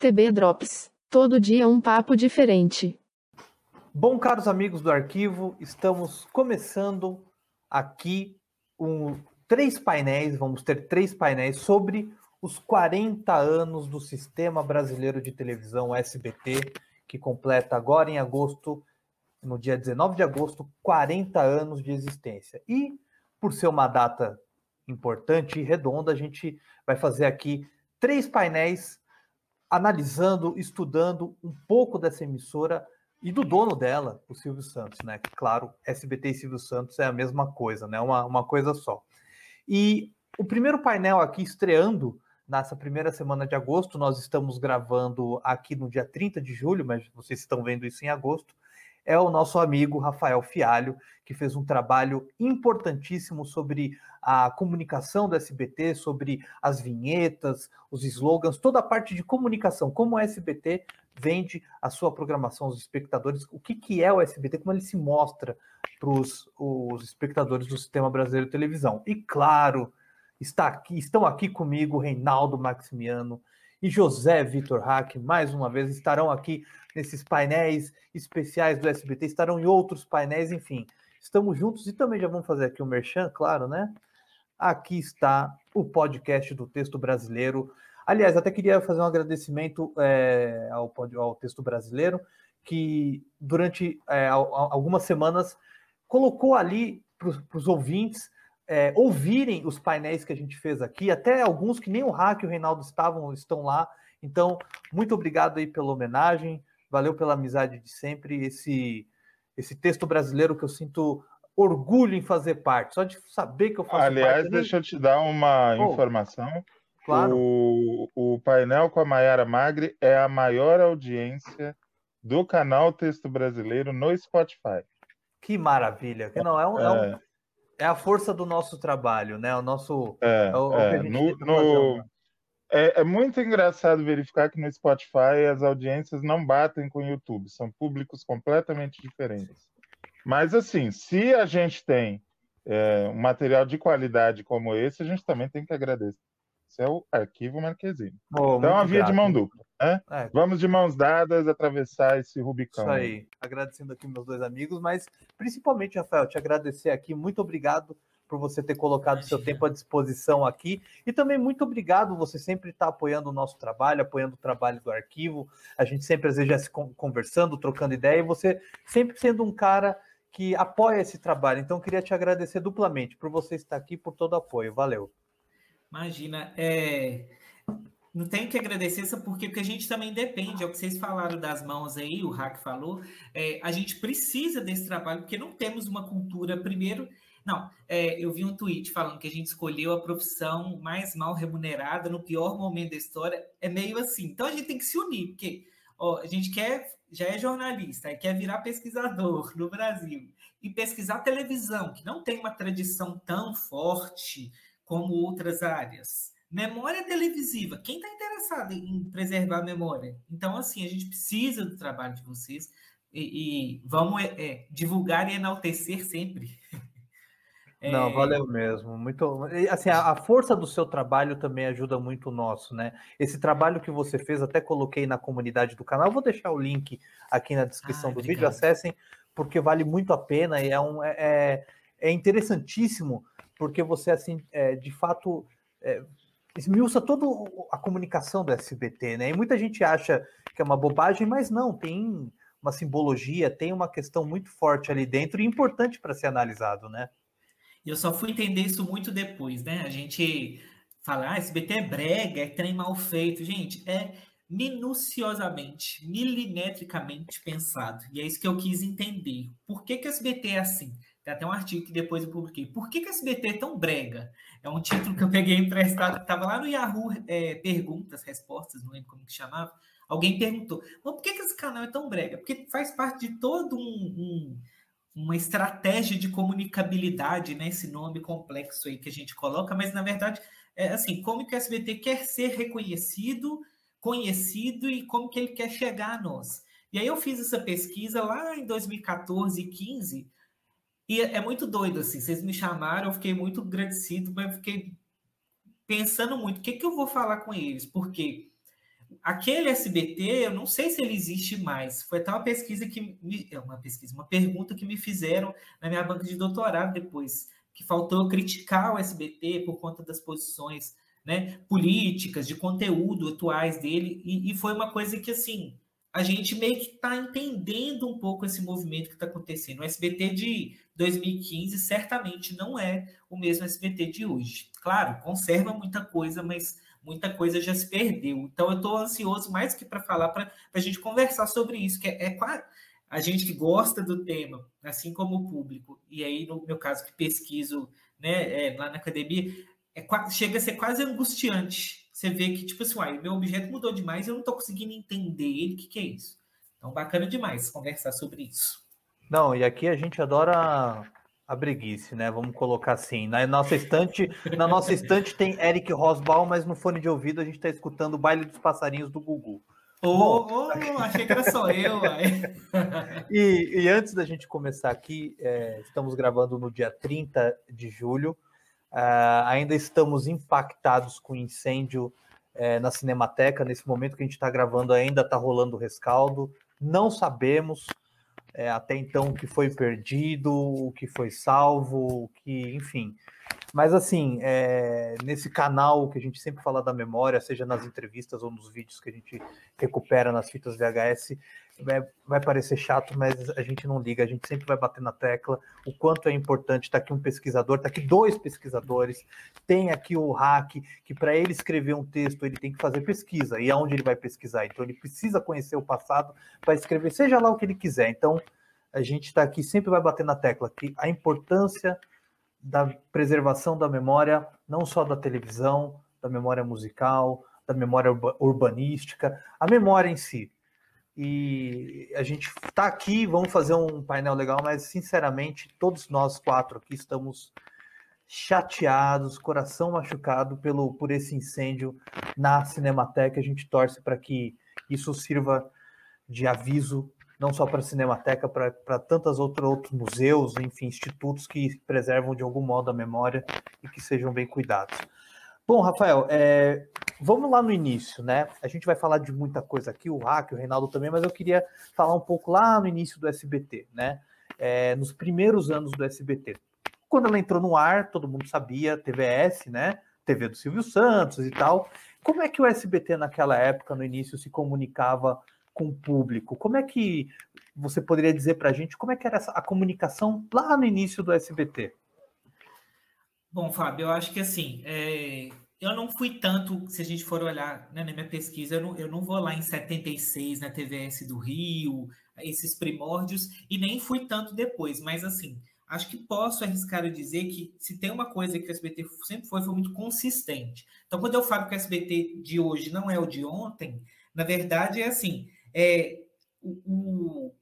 TB Drops. Todo dia um papo diferente. Bom, caros amigos do arquivo, estamos começando aqui um, três painéis, vamos ter três painéis sobre os 40 anos do Sistema Brasileiro de Televisão SBT, que completa agora em agosto, no dia 19 de agosto, 40 anos de existência. E por ser uma data importante e redonda, a gente vai fazer aqui três painéis analisando, estudando um pouco dessa emissora e do dono dela, o Silvio Santos, né? Claro, SBT e Silvio Santos é a mesma coisa, né? Uma, uma coisa só. E o primeiro painel aqui estreando nessa primeira semana de agosto, nós estamos gravando aqui no dia 30 de julho, mas vocês estão vendo isso em agosto é o nosso amigo Rafael Fialho, que fez um trabalho importantíssimo sobre a comunicação do SBT, sobre as vinhetas, os slogans, toda a parte de comunicação, como o SBT vende a sua programação aos espectadores, o que, que é o SBT, como ele se mostra para os espectadores do Sistema Brasileiro de Televisão. E claro, está aqui, estão aqui comigo Reinaldo Maximiano, e José Vitor Hack, mais uma vez, estarão aqui nesses painéis especiais do SBT, estarão em outros painéis, enfim. Estamos juntos e também já vamos fazer aqui o um merchan, claro, né? Aqui está o podcast do Texto Brasileiro. Aliás, até queria fazer um agradecimento é, ao, ao Texto Brasileiro, que durante é, algumas semanas colocou ali para os ouvintes é, ouvirem os painéis que a gente fez aqui, até alguns que nem o Hack e o Reinaldo estavam, estão lá. Então, muito obrigado aí pela homenagem, valeu pela amizade de sempre, esse, esse texto brasileiro que eu sinto orgulho em fazer parte, só de saber que eu faço Aliás, parte. Aliás, deixa eu te dar uma oh, informação. Claro. O, o painel com a Mayara Magri é a maior audiência do canal Texto Brasileiro no Spotify. Que maravilha! Que não é um, é. é um é a força do nosso trabalho, né? O nosso. É, é, o, é. No, no... É, é muito engraçado verificar que no Spotify as audiências não batem com o YouTube, são públicos completamente diferentes. Mas, assim, se a gente tem é, um material de qualidade como esse, a gente também tem que agradecer esse é o arquivo Marquezine. Oh, então, a via de mão dupla. Né? É. Vamos de mãos dadas atravessar esse Rubicão. Isso aí. Agradecendo aqui meus dois amigos, mas principalmente, Rafael, te agradecer aqui. Muito obrigado por você ter colocado seu tempo à disposição aqui. E também muito obrigado, você sempre está apoiando o nosso trabalho, apoiando o trabalho do arquivo. A gente sempre, às vezes, já se conversando, trocando ideia, e você sempre sendo um cara que apoia esse trabalho. Então, queria te agradecer duplamente por você estar aqui, por todo o apoio. Valeu. Imagina, é, não tenho que agradecer isso porque, porque a gente também depende, é o que vocês falaram das mãos aí, o Hack falou, é, a gente precisa desse trabalho, porque não temos uma cultura, primeiro, não, é, eu vi um tweet falando que a gente escolheu a profissão mais mal remunerada no pior momento da história, é meio assim, então a gente tem que se unir, porque ó, a gente quer, já é jornalista, e quer virar pesquisador no Brasil, e pesquisar televisão, que não tem uma tradição tão forte, como outras áreas. Memória televisiva. Quem está interessado em preservar a memória? Então, assim, a gente precisa do trabalho de vocês e, e vamos é, divulgar e enaltecer sempre. É... Não, valeu mesmo. Muito, assim, a, a, força do seu trabalho também ajuda muito o nosso, né? Esse trabalho que você fez, até coloquei na comunidade do canal. Vou deixar o link aqui na descrição ah, do obrigado. vídeo. Acessem, porque vale muito a pena e é um é, é, é interessantíssimo porque você, assim, é, de fato, é, esmiuça toda a comunicação do SBT, né? E muita gente acha que é uma bobagem, mas não, tem uma simbologia, tem uma questão muito forte ali dentro e importante para ser analisado, né? Eu só fui entender isso muito depois, né? A gente fala, ah, SBT é brega, é trem mal feito. Gente, é minuciosamente, milimetricamente pensado. E é isso que eu quis entender. Por que, que SBT é assim? Tem até um artigo que depois eu publiquei. Por que, que SBT é tão brega? É um título que eu peguei emprestado, que estava lá no Yahoo é, Perguntas, Respostas, não lembro como que chamava. Alguém perguntou, mas por que, que esse canal é tão brega? Porque faz parte de todo um, um uma estratégia de comunicabilidade, né? Esse nome complexo aí que a gente coloca, mas na verdade é assim, como que o SBT quer ser reconhecido, conhecido e como que ele quer chegar a nós. E aí eu fiz essa pesquisa lá em 2014 e 15 e é muito doido, assim. Vocês me chamaram, eu fiquei muito agradecido, mas fiquei pensando muito, o que, que eu vou falar com eles? Porque aquele SBT, eu não sei se ele existe mais. Foi até uma pesquisa que me, é uma pesquisa, uma pergunta que me fizeram na minha banca de doutorado depois, que faltou criticar o SBT por conta das posições né, políticas, de conteúdo atuais dele, e, e foi uma coisa que assim a gente meio que está entendendo um pouco esse movimento que está acontecendo. O SBT de 2015 certamente não é o mesmo SBT de hoje. Claro, conserva muita coisa, mas muita coisa já se perdeu. Então eu estou ansioso mais que para falar, para a gente conversar sobre isso, que é, é a gente que gosta do tema, assim como o público, e aí no meu caso que pesquiso né, é, lá na academia, é, chega a ser quase angustiante. Você vê que, tipo assim, uai, meu objeto mudou demais eu não estou conseguindo entender ele, o que, que é isso? Então, bacana demais conversar sobre isso. Não, e aqui a gente adora a breguice, né? Vamos colocar assim. Na nossa estante, na nossa estante tem Eric Rosbaum, mas no fone de ouvido a gente está escutando o baile dos passarinhos do Gugu. Oh, oh, achei que era só eu. e, e, antes da gente começar aqui, é, estamos gravando no dia 30 de julho. Uh, ainda estamos impactados com o incêndio é, na Cinemateca. Nesse momento que a gente está gravando, ainda está rolando o rescaldo. Não sabemos é, até então o que foi perdido, o que foi salvo, o que, enfim. Mas assim, é, nesse canal que a gente sempre fala da memória, seja nas entrevistas ou nos vídeos que a gente recupera nas fitas VHS, vai, vai parecer chato, mas a gente não liga, a gente sempre vai bater na tecla o quanto é importante. Está aqui um pesquisador, está aqui dois pesquisadores, tem aqui o hack, que para ele escrever um texto ele tem que fazer pesquisa, e aonde ele vai pesquisar? Então ele precisa conhecer o passado para escrever, seja lá o que ele quiser. Então a gente está aqui, sempre vai bater na tecla que a importância da preservação da memória, não só da televisão, da memória musical, da memória urbanística, a memória em si. E a gente está aqui, vamos fazer um painel legal, mas sinceramente, todos nós quatro aqui estamos chateados, coração machucado pelo por esse incêndio na Cinemateca. A gente torce para que isso sirva de aviso não só para a Cinemateca, para tantos outros, outros museus, enfim, institutos que preservam de algum modo a memória e que sejam bem cuidados. Bom, Rafael, é, vamos lá no início, né? A gente vai falar de muita coisa aqui, o Hack, o Reinaldo também, mas eu queria falar um pouco lá no início do SBT, né? É, nos primeiros anos do SBT. Quando ela entrou no ar, todo mundo sabia, TVS, né? TV do Silvio Santos e tal. Como é que o SBT naquela época, no início, se comunicava com o público? Como é que você poderia dizer para a gente como é que era essa, a comunicação lá no início do SBT? Bom, Fábio, eu acho que assim, é, eu não fui tanto, se a gente for olhar né, na minha pesquisa, eu não, eu não vou lá em 76 na TVS do Rio, esses primórdios, e nem fui tanto depois, mas assim, acho que posso arriscar a dizer que se tem uma coisa que o SBT sempre foi, foi muito consistente. Então, quando eu falo que o SBT de hoje não é o de ontem, na verdade é assim, é, o,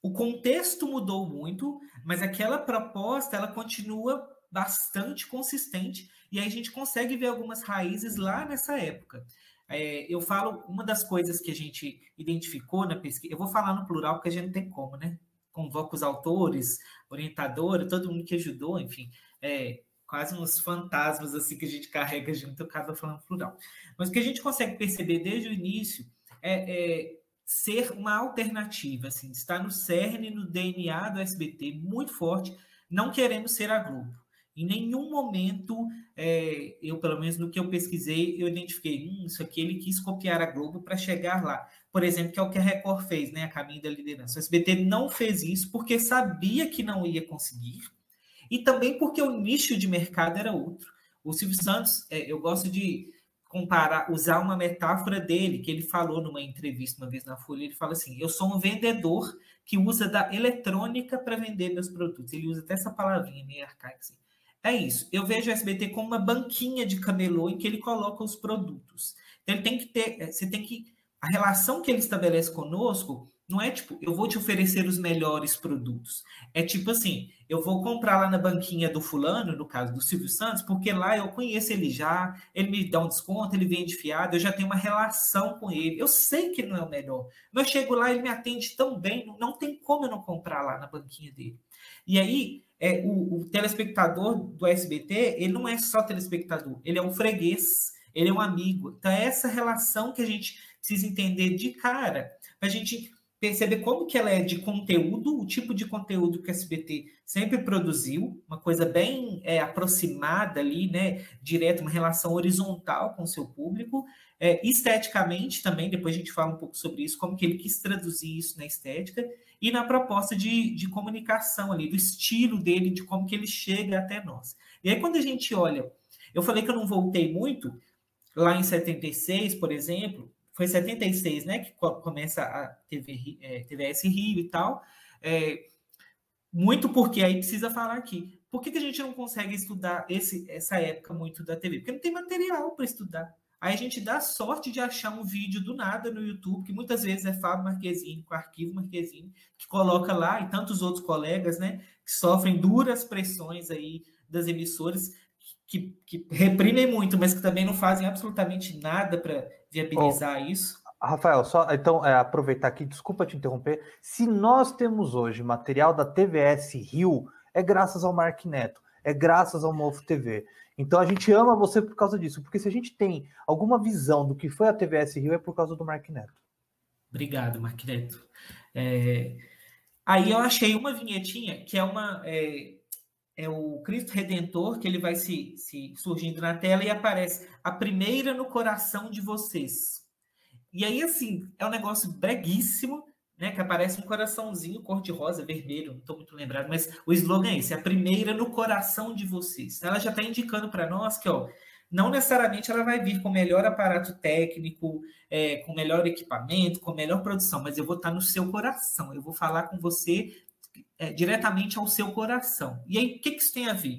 o contexto mudou muito, mas aquela proposta ela continua bastante consistente e aí a gente consegue ver algumas raízes lá nessa época. É, eu falo, uma das coisas que a gente identificou na pesquisa, eu vou falar no plural porque a gente não tem como, né? Convoca os autores, orientadora, todo mundo que ajudou, enfim, é, quase uns fantasmas assim que a gente carrega junto, eu acaba falando plural. Mas o que a gente consegue perceber desde o início é, é ser uma alternativa, assim, está no cerne, no DNA do SBT, muito forte, não querendo ser a Globo. Em nenhum momento, é, eu, pelo menos no que eu pesquisei, eu identifiquei, hum, isso aqui ele quis copiar a Globo para chegar lá. Por exemplo, que é o que a Record fez, né? A caminho da liderança. O SBT não fez isso porque sabia que não ia conseguir e também porque o nicho de mercado era outro. O Silvio Santos, é, eu gosto de comparar, usar uma metáfora dele, que ele falou numa entrevista uma vez na Folha, ele fala assim: "Eu sou um vendedor que usa da eletrônica para vender meus produtos". Ele usa até essa palavrinha meio arcaica assim. É isso. Eu vejo o SBT como uma banquinha de camelô em que ele coloca os produtos. Então ele tem que ter, é, você tem que a relação que ele estabelece conosco não é tipo, eu vou te oferecer os melhores produtos. É tipo assim, eu vou comprar lá na banquinha do fulano, no caso do Silvio Santos, porque lá eu conheço ele já, ele me dá um desconto, ele vende fiado, eu já tenho uma relação com ele. Eu sei que ele não é o melhor, mas eu chego lá, ele me atende tão bem, não tem como eu não comprar lá na banquinha dele. E aí, é, o, o telespectador do SBT, ele não é só telespectador, ele é um freguês ele é um amigo. Então, é essa relação que a gente precisa entender de cara, para a gente perceber como que ela é de conteúdo, o tipo de conteúdo que a SBT sempre produziu, uma coisa bem é, aproximada ali, né, direto, uma relação horizontal com o seu público, é, esteticamente também, depois a gente fala um pouco sobre isso, como que ele quis traduzir isso na estética, e na proposta de, de comunicação ali, do estilo dele, de como que ele chega até nós. E aí quando a gente olha, eu falei que eu não voltei muito, lá em 76, por exemplo, foi 76, né, que começa a TV, é, TVS Rio e tal. É, muito porque aí precisa falar aqui. Por que, que a gente não consegue estudar esse, essa época muito da TV? Porque não tem material para estudar. Aí a gente dá sorte de achar um vídeo do nada no YouTube, que muitas vezes é Fábio Marquezine, com arquivo Marquezine, que coloca lá, e tantos outros colegas, né, que sofrem duras pressões aí das emissoras, que, que reprimem muito, mas que também não fazem absolutamente nada para viabilizar oh, isso. Rafael, só então é, aproveitar aqui, desculpa te interromper. Se nós temos hoje material da TVS Rio, é graças ao Mark Neto, é graças ao Mofo TV. Então a gente ama você por causa disso, porque se a gente tem alguma visão do que foi a TVS Rio, é por causa do Mark Neto. Obrigado, Mark Neto. É... Aí eu achei uma vinhetinha que é uma. É é o Cristo Redentor, que ele vai se, se surgindo na tela e aparece a primeira no coração de vocês. E aí, assim, é um negócio breguíssimo, né? Que aparece um coraçãozinho cor-de-rosa, vermelho, não estou muito lembrado, mas o slogan é esse: a primeira no coração de vocês. Ela já está indicando para nós que, ó, não necessariamente ela vai vir com melhor aparato técnico, é, com melhor equipamento, com melhor produção, mas eu vou estar tá no seu coração, eu vou falar com você é, diretamente ao seu coração. E aí, o que, que isso tem a ver?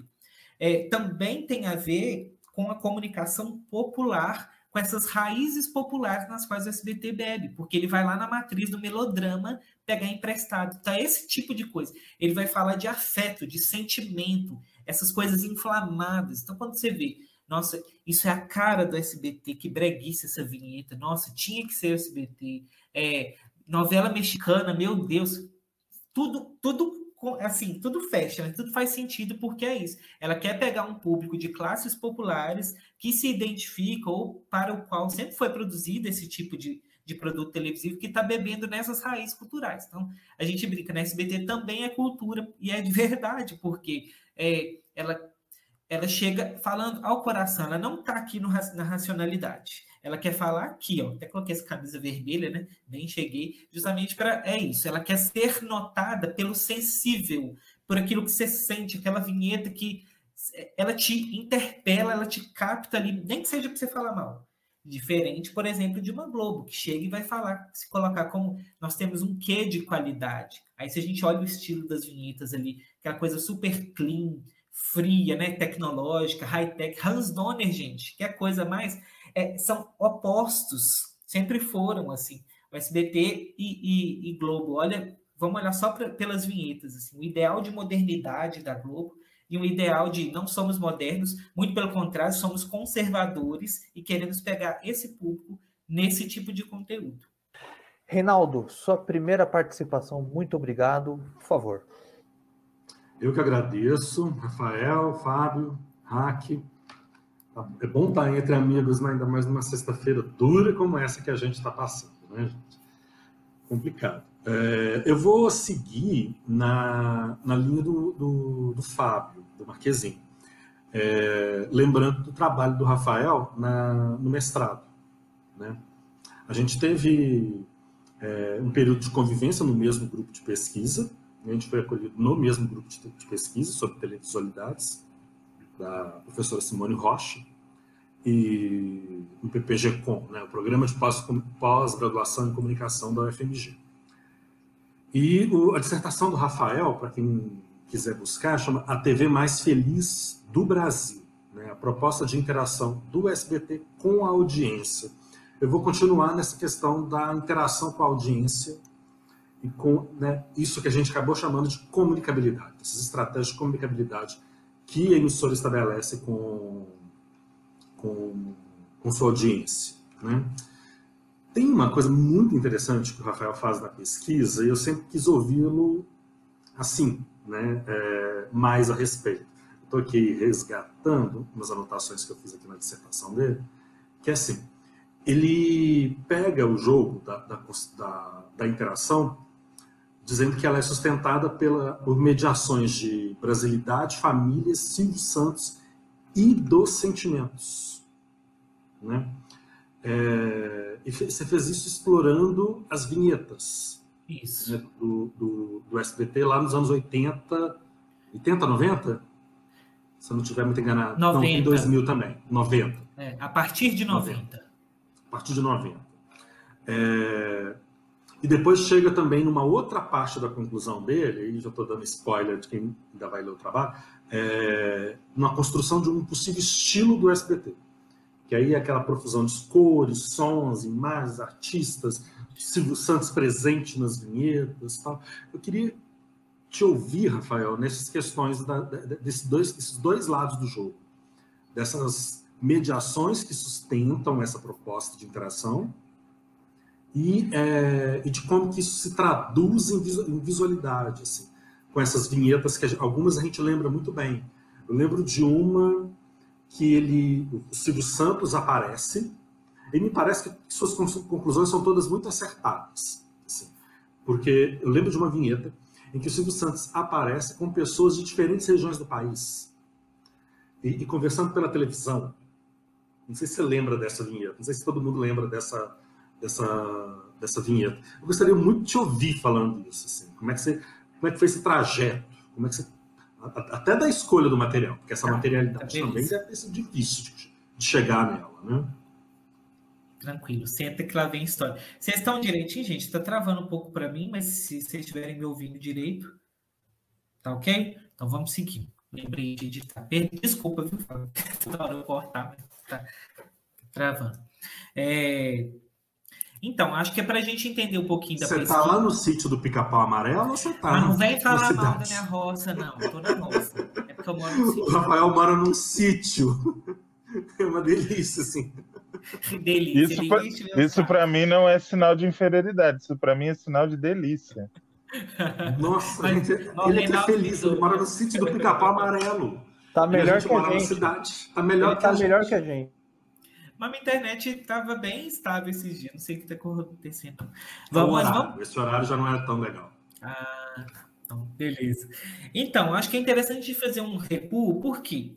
É, também tem a ver com a comunicação popular, com essas raízes populares nas quais o SBT bebe, porque ele vai lá na matriz do melodrama pegar emprestado. É esse tipo de coisa. Ele vai falar de afeto, de sentimento, essas coisas inflamadas. Então, quando você vê, nossa, isso é a cara do SBT, que breguice essa vinheta, nossa, tinha que ser o SBT. É, novela mexicana, meu Deus, tudo, tudo assim, tudo fecha, né? tudo faz sentido porque é isso. Ela quer pegar um público de classes populares que se identifica ou para o qual sempre foi produzido esse tipo de, de produto televisivo que está bebendo nessas raízes culturais. Então, a gente brinca, na né? SBT também é cultura e é de verdade, porque é, ela, ela chega falando ao coração, ela não está aqui no, na racionalidade ela quer falar aqui, ó, até coloquei essa camisa vermelha, né? Bem cheguei, justamente para é isso. Ela quer ser notada pelo sensível, por aquilo que você sente, aquela vinheta que ela te interpela, ela te capta ali, nem que seja para você falar mal. Diferente, por exemplo, de uma Globo, que chega e vai falar, se colocar como nós temos um quê de qualidade. Aí, se a gente olha o estilo das vinhetas ali, aquela coisa super clean, fria, né, tecnológica, high-tech, Hans Donner, gente, que é coisa mais é, são opostos, sempre foram assim. O SBT e, e, e Globo, olha, vamos olhar só pra, pelas vinhetas, assim, o ideal de modernidade da Globo e um ideal de não somos modernos, muito pelo contrário, somos conservadores e queremos pegar esse público nesse tipo de conteúdo. Reinaldo, sua primeira participação, muito obrigado, por favor. Eu que agradeço, Rafael, Fábio, Hack, é bom estar entre amigos, né? ainda mais numa sexta-feira dura como essa que a gente está passando, né, gente? Complicado. É, eu vou seguir na, na linha do, do, do Fábio, do Marquezinho. É, lembrando do trabalho do Rafael na, no mestrado. Né? A gente teve é, um período de convivência no mesmo grupo de pesquisa, a gente foi acolhido no mesmo grupo de, de pesquisa sobre televisualidades, da professora Simone Rocha, e o PPG-Com, né, o Programa de Pós-Graduação em Comunicação da UFMG. E o, a dissertação do Rafael, para quem quiser buscar, chama A TV Mais Feliz do Brasil, né, a proposta de interação do SBT com a audiência. Eu vou continuar nessa questão da interação com a audiência e com né, isso que a gente acabou chamando de comunicabilidade, essas estratégias de comunicabilidade que a emissora estabelece com, com, com sua audiência. Né? Tem uma coisa muito interessante que o Rafael faz na pesquisa, e eu sempre quis ouvi-lo assim, né, é, mais a respeito. Estou aqui resgatando umas anotações que eu fiz aqui na dissertação dele, que é assim, ele pega o jogo da, da, da, da interação dizendo que ela é sustentada pela, por mediações de brasilidade, família, Silvio Santos e dos sentimentos. Né? É, e você fez isso explorando as vinhetas né, do, do, do, SBT lá nos anos 80, 80, 90? Se eu não estiver muito enganado. 90. Não, em 2000 também, 90. É, a partir de 90. 90. A partir de 90. É, e depois chega também numa outra parte da conclusão dele, e já estou dando spoiler de quem ainda vai ler o trabalho, é, uma construção de um possível estilo do SBT. Que aí é aquela profusão de cores, sons, imagens, artistas, Silvio Santos presente nas vinhetas tal. Eu queria te ouvir, Rafael, nessas questões da, desses, dois, desses dois lados do jogo. Dessas mediações que sustentam essa proposta de interação e, é, e de como que isso se traduz em, visualidade, assim, com essas vinhetas que a gente, algumas a gente lembra muito bem. Eu lembro de uma que ele, o Silvio Santos aparece, e me parece que suas conclusões são todas muito acertadas, assim, porque eu lembro de uma vinheta em que o Silvio Santos aparece com pessoas de diferentes regiões do país e, e conversando pela televisão. Não sei se você lembra dessa vinheta, não sei se todo mundo lembra dessa dessa, dessa vinheta. Eu gostaria muito de te ouvir falando isso. Assim. Como, é que você, como é que foi esse trajeto? Como é que você, até da escolha do material, porque essa tá, materialidade tá também deve sido difícil de, de chegar nela, né? Tranquilo, senta que lá vem história. Vocês estão direitinho, gente? Está travando um pouco para mim, mas se vocês estiverem me ouvindo direito, tá ok? Então vamos seguir. Lembrei de editar. Desculpa, viu, Fábio? Toda hora eu cortar, mas tá travando. É, então, acho que é para a gente entender um pouquinho da Você está lá no sítio do Pica-Pau Amarelo ou você está? Mas não vem falar mal da minha roça, não. Estou na roça. É porque eu moro no sítio. O Rafael mora num sítio. É uma delícia, assim. delícia. Isso, para mim não é sinal de inferioridade. Isso para mim é sinal de delícia. Nossa, Mas, gente, ele é que é feliz. Ele mora no sítio do Pica-Pau Amarelo. Tá melhor que a gente. Tá melhor, ele que, tá a melhor que a gente. Mas minha internet estava bem estável esses dias, não sei o que está acontecendo. Vamos, horário. vamos... Esse horário já não era tão legal. Ah, então, beleza. Então, acho que é interessante fazer um recuo, por quê?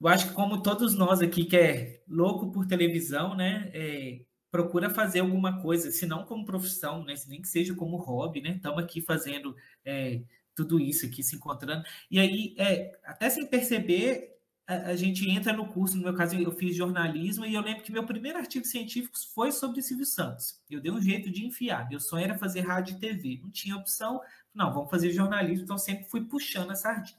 Eu acho que como todos nós aqui que é louco por televisão, né, é, procura fazer alguma coisa, se não como profissão, né, nem que seja como hobby, né, estamos aqui fazendo é, tudo isso aqui, se encontrando. E aí, é, até sem perceber, a, gente entra no curso, no meu caso eu fiz jornalismo, e eu lembro que meu primeiro artigo científico foi sobre Silvio Santos. Eu dei um jeito de enfiar. Meu sonho era fazer rádio e TV. Não tinha opção, não, vamos fazer jornalismo, então sempre fui puxando a sardinha.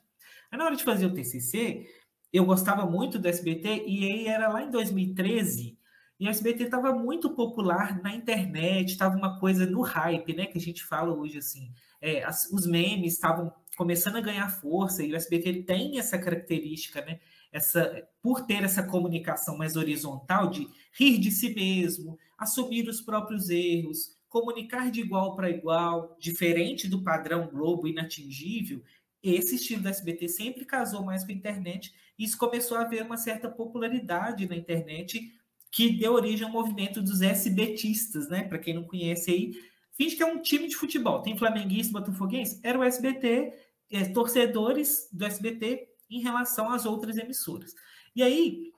Aí na hora de fazer o TCC, eu gostava muito do SBT, e aí era lá em 2013, e o SBT estava muito popular na internet, estava uma coisa no hype, né, que a gente fala hoje assim. É, as, os memes estavam começando a ganhar força, e o SBT tem essa característica, né? Essa, por ter essa comunicação mais horizontal de rir de si mesmo, assumir os próprios erros, comunicar de igual para igual, diferente do padrão Globo inatingível, esse estilo da SBT sempre casou mais com a internet e isso começou a haver uma certa popularidade na internet que deu origem ao movimento dos SBTistas, né? Para quem não conhece aí, finge que é um time de futebol, tem flamenguista, botafoguense, era o SBT, é, torcedores do SBT em relação às outras emissoras. E aí,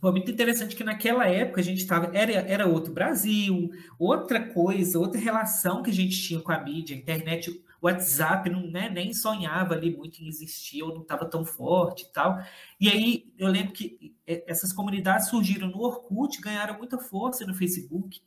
foi muito interessante que naquela época a gente estava. Era, era outro Brasil, outra coisa, outra relação que a gente tinha com a mídia, a internet, o WhatsApp não, né, nem sonhava ali muito em existir, ou não estava tão forte e tal. E aí eu lembro que essas comunidades surgiram no Orkut, ganharam muita força no Facebook.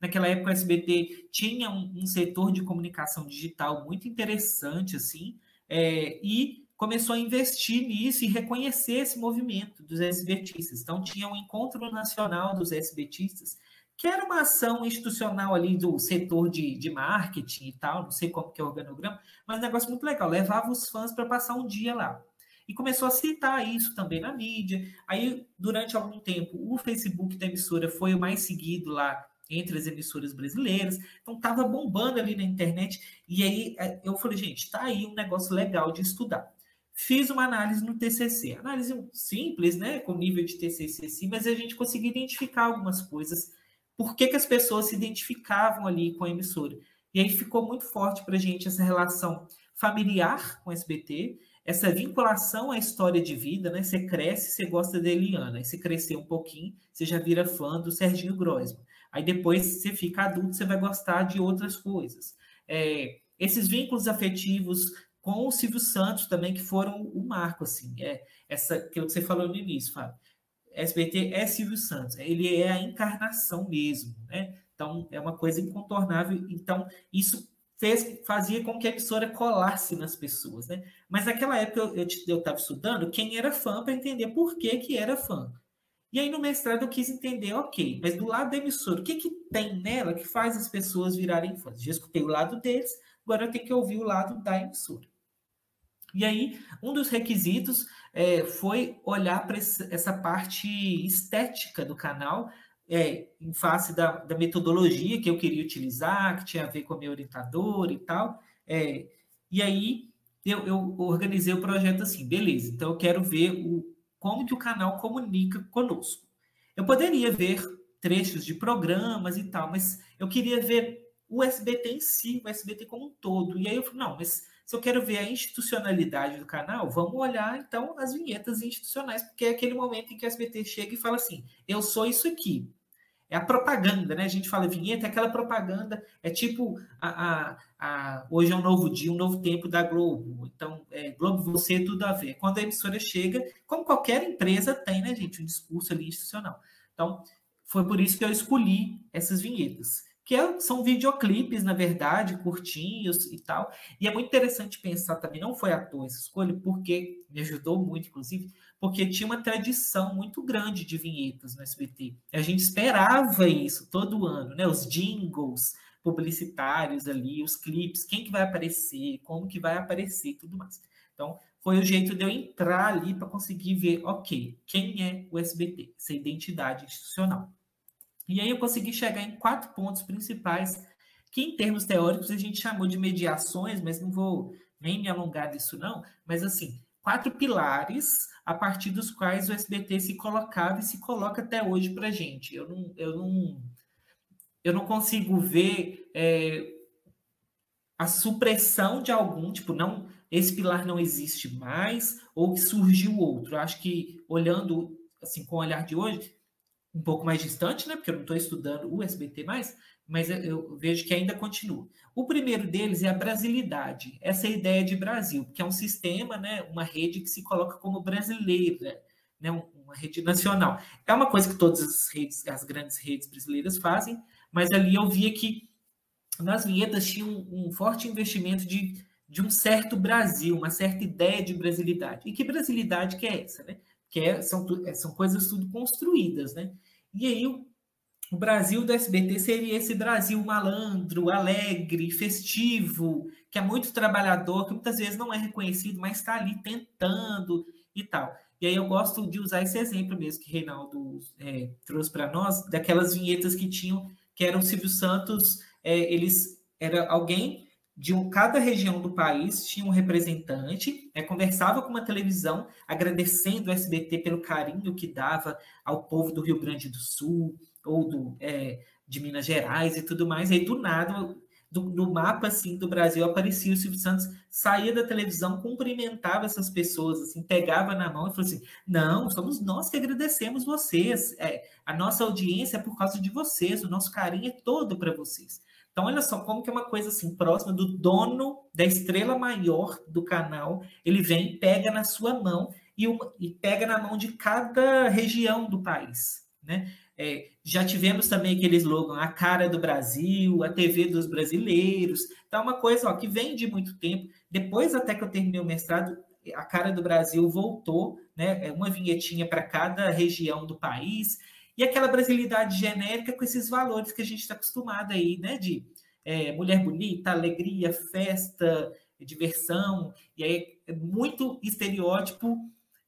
Naquela época o SBT tinha um, um setor de comunicação digital muito interessante, assim, é, e começou a investir nisso e reconhecer esse movimento dos SBTistas. Então, tinha um encontro nacional dos SBTistas, que era uma ação institucional ali do setor de, de marketing e tal, não sei como que é o organograma, mas um negócio muito legal, levava os fãs para passar um dia lá. E começou a citar isso também na mídia. Aí, durante algum tempo, o Facebook da emissora foi o mais seguido lá entre as emissoras brasileiras. Então, estava bombando ali na internet. E aí, é, eu falei, gente, está aí um negócio legal de estudar. Fiz uma análise no TCC. Análise simples, né, com nível de TCC, sim, mas a gente conseguiu identificar algumas coisas. Por que, que as pessoas se identificavam ali com a emissora? E aí ficou muito forte para a gente essa relação familiar com o SBT, essa vinculação à história de vida, né? Você cresce, você gosta da Eliana, aí você crescer um pouquinho, você já vira fã do Serginho Groisman. Aí depois você fica adulto, você vai gostar de outras coisas. É, esses vínculos afetivos com o Silvio Santos também, que foram o marco, assim, é essa, aquilo que você falou no início, Fábio. SBT é Silvio Santos, ele é a encarnação mesmo, né? Então, é uma coisa incontornável. Então, isso fez, fazia com que a emissora colasse nas pessoas, né? Mas naquela época eu estava estudando quem era fã para entender por que, que era fã. E aí no mestrado eu quis entender, ok, mas do lado da emissora, o que, que tem nela que faz as pessoas virarem fãs? Já escutei o lado deles, agora eu tenho que ouvir o lado da emissora. E aí, um dos requisitos é, foi olhar para essa parte estética do canal, é, em face da, da, metodologia que eu queria utilizar, que tinha a ver com a minha orientadora e tal. É, e aí eu, eu, organizei o projeto assim, beleza, então eu quero ver o, como que o canal comunica conosco. Eu poderia ver trechos de programas e tal, mas eu queria ver o SBT em si, o SBT como um todo. E aí eu falei, não, mas se eu quero ver a institucionalidade do canal, vamos olhar então as vinhetas institucionais, porque é aquele momento em que o SBT chega e fala assim: eu sou isso aqui. É a propaganda, né? A gente fala vinheta, é aquela propaganda, é tipo a, a, a, hoje é um novo dia, um novo tempo da Globo. Então, é, Globo, você, tudo a ver. Quando a emissora chega, como qualquer empresa tem, né, gente, um discurso ali institucional. Então, foi por isso que eu escolhi essas vinhetas, que é, são videoclipes, na verdade, curtinhos e tal. E é muito interessante pensar também, não foi à toa essa escolha, porque me ajudou muito, inclusive, porque tinha uma tradição muito grande de vinhetas no SBT. A gente esperava isso todo ano, né? Os jingles publicitários ali, os clipes, quem que vai aparecer, como que vai aparecer e tudo mais. Então, foi o jeito de eu entrar ali para conseguir ver, ok, quem é o SBT, essa identidade institucional. E aí eu consegui chegar em quatro pontos principais, que em termos teóricos a gente chamou de mediações, mas não vou nem me alongar nisso não, mas assim, quatro pilares a partir dos quais o SBT se colocava e se coloca até hoje para a gente. Eu não, eu, não, eu não consigo ver é, a supressão de algum, tipo, não esse pilar não existe mais ou que surgiu outro. Acho que olhando assim com o olhar de hoje, um pouco mais distante, né? Porque eu não estou estudando o SBT mais, mas eu vejo que ainda continua. O primeiro deles é a brasilidade, essa ideia de Brasil, que é um sistema, né, uma rede que se coloca como brasileira, né, uma rede nacional. É uma coisa que todas as redes, as grandes redes brasileiras fazem, mas ali eu via que nas vinhetas tinha um, um forte investimento de, de um certo Brasil, uma certa ideia de brasilidade. E que brasilidade que é essa, né? Que é, são, são coisas tudo construídas, né? E aí o Brasil do SBT seria esse Brasil malandro, alegre, festivo, que é muito trabalhador, que muitas vezes não é reconhecido, mas está ali tentando e tal. E aí eu gosto de usar esse exemplo mesmo que Reinaldo é, trouxe para nós, daquelas vinhetas que tinham, que eram Silvio Santos, é, eles era alguém de um, cada região do país tinha um representante, é, conversava com uma televisão, agradecendo o SBT pelo carinho que dava ao povo do Rio Grande do Sul, ou do, é, de Minas Gerais e tudo mais. Aí, do nada, do, no mapa assim do Brasil aparecia o Silvio Santos, saía da televisão, cumprimentava essas pessoas, assim, pegava na mão e falou assim: não, somos nós que agradecemos vocês. É, a nossa audiência é por causa de vocês, o nosso carinho é todo para vocês. Então, olha só como que é uma coisa assim, próxima do dono da estrela maior do canal, ele vem pega na sua mão e, uma, e pega na mão de cada região do país, né? É, já tivemos também aquele slogan, a cara do Brasil, a TV dos brasileiros. É uma coisa ó, que vem de muito tempo. Depois, até que eu terminei o mestrado, a cara do Brasil voltou, né? É uma vinhetinha para cada região do país. E aquela brasilidade genérica com esses valores que a gente está acostumado aí, né? De é, mulher bonita, alegria, festa, diversão. E aí, é muito estereótipo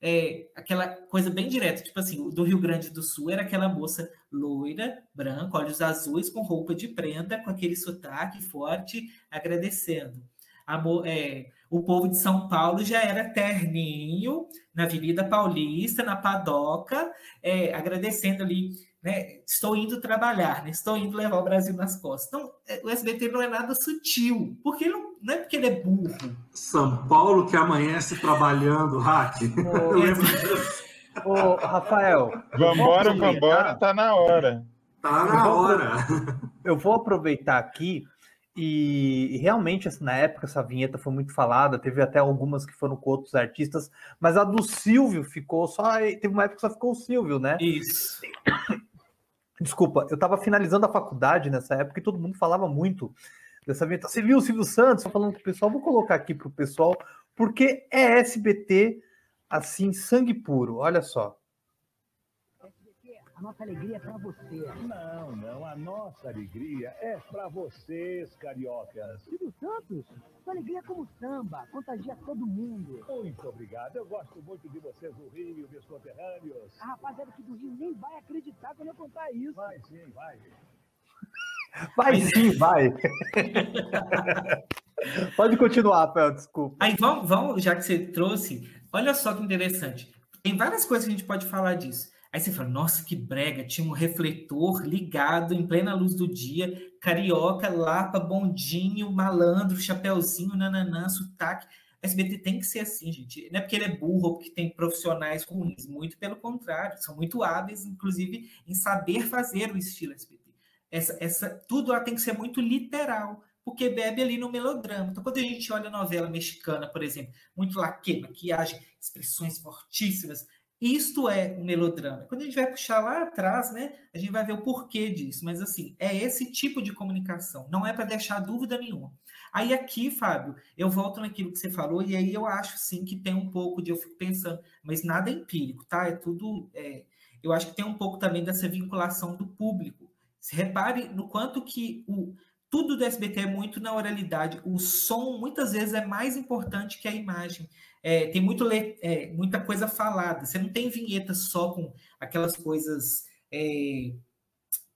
é, aquela coisa bem direta, tipo assim, do Rio Grande do Sul era aquela moça loira, branca, olhos azuis, com roupa de prenda, com aquele sotaque forte, agradecendo. Amor, é, o povo de São Paulo já era terninho na Avenida Paulista, na Padoca, é, agradecendo ali, né? Estou indo trabalhar, né? estou indo levar o Brasil nas costas. Então, é, o SBT não é nada sutil, porque não, não é porque ele é burro. São Paulo que amanhece trabalhando, hack. Ô, ô, Rafael. Vambora, vambora, tá na hora. Tá na hora. Eu vou aproveitar aqui e, e, realmente, assim, na época, essa vinheta foi muito falada, teve até algumas que foram com outros artistas, mas a do Silvio ficou só. Teve uma época que só ficou o Silvio, né? Isso. Desculpa, eu estava finalizando a faculdade nessa época e todo mundo falava muito dessa vinheta. Você viu o Silvio Santos? Só falando com o pessoal, vou colocar aqui para o pessoal, porque é SBT, assim, sangue puro. Olha só. A nossa alegria é para você. Não, não. A nossa alegria é para vocês, cariocas. Silvio Santos, sua alegria é como samba, contagia todo mundo. Muito obrigado. Eu gosto muito de vocês do Rio, meus conterrâneos. A rapaziada aqui do Rio nem vai acreditar quando eu contar isso. Vai sim, vai. Vai sim, vai. Pode continuar, Pel, desculpa. Aí vamos, vamos, já que você trouxe, olha só que interessante. Tem várias coisas que a gente pode falar disso. Aí você fala, nossa, que brega, tinha um refletor ligado em plena luz do dia, carioca, lapa, bondinho, malandro, chapéuzinho, nananã, sotaque. A SBT tem que ser assim, gente. Não é porque ele é burro porque tem profissionais ruins, muito pelo contrário, são muito hábeis, inclusive, em saber fazer o estilo SBT. Essa, essa, tudo tem que ser muito literal, porque bebe ali no melodrama. Então, quando a gente olha novela mexicana, por exemplo, muito laque, maquiagem, expressões fortíssimas, isto é o um melodrama. Quando a gente vai puxar lá atrás, né, a gente vai ver o porquê disso. Mas assim, é esse tipo de comunicação. Não é para deixar dúvida nenhuma. Aí aqui, Fábio, eu volto naquilo que você falou e aí eu acho sim que tem um pouco de eu fico pensando, mas nada é empírico, tá? É tudo. É, eu acho que tem um pouco também dessa vinculação do público. Se repare no quanto que o tudo do SBT é muito na oralidade. O som muitas vezes é mais importante que a imagem é, tem muito, é, muita coisa falada. Você não tem vinheta só com aquelas coisas. É,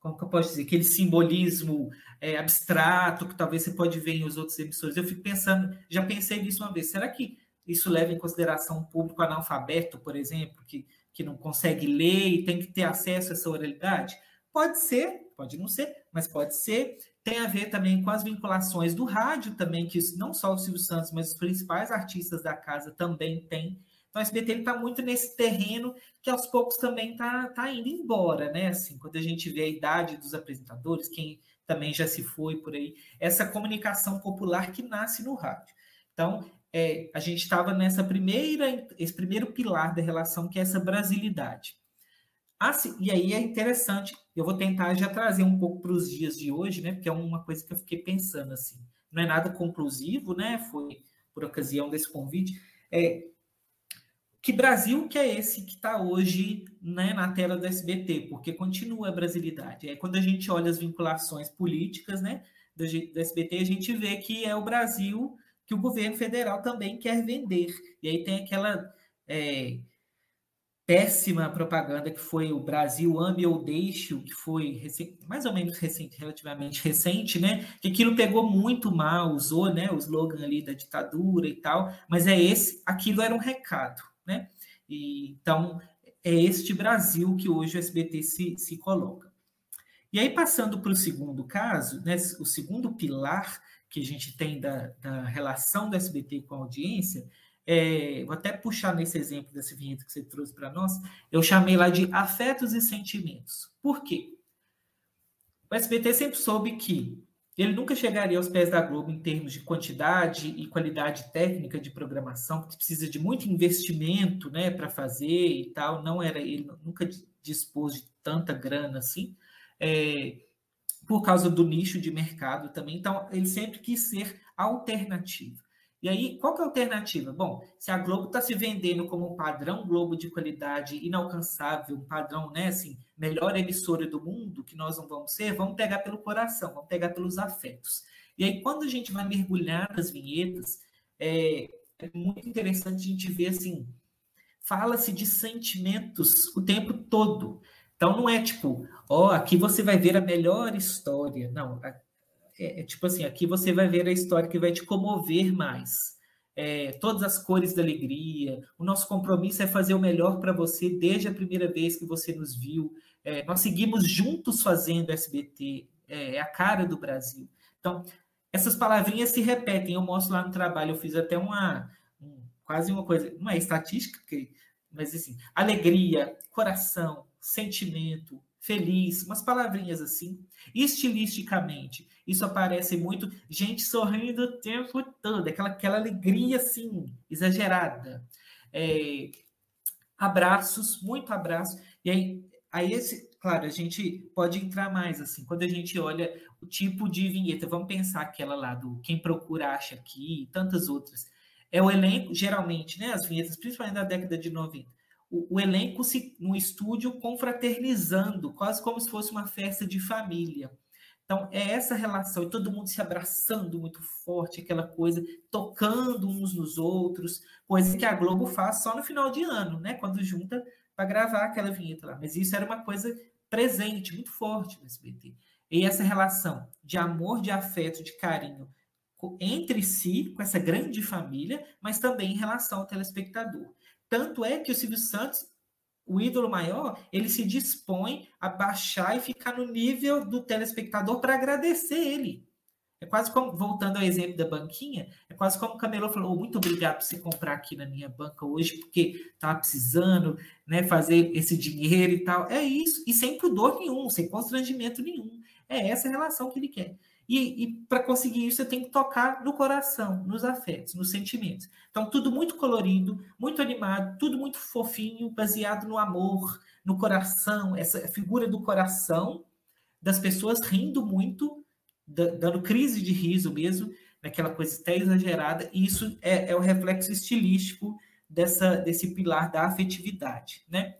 como que eu posso dizer? Aquele simbolismo é, abstrato que talvez você pode ver em os outros emissores. Eu fico pensando, já pensei nisso uma vez. Será que isso leva em consideração um público analfabeto, por exemplo, que, que não consegue ler e tem que ter acesso a essa oralidade? Pode ser, pode não ser, mas pode ser. Tem a ver também com as vinculações do rádio também, que não só o Silvio Santos, mas os principais artistas da casa também têm. Então, o SBT está muito nesse terreno que aos poucos também está tá indo embora, né? Assim, quando a gente vê a idade dos apresentadores, quem também já se foi por aí, essa comunicação popular que nasce no rádio. Então, é, a gente estava nessa primeira, esse primeiro pilar da relação, que é essa brasilidade. Ah, sim, e aí é interessante, eu vou tentar já trazer um pouco para os dias de hoje, né? Porque é uma coisa que eu fiquei pensando assim. Não é nada conclusivo, né? Foi por ocasião desse convite. É, que Brasil que é esse que está hoje né, na tela do SBT? Porque continua a brasilidade. É quando a gente olha as vinculações políticas, né? Do, do SBT, a gente vê que é o Brasil que o governo federal também quer vender. E aí tem aquela é, péssima propaganda que foi o Brasil ame ou deixe, que foi mais ou menos recente, relativamente recente, né? Que aquilo pegou muito mal, usou, né, o slogan ali da ditadura e tal, mas é esse, aquilo era um recado, né? E, então é este Brasil que hoje o SBT se, se coloca. E aí passando para o segundo caso, né, o segundo pilar que a gente tem da, da relação do SBT com a audiência é, vou até puxar nesse exemplo desse vinheta que você trouxe para nós, eu chamei lá de afetos e sentimentos. Por quê? O SBT sempre soube que ele nunca chegaria aos pés da Globo em termos de quantidade e qualidade técnica de programação, precisa de muito investimento né, para fazer e tal. Não era ele nunca dispôs de tanta grana assim, é, por causa do nicho de mercado também. Então, ele sempre quis ser alternativo. E aí, qual que é a alternativa? Bom, se a Globo está se vendendo como um padrão Globo de qualidade inalcançável, um padrão, né, assim, melhor emissora do mundo, que nós não vamos ser, vamos pegar pelo coração, vamos pegar pelos afetos. E aí, quando a gente vai mergulhar nas vinhetas, é, é muito interessante a gente ver, assim, fala-se de sentimentos o tempo todo. Então, não é tipo, ó, oh, aqui você vai ver a melhor história. Não, é, é, tipo assim, aqui você vai ver a história que vai te comover mais. é, todas as cores da alegria. O nosso compromisso é fazer o melhor para você desde a primeira vez que você nos viu. É, nós seguimos juntos fazendo SBT, é, é, a cara do Brasil. Então, essas palavrinhas se repetem. Eu mostro lá no trabalho, eu fiz até uma, um, quase uma coisa, não é estatística, mas assim, alegria, coração, sentimento, feliz, umas palavrinhas assim. Estilisticamente, isso aparece muito, gente sorrindo o tempo todo, aquela, aquela alegria assim, exagerada. É, abraços, muito abraço. E aí, aí esse, claro, a gente pode entrar mais assim, quando a gente olha o tipo de vinheta, vamos pensar aquela lá do Quem Procura Acha Aqui e tantas outras. É o elenco, geralmente, né? As vinhetas, principalmente da década de 90 o, o elenco se, no estúdio confraternizando, quase como se fosse uma festa de família. Então, é essa relação, e todo mundo se abraçando muito forte, aquela coisa, tocando uns nos outros, coisa que a Globo faz só no final de ano, né? Quando junta para gravar aquela vinheta lá. Mas isso era uma coisa presente, muito forte no SBT. E essa relação de amor, de afeto, de carinho entre si, com essa grande família, mas também em relação ao telespectador. Tanto é que o Silvio Santos, o ídolo maior, ele se dispõe a baixar e ficar no nível do telespectador para agradecer ele. É quase como, voltando ao exemplo da banquinha, é quase como o Camelô falou: muito obrigado por você comprar aqui na minha banca hoje, porque estava precisando né, fazer esse dinheiro e tal. É isso, e sem pudor nenhum, sem constrangimento nenhum. É essa relação que ele quer. E, e para conseguir isso, você tem que tocar no coração, nos afetos, nos sentimentos. Então, tudo muito colorido, muito animado, tudo muito fofinho, baseado no amor, no coração, essa figura do coração, das pessoas rindo muito, dando crise de riso mesmo, naquela coisa até exagerada, e isso é, é o reflexo estilístico dessa, desse pilar da afetividade, né?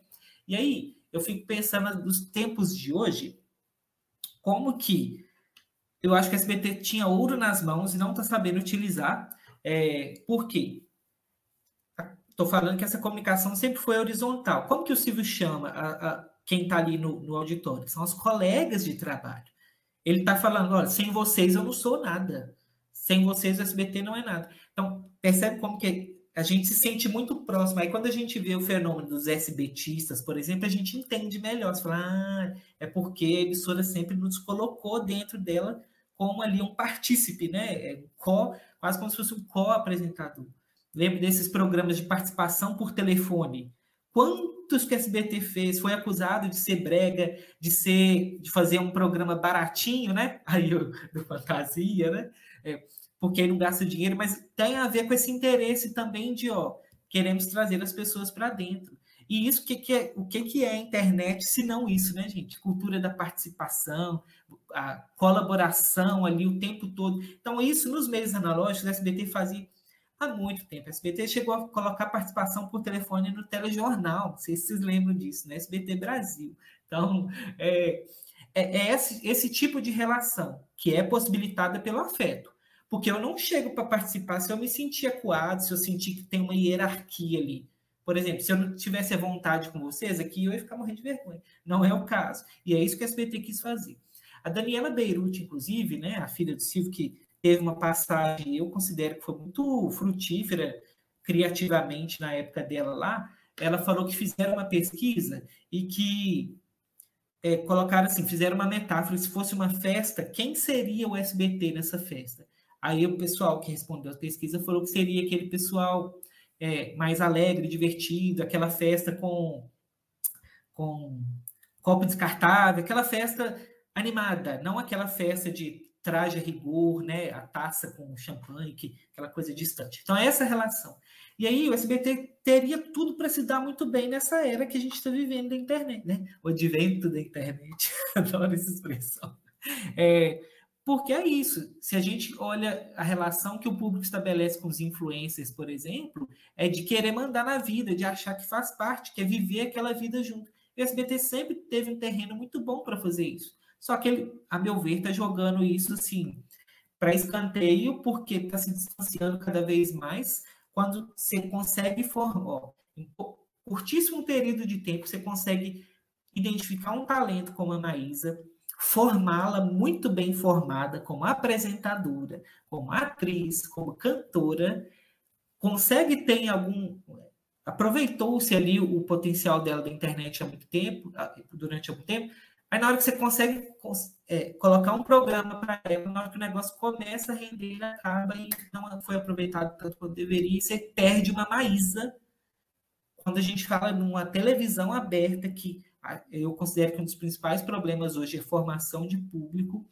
E aí, eu fico pensando nos tempos de hoje, como que eu acho que a SBT tinha ouro nas mãos e não está sabendo utilizar. É, por quê? Estou falando que essa comunicação sempre foi horizontal. Como que o Silvio chama a, a quem está ali no, no, auditório? São os colegas de trabalho. Ele está falando, olha, sem vocês eu não sou nada. Sem vocês o SBT não é nada. Então, percebe como que a gente se sente muito próximo. Aí quando a gente vê o fenômeno dos SBTistas, por exemplo, a gente entende melhor. Você fala, ah, é porque a emissora sempre nos colocou dentro dela como ali um partícipe, né? É, co, quase como se fosse um co-apresentador. Lembro desses programas de participação por telefone. Quantos que a SBT fez? Foi acusado de ser brega, de ser, de fazer um programa baratinho, né? Aí do fantasia, né? É, porque aí não gasta dinheiro, mas tem a ver com esse interesse também de, ó, queremos trazer as pessoas para dentro. E isso, que, que é, o que, que é a internet, se não isso, né, gente? Cultura da participação, a colaboração ali o tempo todo. Então, isso nos meios analógicos, a SBT fazia há muito tempo. A SBT chegou a colocar participação por telefone no telejornal, não sei se vocês lembram disso, né? SBT Brasil. Então, é, é, é esse, esse tipo de relação que é possibilitada pelo afeto. Porque eu não chego para participar se eu me sentir acuado, se eu sentir que tem uma hierarquia ali. Por exemplo, se eu não tivesse a vontade com vocês aqui, eu ia ficar morrendo de vergonha. Não é o caso. E é isso que a SBT quis fazer. A Daniela Beirute, inclusive, né, a filha do Silvio, que teve uma passagem, eu considero que foi muito frutífera criativamente na época dela lá, ela falou que fizeram uma pesquisa e que é, colocaram assim, fizeram uma metáfora, se fosse uma festa, quem seria o SBT nessa festa? Aí o pessoal que respondeu a pesquisa falou que seria aquele pessoal é, mais alegre, divertido, aquela festa com, com copo descartável, aquela festa animada, não aquela festa de traje a rigor, né, a taça com champanhe, que, aquela coisa distante. Então, é essa relação. E aí, o SBT teria tudo para se dar muito bem nessa era que a gente está vivendo da internet, né? O advento da internet. Adoro essa expressão. É, porque é isso. Se a gente olha a relação que o público estabelece com os influencers, por exemplo, é de querer mandar na vida, de achar que faz parte, quer viver aquela vida junto. E o SBT sempre teve um terreno muito bom para fazer isso. Só que ele, a meu ver, está jogando isso assim para escanteio, porque está se distanciando cada vez mais. Quando você consegue formar, em curtíssimo período de tempo, você consegue identificar um talento como a Maísa, formá-la muito bem formada como apresentadora, como atriz, como cantora, consegue ter algum. Aproveitou-se ali o potencial dela da internet há muito tempo, durante algum tempo, Aí na hora que você consegue é, colocar um programa para ela, na hora que o negócio começa a render, acaba e não foi aproveitado tanto quanto deveria, e você perde uma maísa quando a gente fala numa televisão aberta, que eu considero que um dos principais problemas hoje é formação de público,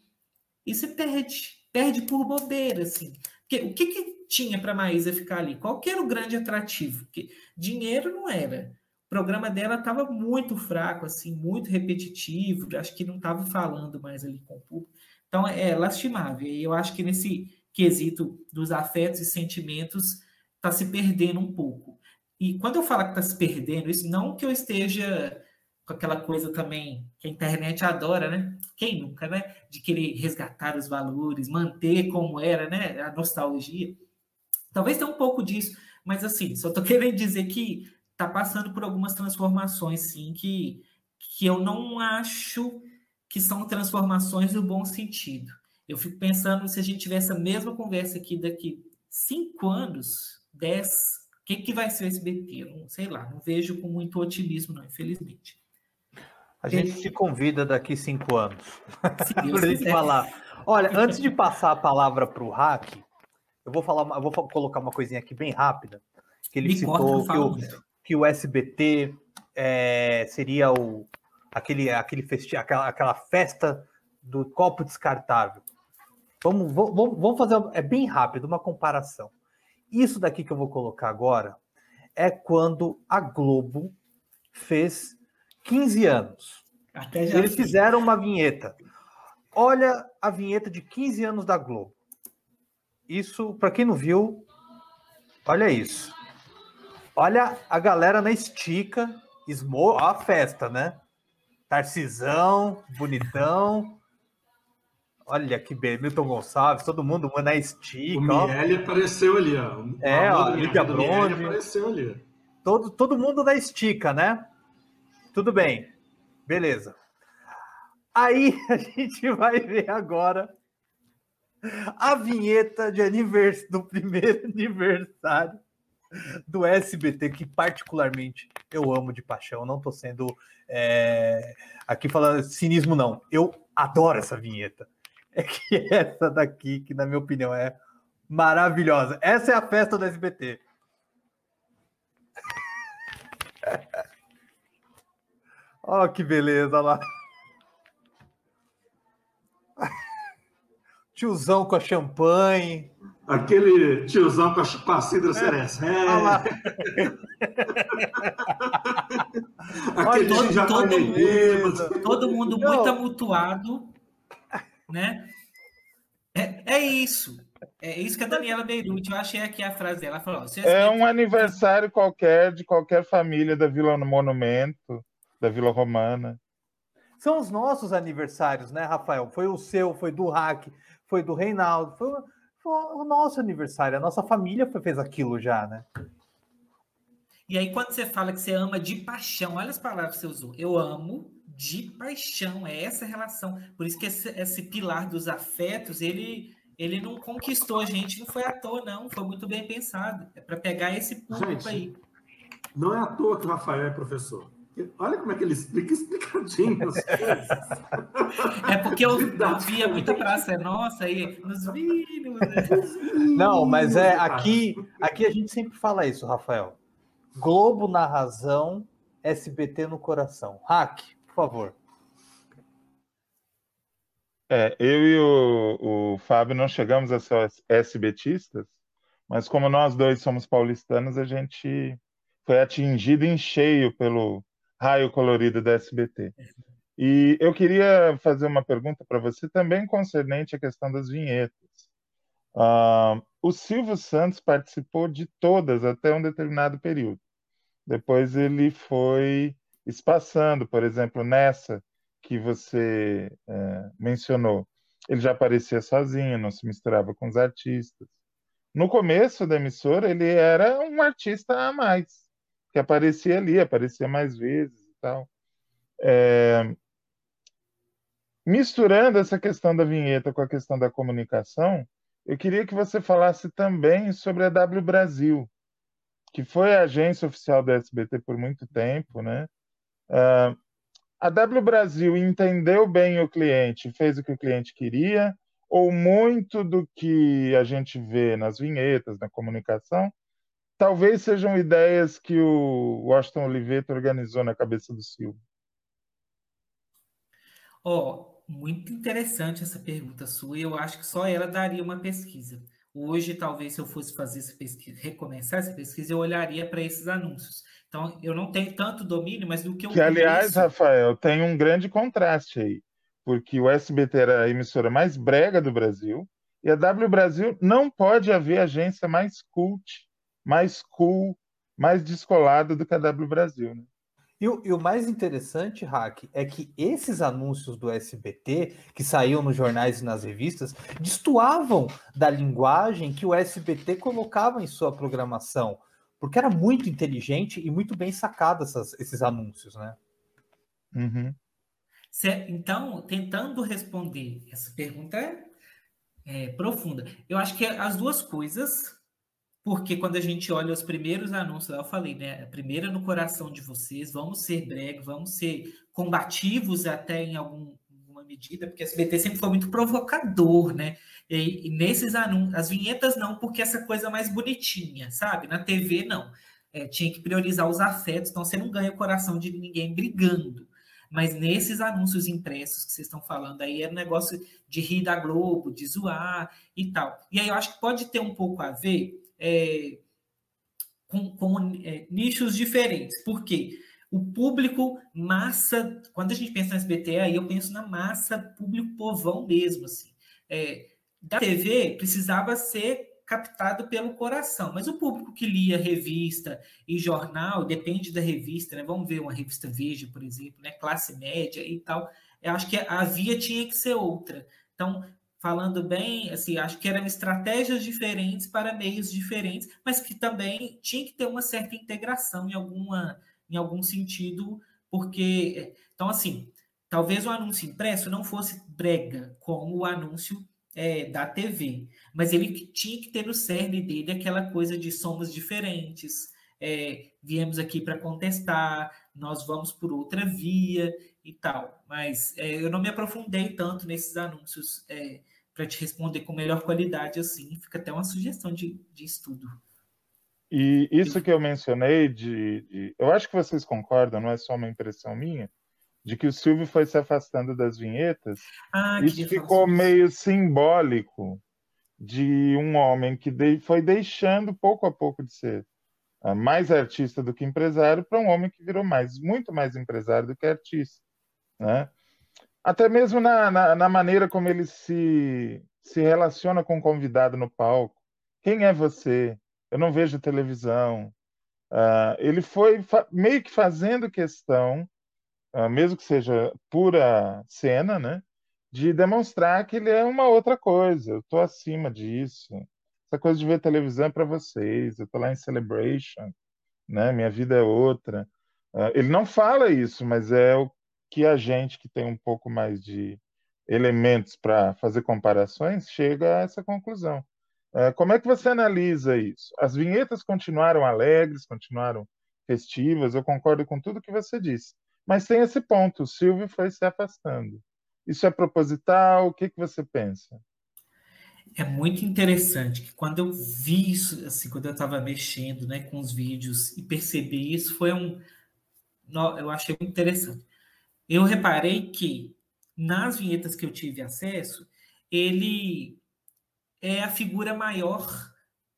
e você perde, perde por bobeira, assim. Porque o que, que tinha para a Maísa ficar ali? Qual que era o grande atrativo? Porque dinheiro não era programa dela estava muito fraco, assim, muito repetitivo, acho que não estava falando mais ali com o público. Então, é lastimável. E eu acho que nesse quesito dos afetos e sentimentos está se perdendo um pouco. E quando eu falo que está se perdendo, isso não que eu esteja com aquela coisa também que a internet adora, né? Quem nunca, né? De querer resgatar os valores, manter como era, né? A nostalgia. Talvez tenha um pouco disso, mas assim, só estou querendo dizer que está passando por algumas transformações, sim, que, que eu não acho que são transformações no bom sentido. Eu fico pensando se a gente tivesse a mesma conversa aqui daqui cinco anos, dez, o que, que vai ser o SBT? Não, sei lá, não vejo com muito otimismo, não, infelizmente. A gente te convida daqui cinco anos para gente falar. Olha, antes de passar a palavra para o Hack, eu vou falar, eu vou colocar uma coisinha aqui bem rápida que ele Me citou que o, que o SBT é, seria o, aquele, aquele festi aquela, aquela festa do copo descartável. Vamos, vamos, vamos fazer, é bem rápido, uma comparação. Isso daqui que eu vou colocar agora é quando a Globo fez 15 anos. Eles fizeram uma vinheta. Olha a vinheta de 15 anos da Globo. Isso, para quem não viu, olha isso. Olha a galera na estica, esmo... a festa, né? Tarcisão, bonitão. Olha que bem, Milton Gonçalves, todo mundo na estica. O Miele apareceu ali, ó. É, ó, Lídia Blonde. apareceu ali. Todo, todo mundo na estica, né? Tudo bem, beleza. Aí a gente vai ver agora a vinheta de anivers... do primeiro aniversário do SBT, que particularmente eu amo de paixão. Não estou sendo é, aqui falando cinismo, não. Eu adoro essa vinheta. É que essa daqui, que na minha opinião é maravilhosa. Essa é a festa do SBT. Ó, oh, que beleza lá. Tiozão com a champanhe. Aquele tiozão com a, com a cidra cerecé. Aquele todo, já todo, mundo, todo mundo muito amutuado, né? É, é isso. É isso que a Daniela Beirute, eu achei aqui a frase dela. falou, é um aniversário qualquer de qualquer família da Vila no Monumento, da Vila Romana. São os nossos aniversários, né, Rafael? Foi o seu, foi do Hack, foi do Reinaldo, foi foi o nosso aniversário, a nossa família fez aquilo já, né? E aí, quando você fala que você ama de paixão, olha as palavras que você usou. Eu amo de paixão, é essa relação. Por isso que esse, esse pilar dos afetos, ele, ele não conquistou a gente, não foi à toa, não. Foi muito bem pensado. É para pegar esse público gente, aí. Não é à toa que o Rafael é professor. Olha como é que ele explica explicadinho as coisas. É porque eu, eu via muita praça nossa aí, nos vídeos. Né? Não, mas é aqui, aqui a gente sempre fala isso, Rafael. Globo na razão, SBT no coração. Hack, por favor. É, eu e o, o Fábio não chegamos a ser SBTistas, mas como nós dois somos paulistanos, a gente foi atingido em cheio pelo raio colorido da SBT. E eu queria fazer uma pergunta para você também concernente à questão das vinhetas. Uh, o Silvio Santos participou de todas até um determinado período. Depois ele foi espaçando, por exemplo, nessa que você é, mencionou, ele já aparecia sozinho, não se misturava com os artistas. No começo da emissora, ele era um artista a mais que aparecia ali, aparecia mais vezes e tal. É... Misturando essa questão da vinheta com a questão da comunicação, eu queria que você falasse também sobre a W Brasil, que foi a agência oficial da SBT por muito tempo, né? Uh, a W Brasil entendeu bem o cliente, fez o que o cliente queria, ou muito do que a gente vê nas vinhetas, na comunicação, talvez sejam ideias que o Washington Oliveto organizou na cabeça do Silvio? Ó, oh, muito interessante essa pergunta sua, e eu acho que só ela daria uma pesquisa. Hoje, talvez, se eu fosse fazer essa pesquisa, recomeçar essa pesquisa, eu olharia para esses anúncios. Então, eu não tenho tanto domínio, mas do que eu Que, aliás, Rafael, tem um grande contraste aí, porque o SBT era a emissora mais brega do Brasil, e a W Brasil não pode haver agência mais cult, mais cool, mais descolada do que a W Brasil, né? E o, e o, mais interessante, Hack, é que esses anúncios do SBT, que saíam nos jornais e nas revistas, destoavam da linguagem que o SBT colocava em sua programação, porque era muito inteligente e muito bem sacado essas, esses anúncios, né? Uhum. Então, tentando responder essa pergunta é, é profunda. Eu acho que as duas coisas porque quando a gente olha os primeiros anúncios, eu falei, né? Primeira no coração de vocês, vamos ser brega, vamos ser combativos até em algum, alguma medida, porque a SBT sempre foi muito provocador, né? E, e nesses anúncios, as vinhetas não, porque essa coisa mais bonitinha, sabe? Na TV, não. É, tinha que priorizar os afetos, então você não ganha o coração de ninguém brigando. Mas nesses anúncios impressos que vocês estão falando aí, é um negócio de rir da Globo, de zoar e tal. E aí eu acho que pode ter um pouco a ver é, com, com é, nichos diferentes. Por quê? O público massa, quando a gente pensa no SBT, aí eu penso na massa, público povão mesmo, assim. É, da TV precisava ser captado pelo coração, mas o público que lia revista e jornal, depende da revista, né? Vamos ver uma revista Veja, por exemplo, né? Classe média e tal. Eu acho que a via tinha que ser outra. Então, falando bem, assim, acho que eram estratégias diferentes para meios diferentes, mas que também tinha que ter uma certa integração em alguma em algum sentido, porque então assim, talvez o anúncio impresso não fosse brega como o anúncio é, da TV, mas ele tinha que ter no cerne dele aquela coisa de somos diferentes, é, viemos aqui para contestar, nós vamos por outra via e tal. Mas é, eu não me aprofundei tanto nesses anúncios é, para te responder com melhor qualidade, assim, fica até uma sugestão de, de estudo. E isso que eu mencionei de, de, Eu acho que vocês concordam, não é só uma impressão minha, de que o Silvio foi se afastando das vinhetas. Ah, isso ficou meio simbólico de um homem que de, foi deixando pouco a pouco de ser uh, mais artista do que empresário para um homem que virou mais, muito mais empresário do que artista. Né? Até mesmo na, na, na, maneira como ele se, se relaciona com o convidado no palco. Quem é você? Eu não vejo televisão. Uh, ele foi meio que fazendo questão, uh, mesmo que seja pura cena, né, de demonstrar que ele é uma outra coisa. Eu estou acima disso. Essa coisa de ver televisão é para vocês. Eu estou lá em Celebration, né? Minha vida é outra. Uh, ele não fala isso, mas é o que a gente que tem um pouco mais de elementos para fazer comparações chega a essa conclusão. É, como é que você analisa isso? As vinhetas continuaram alegres, continuaram festivas, eu concordo com tudo que você disse. Mas tem esse ponto, o Silvio foi se afastando. Isso é proposital? O que, que você pensa? É muito interessante que quando eu vi isso, assim, quando eu estava mexendo né, com os vídeos e percebi isso, foi um. Eu achei muito interessante eu reparei que nas vinhetas que eu tive acesso, ele é a figura maior,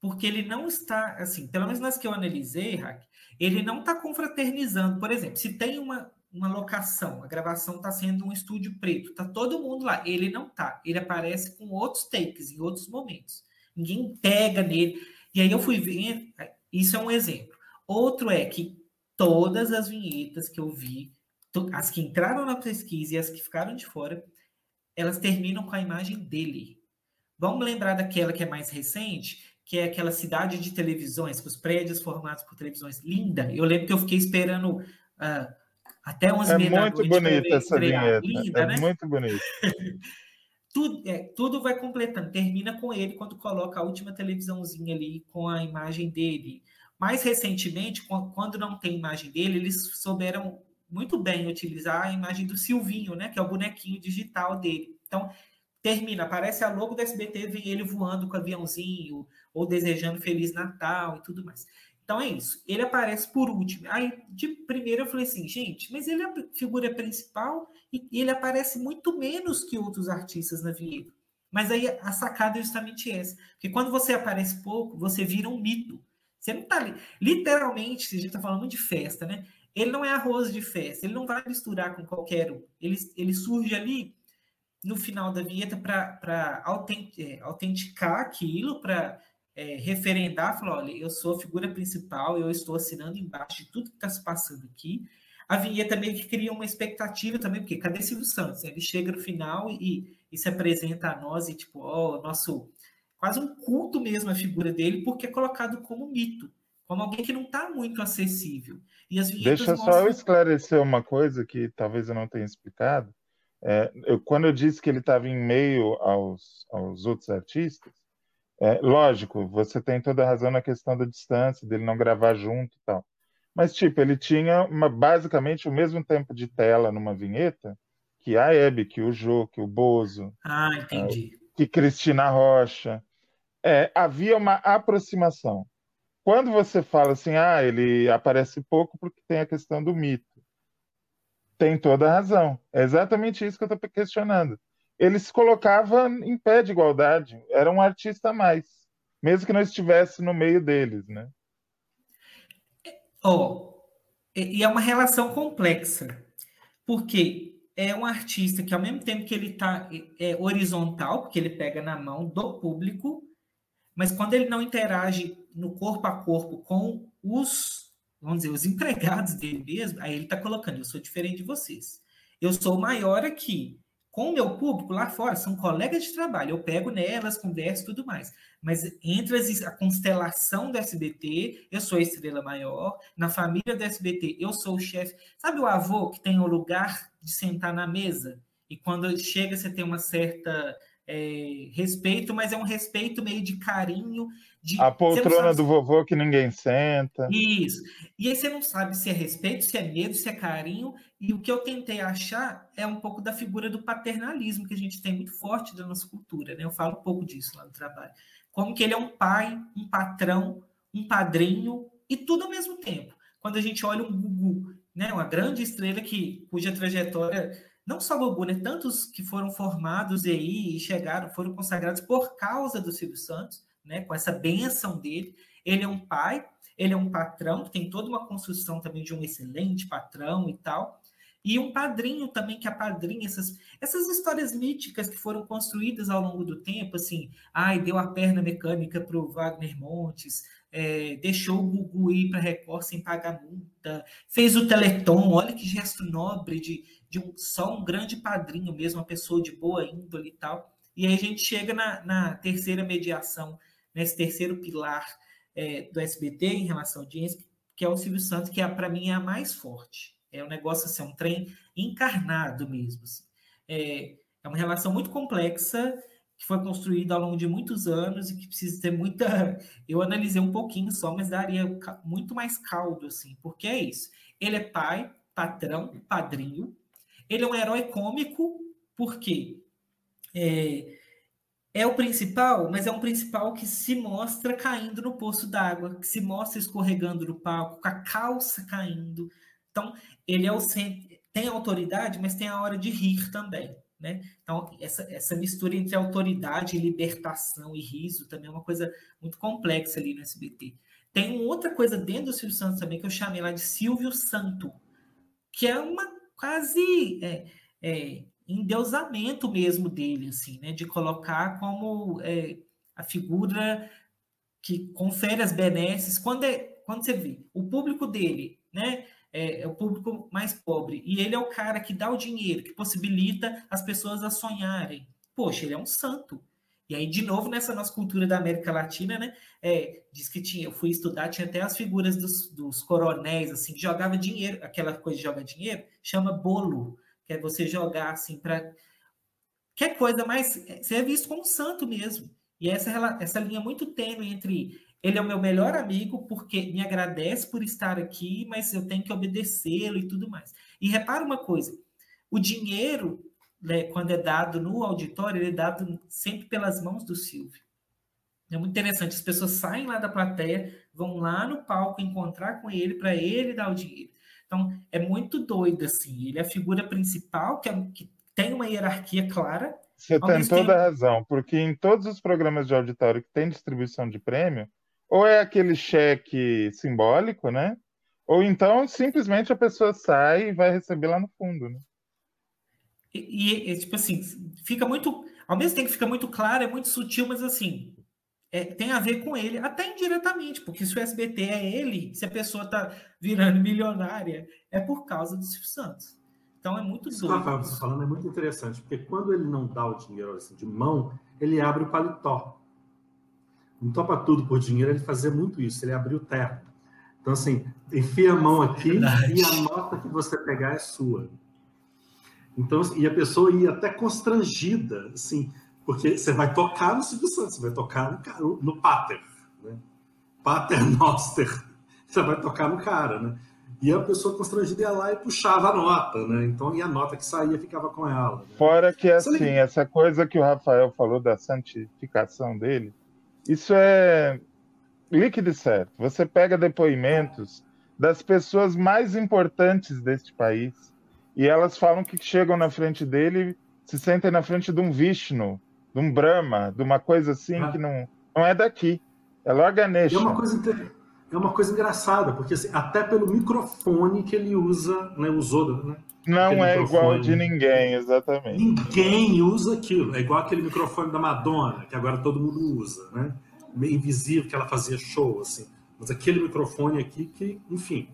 porque ele não está, assim, pelo menos nas que eu analisei, Hack, ele não está confraternizando. Por exemplo, se tem uma, uma locação, a gravação está sendo um estúdio preto, está todo mundo lá, ele não está. Ele aparece com outros takes em outros momentos. Ninguém pega nele. E aí eu fui ver, isso é um exemplo. Outro é que todas as vinhetas que eu vi as que entraram na pesquisa e as que ficaram de fora, elas terminam com a imagem dele. Vamos lembrar daquela que é mais recente, que é aquela cidade de televisões, com os prédios formados por televisões. Linda. Eu lembro que eu fiquei esperando uh, até 11 É muito bonita essa vinheta. Linda, é né? muito bonita. tudo, é, tudo vai completando. Termina com ele quando coloca a última televisãozinha ali com a imagem dele. Mais recentemente, quando não tem imagem dele, eles souberam muito bem utilizar a imagem do Silvinho, né? Que é o bonequinho digital dele. Então, termina, aparece a logo do SBT, vem ele voando com o aviãozinho, ou desejando Feliz Natal e tudo mais. Então é isso. Ele aparece por último. Aí, de primeiro, eu falei assim, gente, mas ele é a figura principal e ele aparece muito menos que outros artistas na vinheta. Mas aí a sacada é justamente essa. Porque quando você aparece pouco, você vira um mito. Você não tá ali. Literalmente, a gente está falando de festa, né? Ele não é arroz de festa, ele não vai misturar com qualquer um. Ele, ele surge ali no final da vinheta para é, autenticar aquilo, para é, referendar, falar, olha, eu sou a figura principal, eu estou assinando embaixo de tudo que está se passando aqui. A vinheta meio que cria uma expectativa também, porque cadê Silvio Santos? Ele chega no final e, e se apresenta a nós e, tipo, ó, nosso quase um culto mesmo a figura dele, porque é colocado como mito, como alguém que não está muito acessível. E as Deixa só eu esclarecer uma coisa que talvez eu não tenha explicado. É, eu, quando eu disse que ele estava em meio aos, aos outros artistas, é, lógico, você tem toda a razão na questão da distância, dele não gravar junto e tal. Mas, tipo, ele tinha uma, basicamente o mesmo tempo de tela numa vinheta que a Hebe, que o Jô, que o Bozo. Ah, entendi. É, que Cristina Rocha. É, havia uma aproximação. Quando você fala assim, ah, ele aparece pouco porque tem a questão do mito. Tem toda a razão. É exatamente isso que eu estou questionando ele se colocava em pé de igualdade, era um artista a mais, mesmo que não estivesse no meio deles, né? Oh, e é uma relação complexa, porque é um artista que, ao mesmo tempo que ele está é, horizontal, porque ele pega na mão do público, mas quando ele não interage no corpo a corpo com os, vamos dizer, os empregados dele mesmo, aí ele está colocando, eu sou diferente de vocês. Eu sou maior aqui, com o meu público lá fora, são colegas de trabalho, eu pego nelas, converso e tudo mais. Mas entre as, a constelação do SBT, eu sou a estrela maior, na família do SBT, eu sou o chefe. Sabe o avô que tem o lugar de sentar na mesa? E quando chega, você tem uma certa é, respeito, mas é um respeito meio de carinho. De, a poltrona sabe... do vovô que ninguém senta. Isso. E aí você não sabe se é respeito, se é medo, se é carinho. E o que eu tentei achar é um pouco da figura do paternalismo que a gente tem muito forte da nossa cultura. Né? Eu falo um pouco disso lá no trabalho. Como que ele é um pai, um patrão, um padrinho e tudo ao mesmo tempo. Quando a gente olha um Gugu, né? uma grande estrela que, cuja trajetória não só Gugu, né? Tantos que foram formados aí e chegaram, foram consagrados por causa do Silvio Santos, né? Com essa benção dele. Ele é um pai, ele é um patrão, que tem toda uma construção também de um excelente patrão e tal. E um padrinho também que apadrinha essas, essas histórias míticas que foram construídas ao longo do tempo, assim, ai, deu a perna mecânica para o Wagner Montes, é, deixou o Gugu ir para Record sem pagar multa, fez o Teleton, olha que gesto nobre de, de um, só um grande padrinho mesmo, uma pessoa de boa índole e tal. E aí a gente chega na, na terceira mediação, nesse terceiro pilar é, do SBT em relação à audiência, que é o Silvio Santos, que é, para mim é a mais forte. É um negócio assim, é um trem encarnado mesmo. Assim. É, é uma relação muito complexa que foi construída ao longo de muitos anos e que precisa ter muita. Eu analisei um pouquinho só, mas daria muito mais caldo, assim, porque é isso. Ele é pai, patrão, padrinho, ele é um herói cômico, porque é, é o principal, mas é um principal que se mostra caindo no poço d'água, que se mostra escorregando no palco, com a calça caindo. Então, ele é o tem autoridade, mas tem a hora de rir também. Né? Então, essa, essa mistura entre autoridade, libertação e riso também é uma coisa muito complexa ali no SBT. Tem outra coisa dentro do Silvio Santos também que eu chamei lá de Silvio Santo, que é uma quase é, é, endeusamento mesmo dele, assim, né? De colocar como é, a figura que confere as benesses. Quando, é, quando você vê o público dele, né? É, é, o público mais pobre. E ele é o cara que dá o dinheiro, que possibilita as pessoas a sonharem. Poxa, ele é um santo. E aí, de novo, nessa nossa cultura da América Latina, né? É, diz que tinha, eu fui estudar, tinha até as figuras dos, dos coronéis, assim, que jogava dinheiro, aquela coisa de jogar dinheiro, chama bolo, que é você jogar, assim, para. Quer coisa mais. Você é visto como um santo mesmo. E essa, essa linha muito tênue entre ele é o meu melhor amigo porque me agradece por estar aqui, mas eu tenho que obedecê-lo e tudo mais. E repara uma coisa: o dinheiro, né, quando é dado no auditório, ele é dado sempre pelas mãos do Silvio. É muito interessante. As pessoas saem lá da plateia, vão lá no palco encontrar com ele para ele dar o dinheiro. Então, é muito doido, assim. Ele é a figura principal, que, é, que tem uma hierarquia clara. Você tem toda tempo... a razão, porque em todos os programas de auditório que tem distribuição de prêmio, ou é aquele cheque simbólico, né? Ou então simplesmente a pessoa sai e vai receber lá no fundo, né? E, e tipo assim, fica muito. Ao mesmo tempo que fica muito claro, é muito sutil, mas assim, é, tem a ver com ele, até indiretamente, porque se o SBT é ele, se a pessoa tá virando milionária, é por causa do Silvio Santos. Então é muito Isso doido. Rafael, você falando é muito interessante, porque quando ele não dá o dinheiro assim, de mão, ele abre o paletó não topa tudo por dinheiro, ele fazia muito isso, ele abriu o terno. Então, assim, enfia a mão aqui Verdade. e a nota que você pegar é sua. Então, e a pessoa ia até constrangida, assim, porque você vai tocar no Silvio Santos, você vai tocar no, no Pater, né? Pater Noster, você vai tocar no cara, né? E a pessoa constrangida ia lá e puxava a nota, né? Então, e a nota que saía ficava com ela. Né? Fora que, assim, essa coisa que o Rafael falou da santificação dele, isso é líquido certo. Você pega depoimentos das pessoas mais importantes deste país e elas falam que chegam na frente dele, se sentem na frente de um Vishnu, de um Brahma, de uma coisa assim ah. que não, não é daqui. É logo É uma coisa é uma coisa engraçada, porque assim, até pelo microfone que ele usa, né, usou, né? Não é igual de ninguém, exatamente. Ninguém usa aquilo. É igual aquele microfone da Madonna, que agora todo mundo usa, né? Meio invisível, que ela fazia show, assim. Mas aquele microfone aqui que, enfim.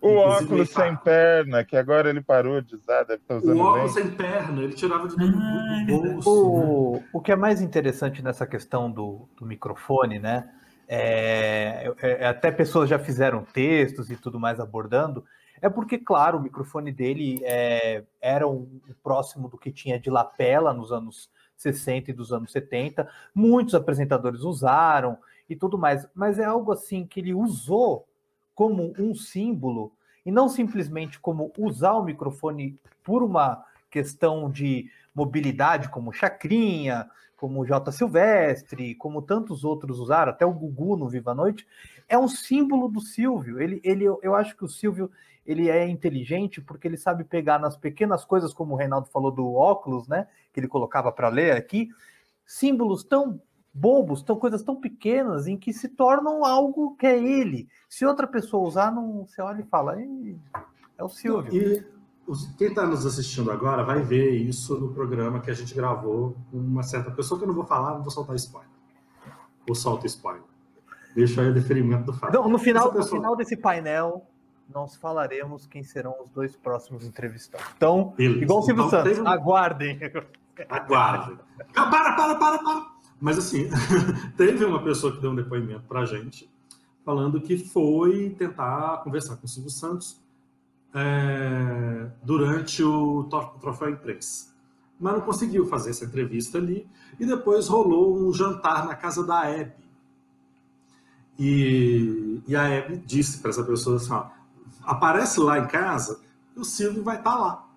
O óculos sem perna, que agora ele parou de usar, deve estar usando. O óculos bem. sem perna, ele tirava de dentro ah, do bolso. O, né? o que é mais interessante nessa questão do, do microfone, né? É, é, até pessoas já fizeram textos e tudo mais abordando, é porque, claro, o microfone dele é, era um, um próximo do que tinha de lapela nos anos 60 e dos anos 70. Muitos apresentadores usaram e tudo mais, mas é algo assim que ele usou como um símbolo e não simplesmente como usar o microfone por uma questão de mobilidade, como Chacrinha, como J. Silvestre, como tantos outros usaram, até o Gugu no Viva a Noite, é um símbolo do Silvio. Ele, ele, eu acho que o Silvio ele é inteligente porque ele sabe pegar nas pequenas coisas, como o Reinaldo falou do óculos, né? Que ele colocava para ler aqui, símbolos tão bobos, tão coisas tão pequenas em que se tornam algo que é ele. Se outra pessoa usar, não, você olha e fala, é o Silvio. E quem está nos assistindo agora vai ver isso no programa que a gente gravou com uma certa pessoa que eu não vou falar, não vou soltar spoiler. Ou solto spoiler. Deixa aí o deferimento do fato. no final, pessoa... no final desse painel, nós falaremos quem serão os dois próximos entrevistados. Então, Beleza. igual o Silvio então, Santos, teve... aguardem. Aguardem. Para, para, para, para. Mas assim, teve uma pessoa que deu um depoimento para a gente, falando que foi tentar conversar com o Silvio Santos é, durante o Troféu Imprensa. Mas não conseguiu fazer essa entrevista ali. E depois rolou um jantar na casa da Hebe. E, e a Hebe disse para essa pessoa assim: ó, aparece lá em casa, o Silvio vai estar tá lá.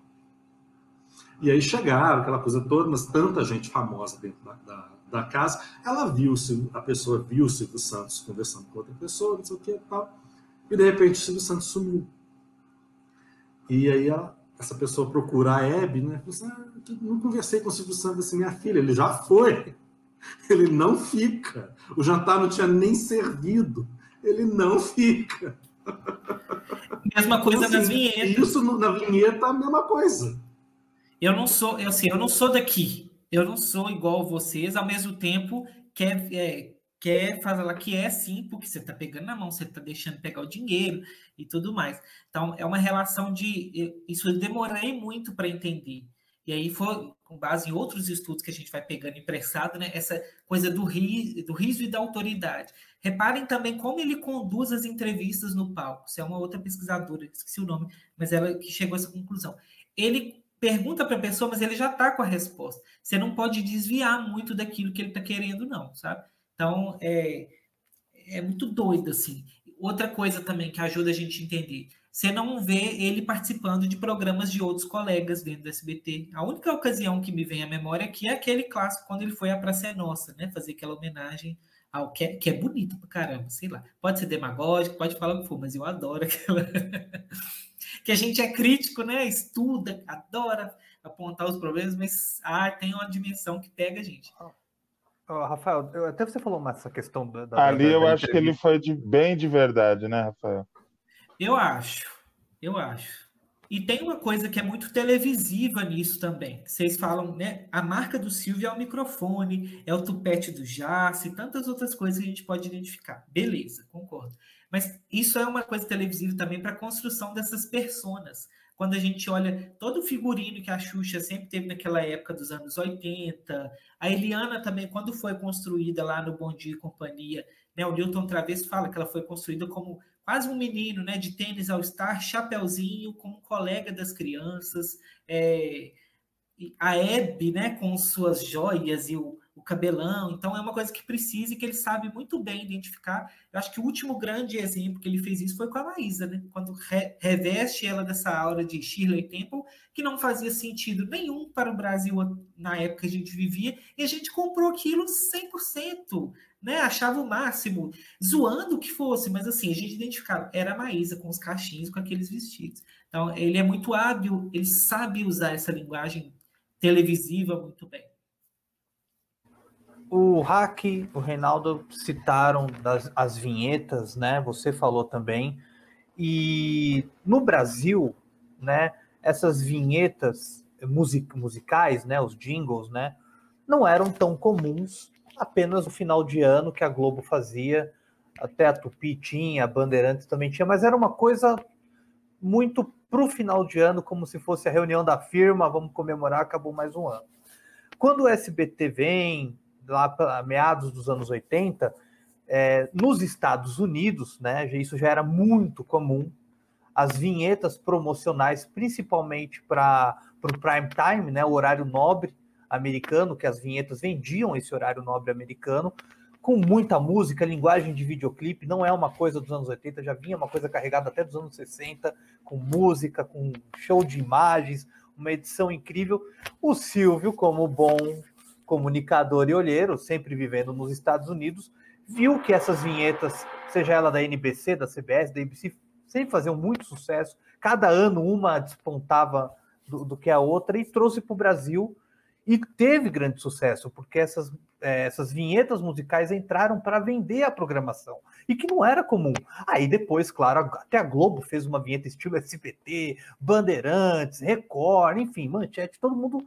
E aí chegaram, aquela coisa toda, mas tanta gente famosa dentro da, da, da casa. Ela viu, a pessoa viu o Silvio Santos conversando com outra pessoa, não sei o que e tal. E de repente o Silvio Santos sumiu. E aí ela, essa pessoa procura a Hebe, né? Assim, ah, não conversei com o Silvio Santos assim, minha filha, ele já foi. Ele não fica. O jantar não tinha nem servido. Ele não fica. Mesma coisa então, assim, nas vinhetas. Isso na vinheta a mesma coisa. Eu não sou, eu, assim, eu não sou daqui. Eu não sou igual vocês, ao mesmo tempo quer, é, quer falar que é sim, porque você está pegando na mão, você está deixando pegar o dinheiro e tudo mais. Então, é uma relação de. Isso eu demorei muito para entender. E aí foi com base em outros estudos que a gente vai pegando emprestado, né? Essa coisa do, ri, do riso e da autoridade. Reparem também como ele conduz as entrevistas no palco. Isso é uma outra pesquisadora, esqueci o nome, mas ela que chegou a essa conclusão. Ele pergunta para a pessoa, mas ele já está com a resposta. Você não pode desviar muito daquilo que ele está querendo, não, sabe? Então, é, é muito doido, assim. Outra coisa também que ajuda a gente a entender, você não vê ele participando de programas de outros colegas dentro do SBT. A única ocasião que me vem à memória aqui é aquele clássico quando ele foi à Praça é Nossa, né? Fazer aquela homenagem ao que é, que é bonito pra caramba, sei lá. Pode ser demagógico, pode falar o que for, mas eu adoro aquela. que a gente é crítico, né? Estuda, adora apontar os problemas, mas ah, tem uma dimensão que pega a gente. Oh, Rafael, eu, até você falou essa questão da. da Ali da, eu da acho que ele foi de bem de verdade, né, Rafael? Eu acho, eu acho. E tem uma coisa que é muito televisiva nisso também. Vocês falam, né? A marca do Silvio é o microfone, é o tupete do Jace, tantas outras coisas que a gente pode identificar. Beleza, concordo. Mas isso é uma coisa televisiva também para a construção dessas personas. Quando a gente olha todo o figurino que a Xuxa sempre teve naquela época dos anos 80, a Eliana também, quando foi construída lá no Bom Dia e Companhia, né, o Newton Travesso fala que ela foi construída como quase um menino, né, de tênis ao estar, chapéuzinho, como colega das crianças, é, a Hebe, né, com suas joias e o, o, cabelão, então é uma coisa que precisa e que ele sabe muito bem identificar. Eu acho que o último grande exemplo que ele fez isso foi com a Maísa, né, quando re, reveste ela dessa aura de Shirley Temple, que não fazia sentido nenhum para o Brasil na época que a gente vivia, e a gente comprou aquilo 100%, né, achava o máximo, zoando o que fosse, mas assim, a gente identificava, era a Maísa com os cachinhos, com aqueles vestidos. Então, ele é muito hábil, ele sabe usar essa linguagem televisiva muito bem. O Hack, o Reinaldo citaram das, as vinhetas, né? Você falou também. E no Brasil, né, essas vinhetas music, musicais, né, os jingles, né, não eram tão comuns apenas no final de ano que a Globo fazia, até a Tupi tinha, a Bandeirantes também tinha, mas era uma coisa muito para o final de ano, como se fosse a reunião da firma, vamos comemorar, acabou mais um ano. Quando o SBT vem, lá para meados dos anos 80, é, nos Estados Unidos, né, isso já era muito comum, as vinhetas promocionais, principalmente para o prime time, né, o horário nobre, americano, que as vinhetas vendiam esse horário nobre americano, com muita música, linguagem de videoclipe, não é uma coisa dos anos 80, já vinha uma coisa carregada até dos anos 60, com música, com show de imagens, uma edição incrível. O Silvio, como bom comunicador e olheiro, sempre vivendo nos Estados Unidos, viu que essas vinhetas, seja ela da NBC, da CBS, da ABC, sempre faziam muito sucesso. Cada ano uma despontava do, do que a outra e trouxe para o Brasil e teve grande sucesso, porque essas, é, essas vinhetas musicais entraram para vender a programação, e que não era comum. Aí depois, claro, até a Globo fez uma vinheta estilo SBT, Bandeirantes, Record, enfim, Manchete, todo mundo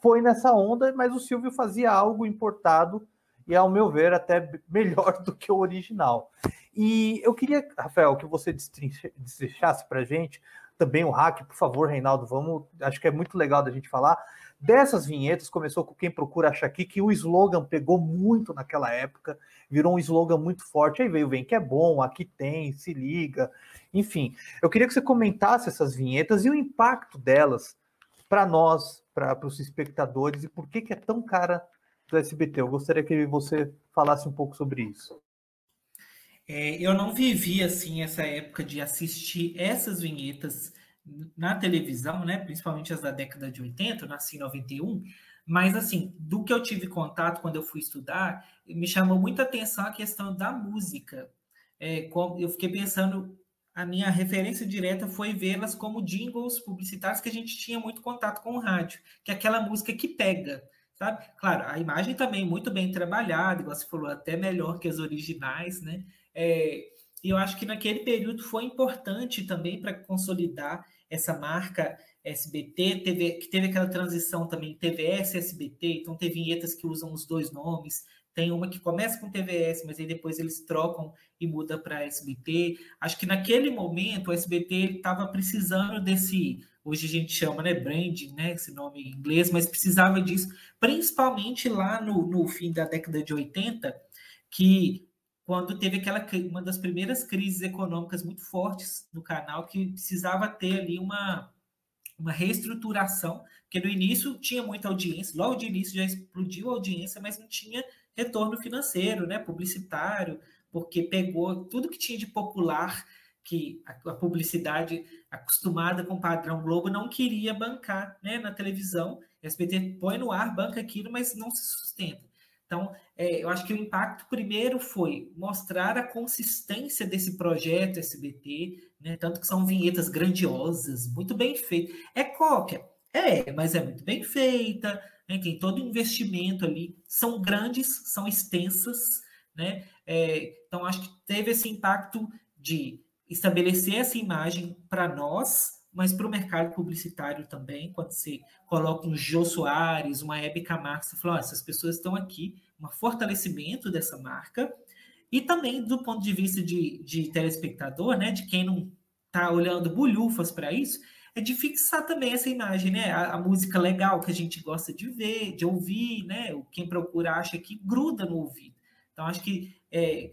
foi nessa onda, mas o Silvio fazia algo importado, e ao meu ver, até melhor do que o original. E eu queria, Rafael, que você destrinchasse para gente também o hack, por favor, Reinaldo, vamos, acho que é muito legal da gente falar Dessas vinhetas, começou com Quem Procura Acha Aqui, que o slogan pegou muito naquela época, virou um slogan muito forte. Aí veio Vem Que É Bom, Aqui Tem, Se Liga, enfim. Eu queria que você comentasse essas vinhetas e o impacto delas para nós, para os espectadores, e por que, que é tão cara do SBT. Eu gostaria que você falasse um pouco sobre isso. É, eu não vivi assim essa época de assistir essas vinhetas na televisão, né, principalmente as da década de 80, eu nasci em 91, mas assim, do que eu tive contato quando eu fui estudar, me chamou muita atenção a questão da música. É, eu fiquei pensando, a minha referência direta foi vê-las como jingles publicitários que a gente tinha muito contato com o rádio, que é aquela música que pega, sabe? Claro, a imagem também muito bem trabalhada, igual você falou, até melhor que as originais, né? É, e eu acho que naquele período foi importante também para consolidar essa marca SBT, teve, que teve aquela transição também TVS SBT, então tem vinhetas que usam os dois nomes, tem uma que começa com TVS, mas aí depois eles trocam e muda para SBT. Acho que naquele momento o SBT estava precisando desse, hoje a gente chama, né, branding, né, esse nome em inglês, mas precisava disso, principalmente lá no, no fim da década de 80, que quando teve aquela uma das primeiras crises econômicas muito fortes no canal que precisava ter ali uma uma reestruturação, porque no início tinha muita audiência, logo de início já explodiu a audiência, mas não tinha retorno financeiro, né, publicitário, porque pegou tudo que tinha de popular que a, a publicidade acostumada com o padrão Globo não queria bancar né, na televisão. SBT põe no ar, banca aquilo, mas não se sustenta. Então, é, eu acho que o impacto primeiro foi mostrar a consistência desse projeto SBT, né, tanto que são vinhetas grandiosas, muito bem feitas. É qualquer, é, mas é muito bem feita, né, tem todo o investimento ali, são grandes, são extensas, né? É, então, acho que teve esse impacto de estabelecer essa imagem para nós, mas para o mercado publicitário também, quando você coloca um Jô Soares, uma Hebe Camargo, você fala, oh, essas pessoas estão aqui, um fortalecimento dessa marca, e também do ponto de vista de, de telespectador, né, de quem não está olhando bulhufas para isso, é de fixar também essa imagem, né, a, a, música legal que a gente gosta de ver, de ouvir, né, quem procura acha que gruda no ouvido. Então, acho que é,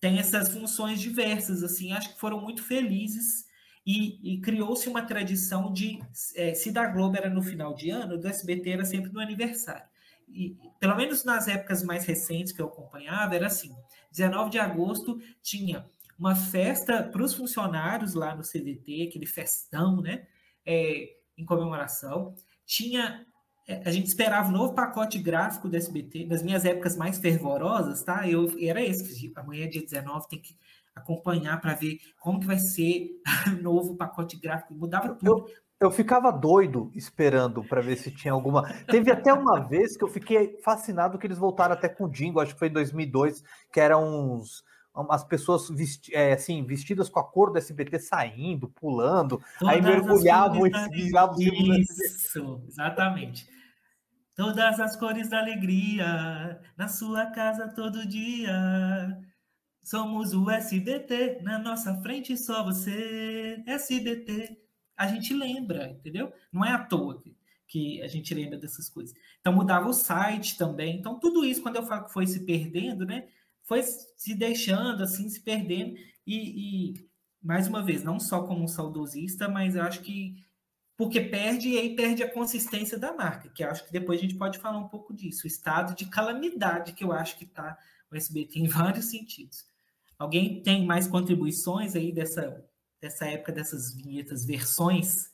tem essas funções diversas, assim, acho que foram muito felizes e, e criou-se uma tradição de, é, se da Globo era no final de ano, do SBT era sempre no aniversário. E, pelo menos nas épocas mais recentes que eu acompanhava, era assim, 19 de agosto tinha uma festa para os funcionários lá no CDT, aquele festão, né, é, em comemoração, tinha é, a gente esperava um novo pacote gráfico do SBT, nas minhas épocas mais fervorosas, tá? Eu era esse, amanhã dia 19 tem que acompanhar para ver como que vai ser o novo pacote gráfico, mudava tudo. Eu, eu ficava doido esperando para ver se tinha alguma. Teve até uma vez que eu fiquei fascinado que eles voltaram até com o Dingo, acho que foi em 2002, que eram uns as pessoas vesti é, assim, vestidas com a cor do SBT saindo, pulando, Todas aí mergulhavam e viravam Isso, exatamente. Todas as cores da alegria, na sua casa todo dia. Somos o SBT, na nossa frente só você, SBT. A gente lembra, entendeu? Não é à toa que, que a gente lembra dessas coisas. Então mudava o site também. Então tudo isso, quando eu falo que foi se perdendo, né? foi se deixando, assim, se perdendo. E, e, mais uma vez, não só como um saudosista, mas eu acho que porque perde e aí perde a consistência da marca, que acho que depois a gente pode falar um pouco disso. O estado de calamidade que eu acho que está o SBT em vários sentidos. Alguém tem mais contribuições aí dessa, dessa época, dessas vinhetas, versões?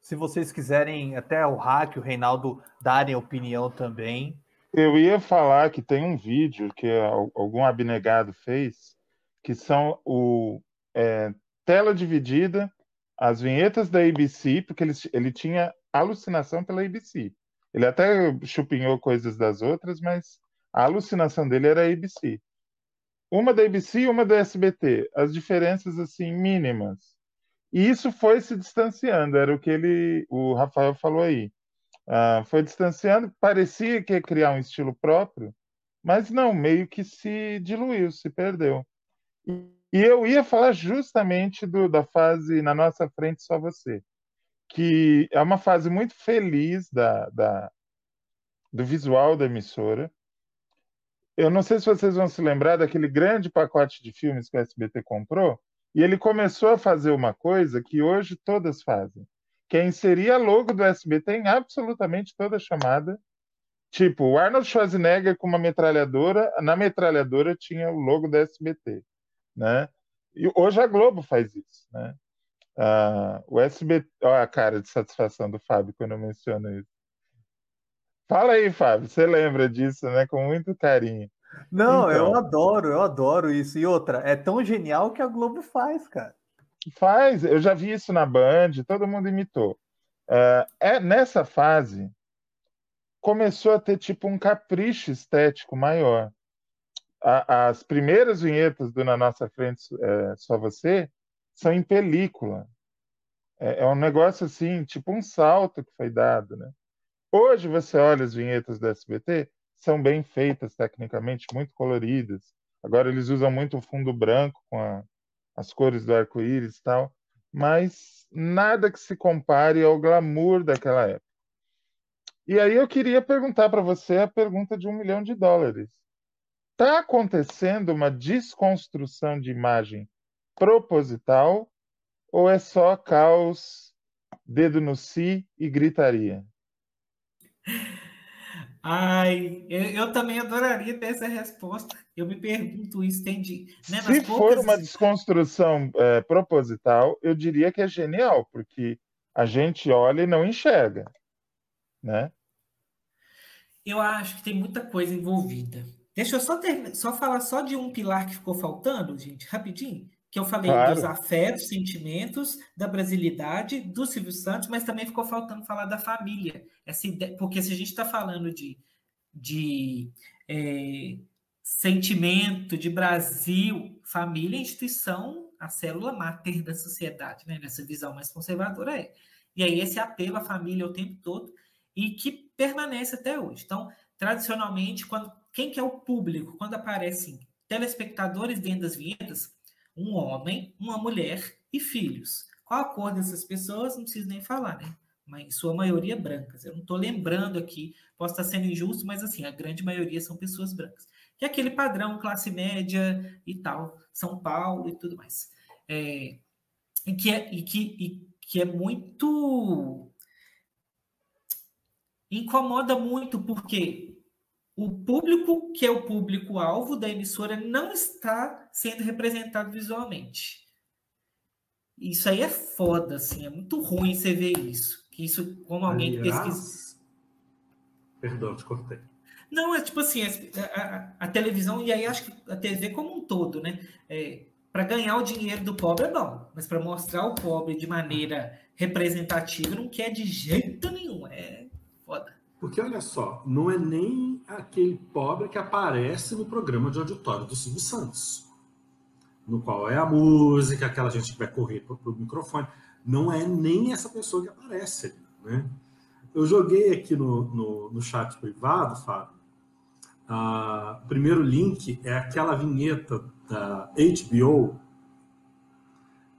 Se vocês quiserem, até o Hack, o Reinaldo, darem opinião também, eu ia falar que tem um vídeo que algum abnegado fez, que são o é, tela dividida, as vinhetas da ABC, porque ele, ele tinha alucinação pela ABC. Ele até chupinhou coisas das outras, mas a alucinação dele era a ABC. Uma da ABC e uma da SBT. As diferenças, assim, mínimas. E isso foi se distanciando, era o que ele, o Rafael falou aí. Uh, foi distanciando, parecia que ia criar um estilo próprio, mas não, meio que se diluiu, se perdeu. E, e eu ia falar justamente do, da fase Na Nossa Frente Só Você, que é uma fase muito feliz da, da, do visual da emissora. Eu não sei se vocês vão se lembrar daquele grande pacote de filmes que o SBT comprou, e ele começou a fazer uma coisa que hoje todas fazem que é inserir a logo do SBT em absolutamente toda chamada. Tipo, o Arnold Schwarzenegger com uma metralhadora, na metralhadora tinha o logo do SBT, né? E hoje a Globo faz isso, né? Ah, o SBT, olha a cara de satisfação do Fábio quando eu menciono isso. Fala aí, Fábio, você lembra disso, né? Com muito carinho. Não, então, eu adoro, eu adoro isso. E outra, é tão genial que a Globo faz, cara. Faz, eu já vi isso na Band, todo mundo imitou. Uh, é nessa fase começou a ter tipo um capricho estético maior. A, as primeiras vinhetas do Na Nossa Frente é, Só Você são em película. É, é, um negócio assim, tipo um salto que foi dado, né? Hoje você olha as vinhetas do SBT, são bem feitas tecnicamente, muito coloridas. Agora eles usam muito o fundo branco com a, as cores do arco-íris e tal, mas nada que se compare ao glamour daquela época. E aí eu queria perguntar para você a pergunta de um milhão de dólares. Está acontecendo uma desconstrução de imagem proposital ou é só caos, dedo no si e gritaria? Ai, eu, eu também adoraria ter essa resposta. Eu me pergunto isso, tem de. Né, Se nas for poucas- uma desconstrução é, proposital, eu diria que é genial, porque a gente olha e não enxerga, né? Eu acho que tem muita coisa envolvida. Deixa eu só, termi- só falar só de um pilar que ficou faltando, gente, rapidinho. Que eu falei Claro. dos afetos, sentimentos, da brasilidade, do Silvio Santos, mas também ficou faltando falar da família. Essa ide- Porque se a gente está falando de, de é, sentimento, de Brasil, família é instituição, a célula máter da sociedade, né? Nessa visão mais conservadora é. E aí esse apelo à família o tempo todo e que permanece até hoje. Então, tradicionalmente, quando quem que é o público? Quando aparecem telespectadores dentro das vinhetas, um homem, uma mulher e filhos. Qual a cor dessas pessoas? Não preciso nem falar, né? Mas em sua maioria brancas. Eu não estou lembrando aqui, posso estar sendo injusto, mas assim, a grande maioria são pessoas brancas. Que é aquele padrão classe média e tal, São Paulo e tudo mais. É, e, que é, e, que, e que é muito incomoda muito porque o público que é o público-alvo da emissora não está sendo representado visualmente. Isso aí é foda, assim, é muito ruim você ver isso. Que isso, como alguém que pesquisa. Perdão, te cortei. Não, é tipo assim, a, a- a televisão, e aí acho que a TV como um todo, né? para ganhar o dinheiro do pobre é bom, mas para mostrar o pobre de maneira representativa não quer de jeito nenhum. É foda. Porque olha só, não é nem aquele pobre que aparece no programa de auditório do Silvio Santos, no qual é a música, aquela gente que vai correr para o microfone. Não é nem essa pessoa que aparece ali, né? Eu joguei aqui no, no, no chat privado, Fábio. ah, o primeiro link é aquela vinheta da HBO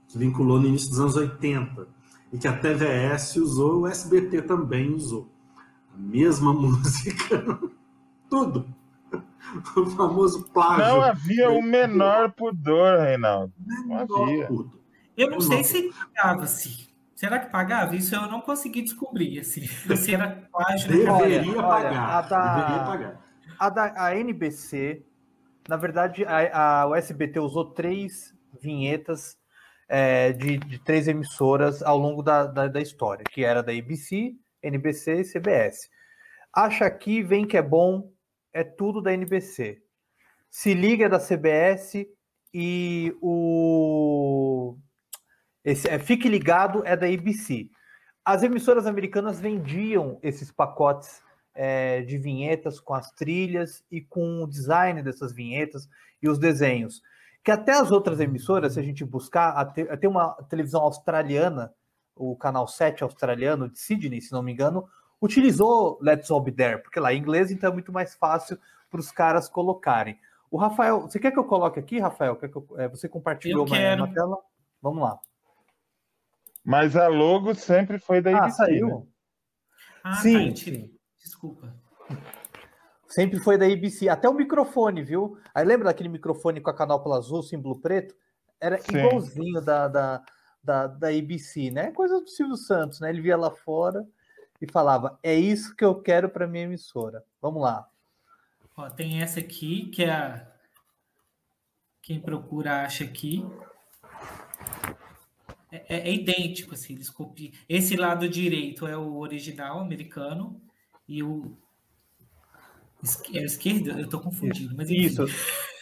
que vinculou no início dos anos 80 e que a TVS usou, o SBT também usou mesma música, tudo. O famoso plágio. Não havia o menor pudor, Reinaldo. Menor havia. tudo. Eu não Não. sei se pagava-se. Será que pagava? Isso eu não consegui descobrir, assim. Se era plágio. Deveria olha, pagar. a da- Deveria pagar. A, da, a NBC, na verdade, a, a, o SBT usou três vinhetas é, de, de três emissoras ao longo da, da, da história, que era da ABC, NBC e CBS. Acha aqui, vem que é bom, é tudo da NBC. Se liga é da CBS e o. Esse, é, Fique ligado é da ABC. As emissoras americanas vendiam esses pacotes é, de vinhetas com as trilhas e com o design dessas vinhetas e os desenhos. Que até as outras emissoras, se a gente buscar, tem uma televisão australiana, o canal 7 australiano de Sydney, se não me engano, utilizou Let's All Be There, porque lá em inglês então é muito mais fácil para os caras colocarem. O Rafael, você quer que eu coloque aqui, Rafael? Quer que eu- é, você compartilhou Eu uma, quero. uma tela? Vamos lá. Mas a logo sempre foi da Ah, ABC. né? saiu? Ah, Sim, tá, tirei. Desculpa. Sempre foi da ABC. Até o microfone, viu? Aí lembra daquele microfone com a canopla azul, símbolo preto? Era Sim. igualzinho da, da, da, da ABC, né? Coisa do Silvio Santos, né? Ele via lá fora e falava: É isso que eu quero para minha emissora. Vamos lá. Ó, tem essa aqui, que é a. Quem procura acha aqui. É, é- é idêntico, assim, eles copiam. Esse lado direito é o original americano e o. É o esquerdo? Eu tô confundindo, mas enfim. Isso.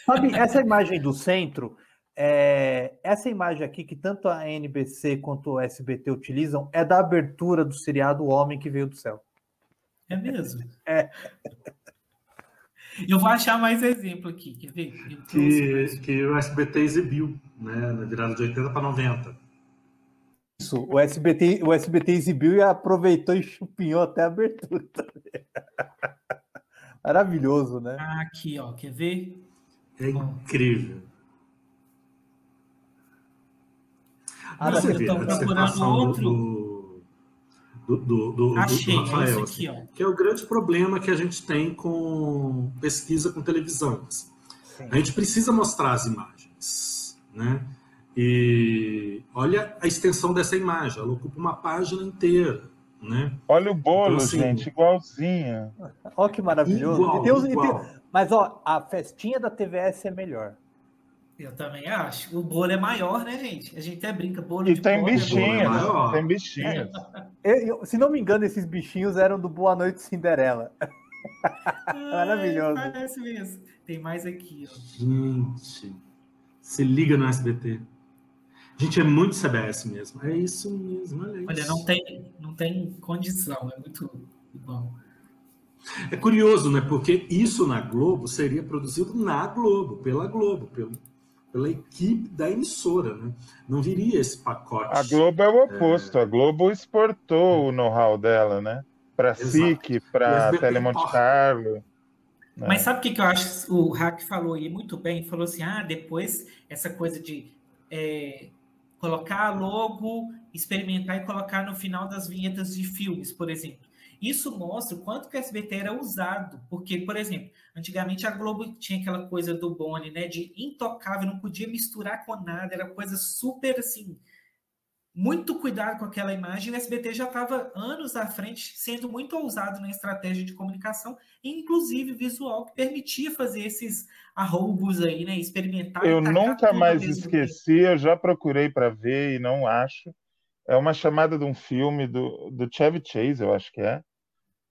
Sabe, essa imagem do centro, é, essa imagem aqui que tanto a NBC quanto o SBT utilizam é da abertura do seriado O Homem que Veio do Céu. É mesmo? É. Eu vou achar mais exemplo aqui, quer ver? Que, que o SBT exibiu, né, na virada de 80 para 90. Isso, o SBT, o SBT exibiu e aproveitou e chupinhou até a abertura. Maravilhoso, né? aqui, ó, quer ver? É incrível. Ah, Você vê eu a tô procurando outro. do, do, do, do, do Achei, é Rafael, assim, aqui, ó. que é o grande problema que a gente tem com pesquisa com televisão. assim. Sim. A gente precisa mostrar as imagens, né? E olha a extensão dessa imagem, ela ocupa uma página inteira, né? Olha o bolo, Então, assim, gente, igualzinho. Olha que maravilhoso. Igual, E tem os- e tem- igual. Mas ó, a festinha da TVS é melhor. Eu também acho. O bolo é maior, né, gente? A gente até brinca, bolo E de tem pobre é bolo bichinhos, maior. tem bichinhos. Eu- eu- se não me engano, esses bichinhos eram do Boa Noite Cinderela. Maravilhoso. Ah, Parece mesmo. Tem mais aqui, ó. Gente, se liga no SBT. Gente, é muito CBS mesmo. É isso mesmo, olha isso. Olha, não tem, não tem condição, é muito igual. É curioso, né? Porque isso na Globo seria produzido na Globo, pela Globo, pelo, pela equipe da emissora, né? Não viria esse pacote. A Globo é o oposto. A Globo exportou o know-how dela, né? Para. SIC, para Telemonte importa. Carlo. né? Mas sabe o que, que eu acho? O Hack falou aí muito bem. Falou assim: ah, depois essa coisa de é, colocar logo, experimentar e colocar no final das vinhetas de filmes, por exemplo. Isso mostra o quanto que o SBT era usado. Porque, por exemplo, antigamente a Globo tinha aquela coisa do Boni, né? De intocável, não podia misturar com nada, era coisa super assim. Muito cuidado com aquela imagem. O SBT já estava anos à frente, sendo muito ousado na estratégia de comunicação, inclusive visual, que permitia fazer esses arroubos aí, né? Experimentar. Eu nunca mais esqueci, eu já procurei para ver e não acho. É uma chamada de um filme do, do Chevy Chase, eu acho que é,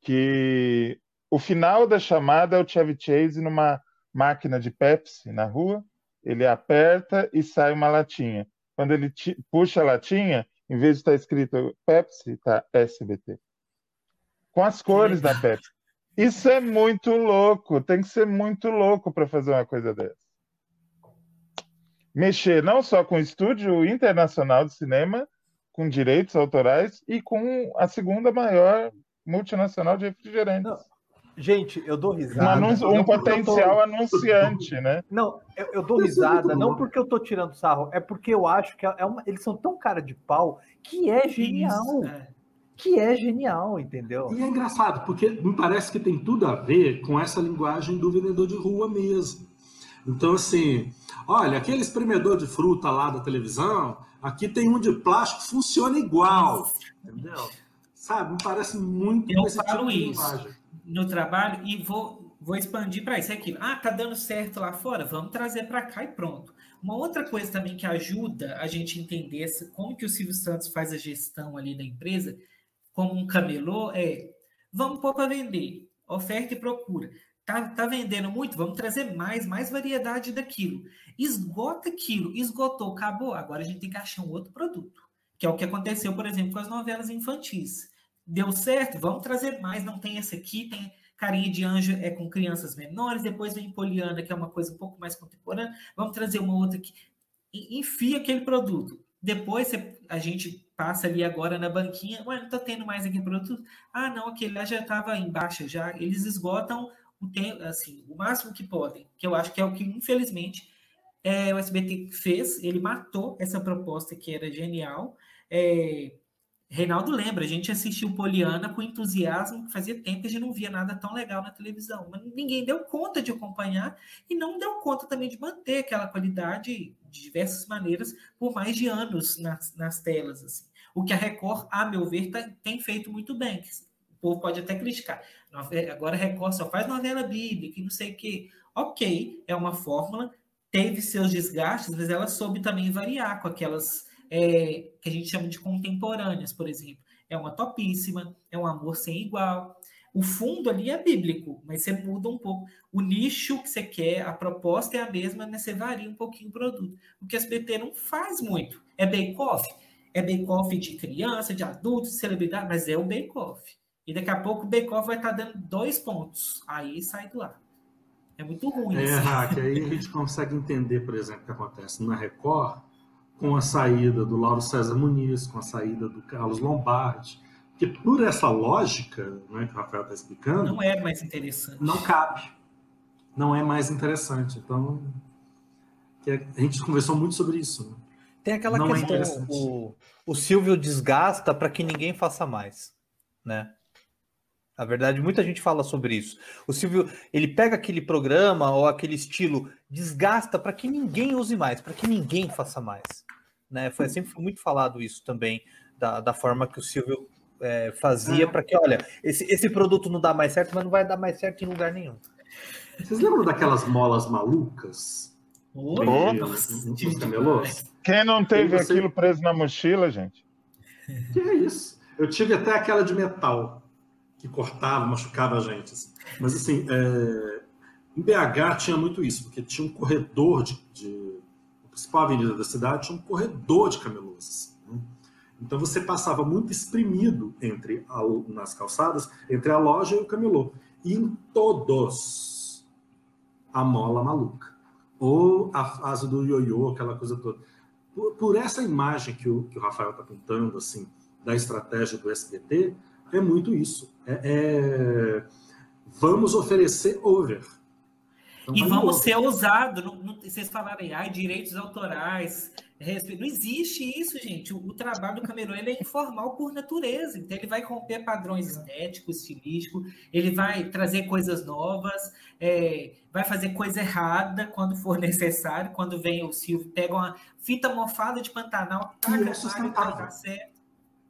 que o final da chamada é o Chevy Chase numa máquina de Pepsi na rua, ele aperta e sai uma latinha. Quando ele puxa a latinha, em vez de estar escrito Pepsi, está SBT. Com as cores da Pepsi. Isso é muito louco, tem que ser muito louco para fazer uma coisa dessa mexer não só com o estúdio internacional de cinema, com direitos autorais e com a segunda maior multinacional de refrigerantes. Não, Gente, eu dou Um, risada. anúncio- um porque eu tô- potencial anunciante, né? Não, eu, eu dou risada, não porque eu tô tirando sarro, é porque eu acho que é uma- eles são tão cara de pau que é genial. Isso, é. Que é genial, entendeu? E é engraçado, porque me parece que tem tudo a ver com essa linguagem do vendedor de rua mesmo. Então, assim, olha, aquele espremedor de fruta lá da televisão, aqui tem um de plástico, funciona igual. Entendeu? Sabe? Me parece muito Eu esse falo tipo isso. no trabalho e vou, vou expandir para isso. É aquilo. Ah, tá dando certo lá fora? Vamos trazer para cá e pronto. Uma outra coisa também que ajuda a gente entender essa- como que o Silvio Santos faz a gestão ali da empresa, como um camelô, é vamos pôr para vender, oferta e procura. Tá, tá vendendo muito? Vamos trazer mais, mais variedade daquilo. Esgota aquilo, esgotou, acabou. Agora a gente tem que achar um outro produto, que é o que aconteceu, por exemplo, com as novelas infantis deu certo, vamos trazer mais. Não tem essa aqui, tem Carinha de Anjo é com crianças menores, depois vem Poliana, que é uma coisa um pouco mais contemporânea, vamos trazer uma outra aqui. Enfia aquele produto. Depois a gente passa ali agora na banquinha, ué, não tá tendo mais aquele produto? Ah, não, aquele lá já estava em baixa já. Eles esgotam o tempo, assim, o máximo que podem, que eu acho que é o que, infelizmente, é, o SBT fez. Ele matou essa proposta que era genial. É, Reinaldo lembra, a gente assistiu Poliana com entusiasmo, fazia tempo que a gente não via nada tão legal na televisão, mas ninguém deu conta de acompanhar e não deu conta também de manter aquela qualidade de diversas maneiras por mais de anos nas, nas telas. Assim. O que a Record, a meu ver, tá- tem feito muito bem. O povo pode até criticar. Nove- Agora Record só faz novela bíblica e não sei o quê. Ok, é uma fórmula, teve seus desgastes, mas ela soube também variar com aquelas é, que a gente chama de contemporâneas, por exemplo. É uma topíssima, é um amor sem igual. O fundo ali é bíblico, mas você muda um pouco. O nicho que você quer, a proposta é a mesma, mas você varia um pouquinho o produto. O que a SBT não faz muito. É bake-off? É bake-off de criança, de adulto, de celebridade, mas é o bake-off. E daqui a pouco o bake-off vai estar dando dois pontos. Aí sai do ar. É muito ruim. É, assim. Raque, aí a gente consegue entender, por exemplo, o que acontece na Record com a saída do Lauro César Muniz, com a saída do Carlos Lombardi. Porque por essa lógica né, que o Rafael está explicando, Não é mais interessante. não cabe. Não é mais interessante. Então, que a gente conversou muito sobre isso. né? Tem aquela Não é questão, interessante. o, o Silvio desgasta para que ninguém faça mais, né? Na verdade, muita gente fala sobre isso. O Silvio, ele pega aquele programa ou aquele estilo, desgasta para que ninguém use mais, para que ninguém faça mais, né? Foi sempre foi muito falado isso também da, da forma que o Silvio é, fazia É. para que, olha, esse, esse produto não dá mais certo, mas não vai dar mais certo em lugar nenhum. Vocês lembram daquelas molas malucas? Oh, nossa? Quem não teve você- aquilo preso na mochila, gente? Que é isso? Eu tive até aquela de metal, que cortava, machucava a gente. assim. Mas, assim, é, em BH tinha muito isso, porque tinha um corredor de. de a principal avenida da cidade tinha um corredor de camelôs. assim, né? Então você passava muito espremido entre a- nas calçadas, entre a loja e o camelô. E em todos, a mola maluca. Ou a fase do ioiô, aquela coisa toda. Por, por essa imagem que o, que o Rafael está pintando, assim, da estratégia do SBT, é muito isso. É, é- vamos oferecer over. Então, E vamos ser ousados. Vocês falarem, ai, direitos autorais. respeito. Não existe isso, gente. O, o trabalho do ele é informal por natureza. Então, ele vai romper padrões estéticos, estilísticos, ele vai trazer coisas novas, é, vai fazer coisa errada quando for necessário. Quando vem o Silvio, pega uma fita mofada de Pantanal, taca é sustentável. tá certo.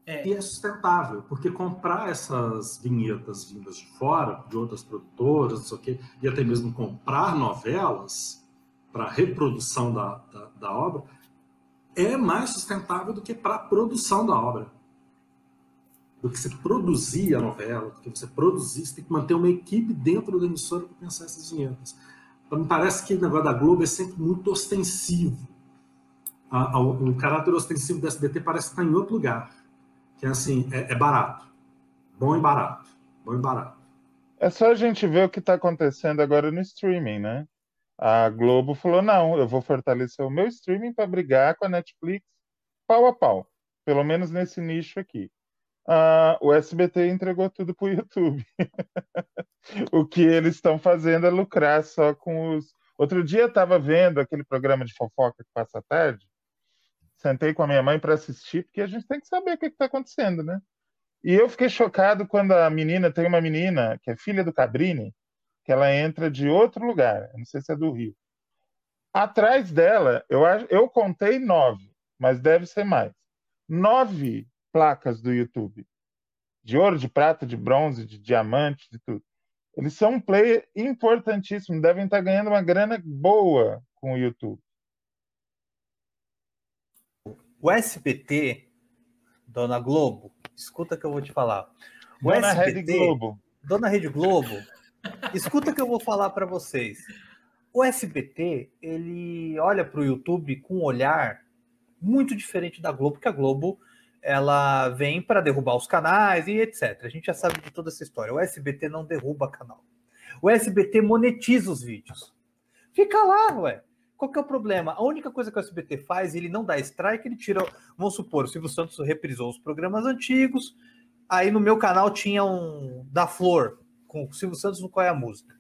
E é sustentável, porque comprar essas vinhetas vindas de fora, de outras produtoras, não sei o quê, e até mesmo comprar novelas para reprodução da, da, da obra, é mais sustentável do que para a produção da obra. Do que você produzir a novela, do que você produzir, você tem que manter uma equipe dentro da emissora para pensar essas vinhetas. Então, me parece que o negócio da Globo é sempre muito ostensivo. O caráter ostensivo do SBT parece estar em outro lugar que é assim, é, é barato. Bom e barato. Bom e barato. É só a gente ver o que está acontecendo agora no streaming, né? A Globo falou: não, eu vou fortalecer o meu streaming para brigar com a Netflix pau a pau, pelo menos nesse nicho aqui. Ah, o SBT entregou tudo para o YouTube. o que eles estão fazendo é lucrar só com os. Outro dia estava vendo aquele programa de fofoca que passa à tarde. Sentei com a minha mãe para assistir, porque a gente tem que saber o que está acontecendo, né? E eu fiquei chocado quando a menina, tem uma menina que é filha do Cabrini, que ela entra de outro lugar, não sei se é do Rio. Atrás dela, eu, eu contei nove, mas deve ser mais. Nove placas do YouTube. De ouro, de prata, de bronze, de diamante, de tudo. Eles são um player importantíssimo, devem estar ganhando uma grana boa com o YouTube. O SBT, Dona Globo, escuta que eu vou te falar. O Dona SBT, Rede Globo. Dona Rede Globo, escuta que eu vou falar para vocês. O SBT, ele olha para o YouTube com um olhar muito diferente da Globo, porque a Globo ela vem para derrubar os canais e etc. A gente já sabe de toda essa história. O SBT não derruba canal. O SBT monetiza os vídeos. Fica lá, ué. Qual que é o problema? A única coisa que o SBT faz, ele não dá strike, ele tira. Vamos supor, o Silvio Santos reprisou os programas antigos. Aí no meu canal tinha um da Flor, com o Silvio Santos no Qual é a Música.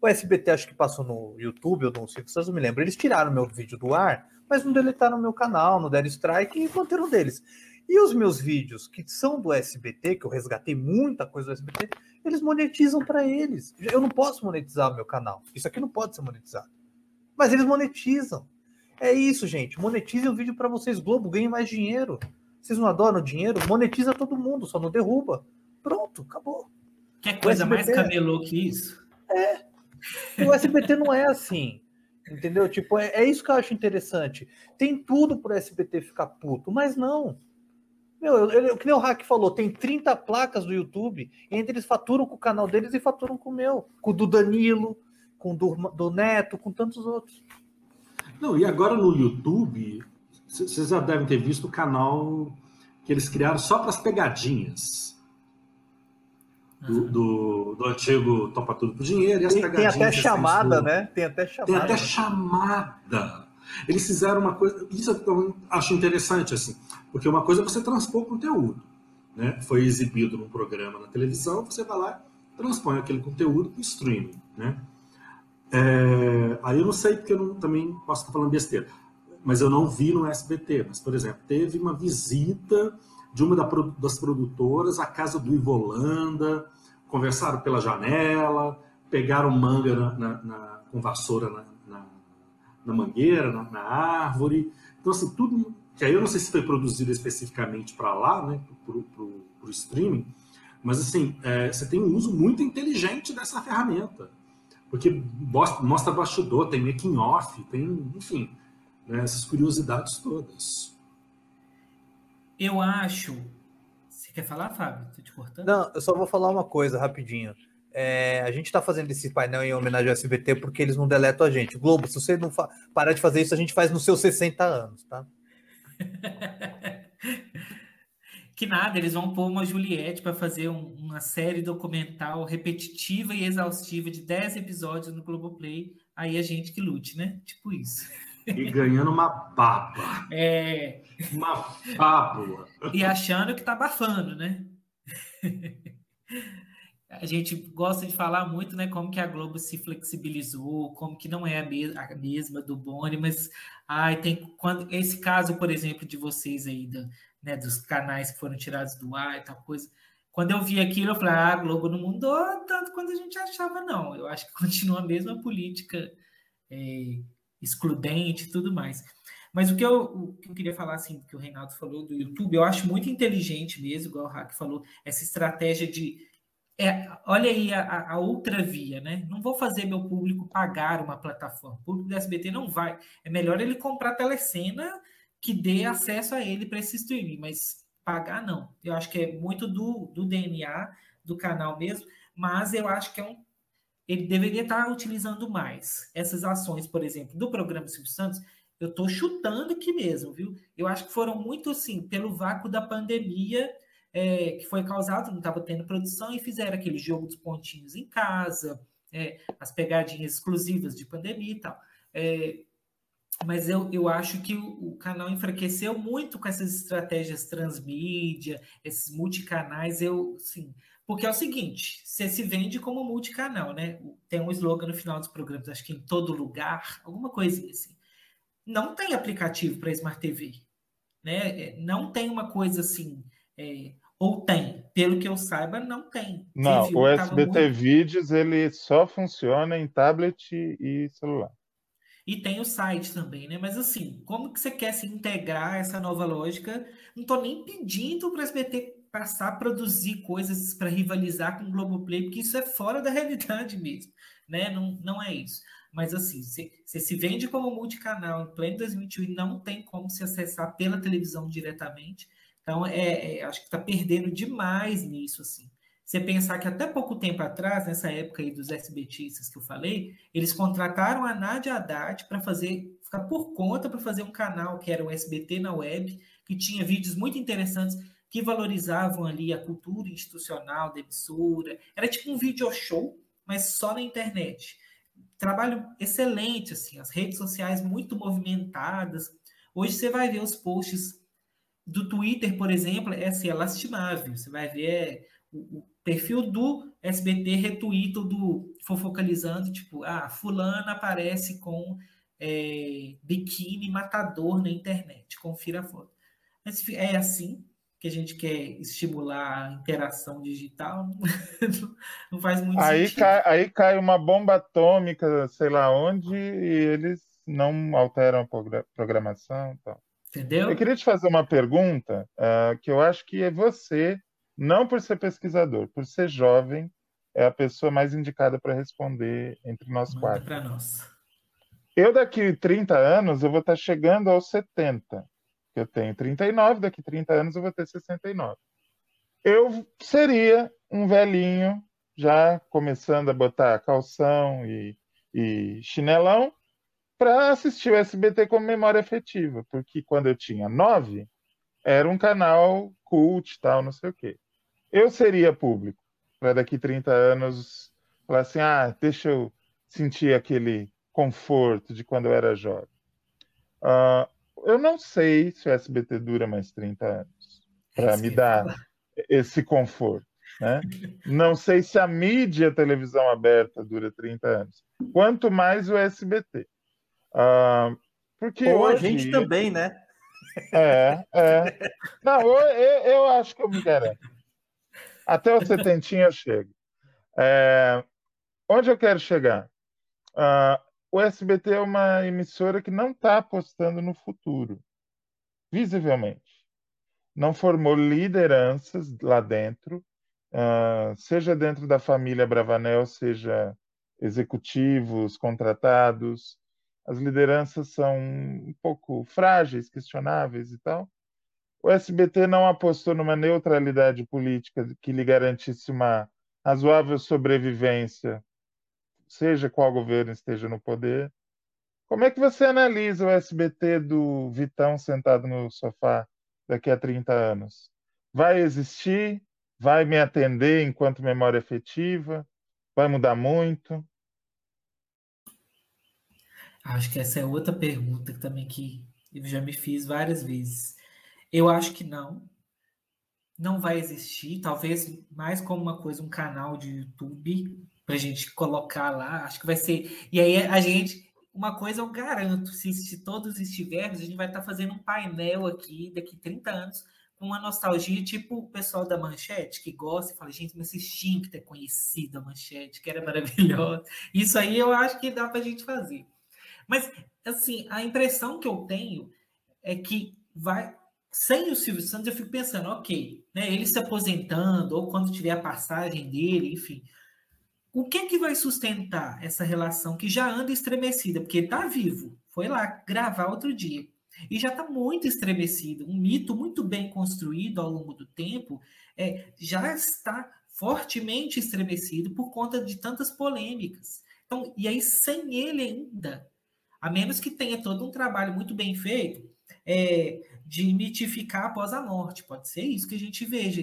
O SBT acho que passou no YouTube ou no Silvio Santos, não me lembro. Eles tiraram meu vídeo do ar, mas não deletaram meu canal, não deram strike e manteram deles. E os meus vídeos, que são do SBT, que eu resgatei muita coisa do SBT, eles monetizam para eles. Eu não posso monetizar meu canal. Isso aqui não pode ser monetizado. Mas eles monetizam. É isso, gente. Monetizem o vídeo para vocês. Globo ganhe mais dinheiro. Vocês não adoram dinheiro? Monetiza todo mundo, só não derruba. Pronto, acabou. Quer coisa mais camelô que isso? O SBT não é assim. Entendeu? Tipo, é, é isso que eu acho interessante. Tem tudo pro SBT ficar puto, mas não. Meu, eu, eu, que nem o Hack falou, tem 30 placas do YouTube, e entre eles faturam com o canal deles e faturam com o meu. Com o do Danilo, com o do, do Neto, com tantos outros. Não, e agora no YouTube, vocês já devem ter visto o canal que eles criaram só para as pegadinhas. Do, do, do antigo Topa Tudo por Dinheiro e as Tem, tem pegadinhas. até chamada, censura. né? Tem até chamada. Tem até chamada. Eles fizeram uma coisa. Isso eu acho interessante, assim, porque uma coisa é você transpor conteúdo. Né? Foi exibido num programa na televisão, você vai lá e transpõe aquele conteúdo para o streaming. Né? É, aí eu não sei, porque eu não- também posso estar falando besteira, mas eu não vi no SBT. Mas, por exemplo, teve uma visita de uma das produtoras à casa do Ivolanda, conversaram pela janela, pegaram manga na- na- na- com vassoura na, mangueira, na, árvore. Então, assim, tudo. Que aí eu não sei se foi produzido especificamente para lá, né, pro, o streaming, mas assim, é, você tem um uso muito inteligente dessa ferramenta. Porque mostra bastidor, tem making off, tem, enfim, né, essas curiosidades todas. Eu acho. Você quer falar, Fábio? Estou te cortando? Não, eu só vou falar uma coisa rapidinho. É, a gente está fazendo esse painel em homenagem ao SBT porque eles não deletam a gente. Globo, se você não parar de fazer isso, a gente faz nos seus 60 anos, tá? que nada, eles vão pôr uma Juliette para fazer um, uma série documental repetitiva e exaustiva de 10 episódios no Globoplay. Aí a gente que lute, né? Tipo isso. E ganhando uma baba. É. Uma bábula. E achando que tá abafando, né? a gente gosta de falar muito, né, como que a Globo se flexibilizou, como que não é a, me a mesma do Boni, mas ai, tem quando esse caso, por exemplo, de vocês aí, né, dos canais que foram tirados do ar e tal coisa. Quando eu vi aquilo, eu falei, ah, a Globo não mudou tanto quanto a gente achava, não. Eu acho que continua a mesma política é, excludente e tudo mais. Mas o que, eu, o que eu queria falar, assim, que o Reinaldo falou do YouTube, eu acho muito inteligente mesmo, igual o Hack falou, essa estratégia de é, olha aí a, a, outra via, né? Não vou fazer meu público pagar uma plataforma. O público do SBT não vai. É melhor ele comprar telecena que dê acesso a ele para esse streaming, mas pagar não. Eu acho que é muito do, do DNA do canal mesmo, mas eu acho que é um, ele deveria estar utilizando mais essas ações, por exemplo, do programa Silvio Santos. Eu estou chutando aqui mesmo, viu? Eu acho que foram muito assim, pelo vácuo da pandemia é, que foi causado, não estava tendo produção, e fizeram aquele jogo dos pontinhos em casa, é, as pegadinhas exclusivas de pandemia e tal. É, mas eu, eu acho que o, o, canal enfraqueceu muito com essas estratégias transmídia, esses multicanais, eu, sim, porque é o seguinte, você se vende como multicanal, né? Tem um slogan no final dos programas, acho que em todo lugar, alguma coisinha assim. Não tem aplicativo para Smart TV, né? É, não tem uma coisa assim, é, ou tem? Pelo que eu saiba, não tem. Não, o SBT muito... Vídeos ele só funciona em tablet e celular. E tem o site também, né? Mas assim, como que você quer se integrar essa nova lógica? Não estou nem pedindo para o SBT passar a produzir coisas para rivalizar com o Globoplay, porque isso é fora da realidade mesmo, né? Não, não é isso. Mas assim, você se vende como multicanal em pleno 2021 e não tem como se acessar pela televisão diretamente. Então, é, é acho que está perdendo demais nisso, assim. Você pensar que até pouco tempo atrás, nessa época aí dos SBTistas que eu falei, eles contrataram a Nádia Haddad para fazer, ficar por conta para fazer um canal que era o SBT na web, que tinha vídeos muito interessantes que valorizavam ali a cultura institucional da emissora. Era tipo um video show, mas só na internet. Trabalho excelente, assim, as redes sociais muito movimentadas. Hoje você vai ver os posts do Twitter, por exemplo, é assim, é lastimável. Você vai ver é, o, o, perfil do SBT retuita do fofocalizando, tipo, ah, fulana aparece com é, biquíni matador na internet, confira a foto. Mas é assim que a gente quer estimular a interação digital, não, faz muito aí sentido. Cai, aí cai uma bomba atômica, sei lá onde, e eles não alteram a programação. Então. Entendeu? Eu queria te fazer uma pergunta uh, que eu acho que é você, não por ser pesquisador, por ser jovem, é a pessoa mais indicada para responder entre nós Manda quatro. para nós. Eu daqui 30 anos eu vou estar chegando aos 70. Eu tenho 39, daqui 30 anos eu vou ter 69. Eu seria um velhinho já começando a botar calção e, e chinelão para assistir o SBT com memória efetiva, porque quando eu tinha nove, era um canal cult, tal, não sei o quê. Eu seria público para daqui 30 anos falar assim: ah, deixa eu sentir aquele conforto de quando eu era jovem. Uh, eu não sei se o SBT dura mais 30 anos para me dar esse conforto. Né? Não sei se a mídia televisão aberta dura 30 anos. Quanto mais o SBT. Uh, porque Ou hoje... a gente também, né? É, é. Não, eu, eu, acho que eu me garanto. Até o setentinho eu chego. É, onde eu quero chegar? Uh, o SBT é uma emissora que não está apostando no futuro, visivelmente. não formou lideranças lá dentro, uh, seja dentro da família Bravanel, seja executivos, contratados. As lideranças são um pouco frágeis, questionáveis e tal. O SBT não apostou numa neutralidade política que lhe garantisse uma razoável sobrevivência, seja qual governo esteja no poder. Como é que você analisa o SBT do Vitão sentado no sofá daqui a 30 anos? Vai existir? Vai me atender enquanto memória efetiva? Vai mudar muito? Acho que essa é outra pergunta também que eu já me fiz várias vezes. Eu acho que não. Não vai existir. Talvez mais como uma coisa, um canal de YouTube para a gente colocar lá. Acho que vai ser. E aí a gente. Uma coisa eu garanto, se, se todos estivermos, a gente vai estar tá fazendo um painel aqui daqui 30 anos com uma nostalgia, tipo o pessoal da Manchete, que gosta e fala, gente, mas vocês tinham que ter conhecido a Manchete, que era maravilhosa. Isso aí eu acho que dá para a gente fazer. Mas, assim, a impressão que eu tenho é que vai, sem o Silvio Santos, eu fico pensando, ok, né, ele se aposentando, ou quando tiver a passagem dele, enfim, o que que vai sustentar essa relação que já anda estremecida? Porque ele está vivo, foi lá gravar outro dia, e já está muito estremecido. Um mito muito bem construído ao longo do tempo é, já está fortemente estremecido por conta de tantas polêmicas. Então, e aí, sem ele ainda, a menos que tenha todo um trabalho muito bem feito, é, de mitificar após a morte. Pode ser isso que a gente veja.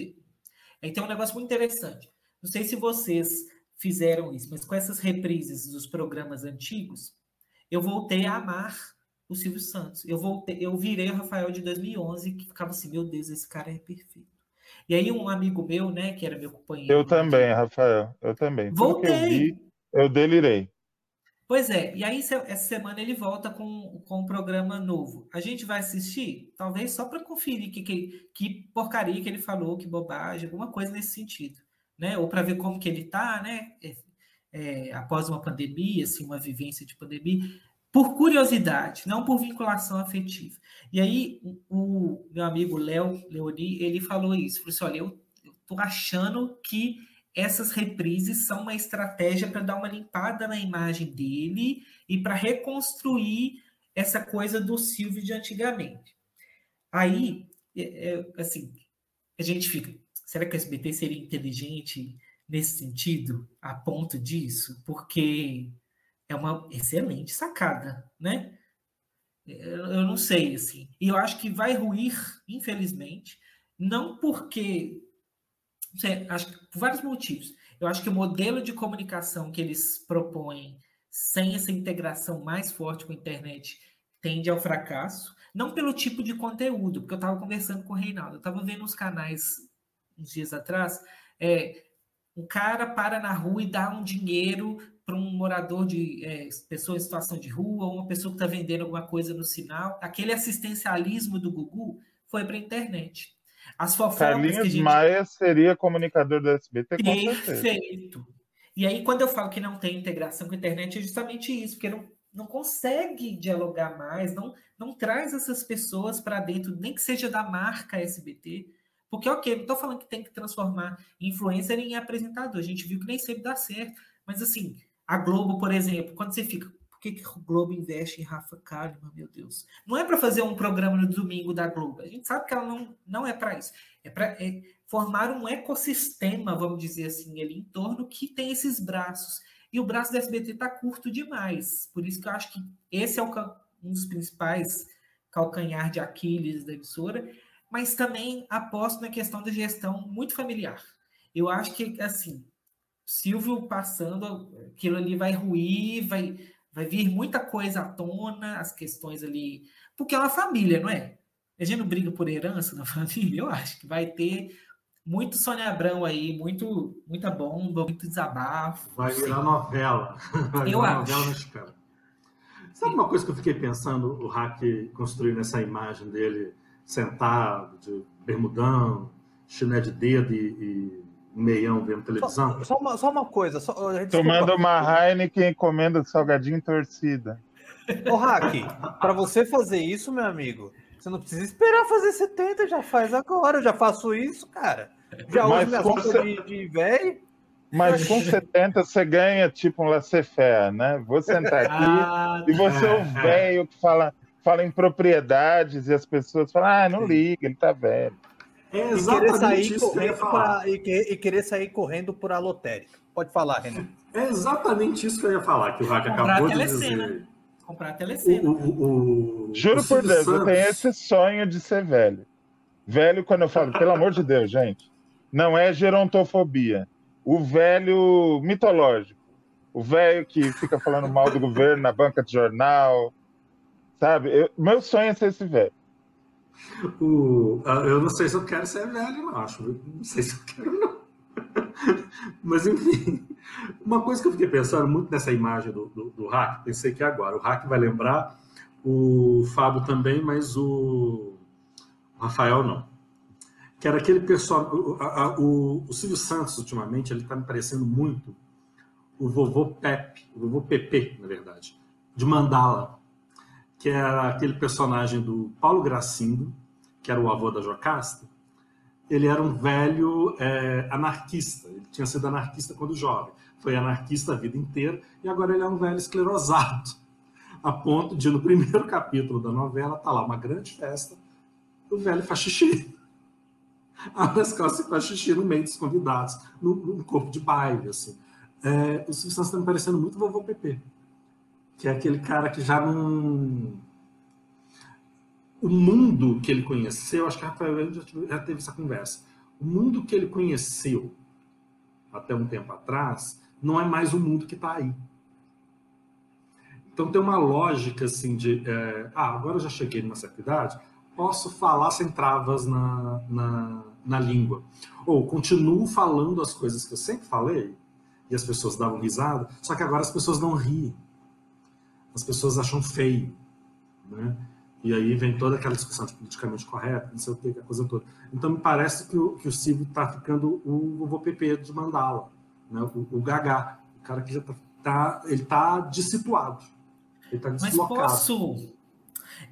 Aí tem um negócio muito interessante. Não sei se vocês fizeram isso, mas com essas reprises dos programas antigos, eu voltei a amar o Silvio Santos. Eu voltei, eu virei o Rafael de 2011 que ficava assim, meu Deus, esse cara é perfeito. E aí um amigo meu, né, que era meu companheiro. Eu também, Rafael, eu também. Voltei. eu, vi, eu delirei. Pois é, e aí essa semana ele volta com, com um programa novo. A gente vai assistir? Talvez só para conferir que, que, que, porcaria que ele falou, que bobagem, alguma coisa nesse sentido. Né? Ou para ver como que ele está, né? É, é, após uma pandemia, assim, uma vivência de pandemia, por curiosidade, não por vinculação afetiva. E aí o, o meu amigo Léo Leoni, ele falou isso, falou assim, olha, eu, eu tô achando que essas reprises são uma estratégia para dar uma limpada na imagem dele e para reconstruir essa coisa do Silvio de antigamente. Aí, é, é, assim, a gente fica, será que o SBT seria inteligente nesse sentido, a ponto disso? Porque é uma excelente sacada, né? Eu não sei, assim. E eu acho que vai ruir, infelizmente, não porque acho que por vários motivos. Eu acho que o modelo de comunicação que eles propõem, sem essa integração mais forte com a internet, tende ao fracasso. Não pelo tipo de conteúdo, porque eu estava conversando com o Reinaldo, eu estava vendo uns canais uns dias atrás, é, um cara para na rua e dá um dinheiro para um morador de é, pessoa em situação de rua, ou uma pessoa que está vendendo alguma coisa no sinal. Aquele assistencialismo do Gugu foi para a internet. As fofocas Carlinhos que a gente... Maia seria comunicador do SBT, com Perfeito. E aí, quando eu falo que não tem integração com a internet, é justamente isso, porque não, não consegue dialogar mais, não, não traz essas pessoas para dentro, nem que seja da marca SBT. Porque, ok, não estou falando que tem que transformar influencer em apresentador, a gente viu que nem sempre dá certo. Mas, assim, a Globo, por exemplo, quando você fica, por que, que o Globo investe em Rafa Kalimann, meu Deus? Não é para fazer um programa no domingo da Globo. A gente sabe que ela não, não é para isso. É para é formar um ecossistema, vamos dizer assim, ali em torno que tem esses braços. E o braço da SBT está curto demais. Por isso que eu acho que esse é o, um dos principais calcanhar de Aquiles da emissora. Mas também aposto na questão da gestão muito familiar. Eu acho que, assim, Silvio passando, aquilo ali vai ruir, vai Vai vir muita coisa à tona, as questões ali. Porque é uma família, não é? A gente não briga por herança na família? Eu acho que vai ter muito Sônia Abrão aí, muito, muita bomba, muito desabafo. Vai virar novela. Vai eu virar acho. novela mexicana. Sabe uma coisa que eu fiquei pensando, o Hack construindo essa imagem dele sentado, de bermudão, chiné de dedo e, e meião vendo televisão. Só, só, uma, só uma coisa. Só, Tomando uma Heineken comendo salgadinho torcida. Ô, Hack, para você fazer isso, meu amigo, Você não precisa esperar fazer 70, já faz agora. Eu já faço isso, cara. Já uso Mas minhas com roupas de, de velho. Mas com 70 você ganha tipo um laissez-faire, né? Vou sentar aqui Ah, e você é o velho que fala, fala em propriedades e as pessoas falam, ah, não liga, ele tá velho. É E querer, exatamente sair isso que eu ia correndo falar. pra, e, que- e querer sair correndo por a lotérica. Pode falar, Renan. É exatamente isso que eu ia falar, que o Comprar acabou de telecena. dizer. Comprar a telecena. o, o, o- Juro o por Deus, eu Santos- tenho esse sonho de ser velho. Velho, quando eu falo, pelo amor de Deus, gente, não é gerontofobia. O velho mitológico. O velho que fica falando mal do governo na banca de jornal. Sabe? Eu- meu sonho é ser esse velho. O- eu não sei se eu quero ser velho, não. Acho. Não sei se eu quero, não. Mas, enfim, uma coisa que eu fiquei pensando muito nessa imagem do, do, do hack, pensei que agora. O hack vai lembrar, o Fábio também, mas o, Rafael não. Que era aquele pessoal. O, a- o, o Silvio Santos, ultimamente, ele está me parecendo muito o vovô Pepe, o vovô Pepe, na verdade, de Mandala que era aquele personagem do Paulo Gracindo, que era o avô da Jocasta, ele era um velho é, anarquista. Ele tinha sido anarquista quando jovem. Foi anarquista a vida inteira e agora ele é um velho esclerosado. A ponto de, no primeiro capítulo da novela, tá lá uma grande festa, o velho faz xixi. Abre as e faz xixi no meio dos convidados, num, corpo de baile. Assim. É, o Silvio está me parecendo muito vovô Pepe que é aquele cara que já não. O mundo que ele conheceu, acho que Rafael já, já teve essa conversa. O mundo que ele conheceu até um tempo atrás não é mais o mundo que está aí. Então tem uma lógica assim de, é, ah, agora eu já cheguei numa certa idade, posso falar sem travas na, na, na língua. Ou continuo falando as coisas que eu sempre falei, e as pessoas davam risada, só que agora as pessoas não riem as pessoas acham feio, né? E aí vem toda aquela discussão de politicamente correto, não sei o que, a coisa toda. Então me parece que o, que o Silvio está ficando o vovô Pepe de Mandala, né? o, o Gagá, o cara que já está, tá, ele está dissituado, ele está Mas deslocado. posso.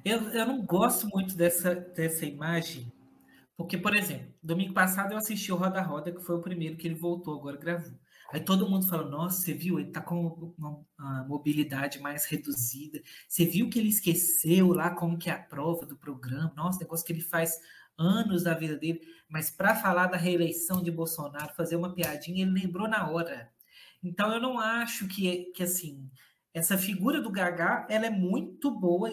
Eu, eu não gosto muito dessa, dessa imagem, porque, por exemplo, domingo passado eu assisti o Roda Roda, que foi o primeiro que ele voltou, agora gravou. Aí todo mundo fala: Nossa, você viu? Ele tá com uma, uma mobilidade mais reduzida. Você viu que ele esqueceu lá como que é a prova do programa? Nossa, negócio que ele faz anos da vida dele. Mas para falar da reeleição de Bolsonaro, fazer uma piadinha, ele lembrou na hora. Então eu não acho que, que assim, essa figura do Gagá, ela é muito boa,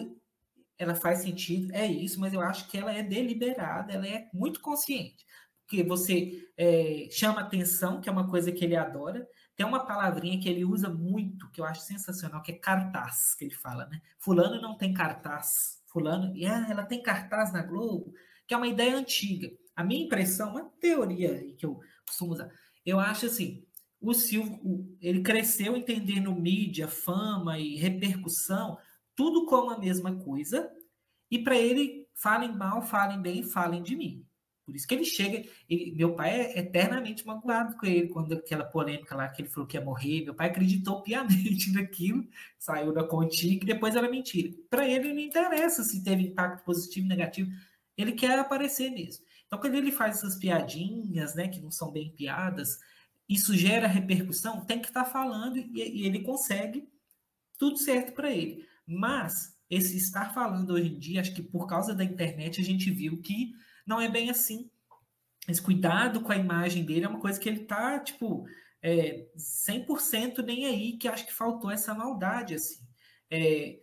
ela faz sentido, é isso, mas eu acho que ela é deliberada, ela é muito consciente. Porque você é, chama atenção, que é uma coisa que ele adora. Tem uma palavrinha que ele usa muito, que eu acho sensacional, que é cartaz, que ele fala, né? Fulano não tem cartaz. Fulano, e ah, ela tem cartaz na Globo, que é uma ideia antiga. A minha impressão, uma teoria que eu costumo usar, eu acho assim, o Silvio, ele cresceu entendendo mídia, fama e repercussão, tudo como a mesma coisa, e para ele, falem mal, falem bem, falem de mim. Por isso que ele chega. Ele, meu pai é eternamente magoado com ele, quando aquela polêmica lá que ele falou que ia morrer. Meu pai acreditou piamente naquilo, saiu da continha, que depois era mentira. Para ele não interessa se teve impacto positivo ou negativo, ele quer aparecer mesmo. Então, quando ele faz essas piadinhas, né, que não são bem piadas, isso gera repercussão, tem que estar tá falando e, e ele consegue tudo certo para ele. Mas esse estar falando hoje em dia, acho que por causa da internet a gente viu que não é bem assim. Esse cuidado com a imagem dele é uma coisa que ele tá, tipo, é, 100% nem aí, que acho que faltou essa maldade, assim. É,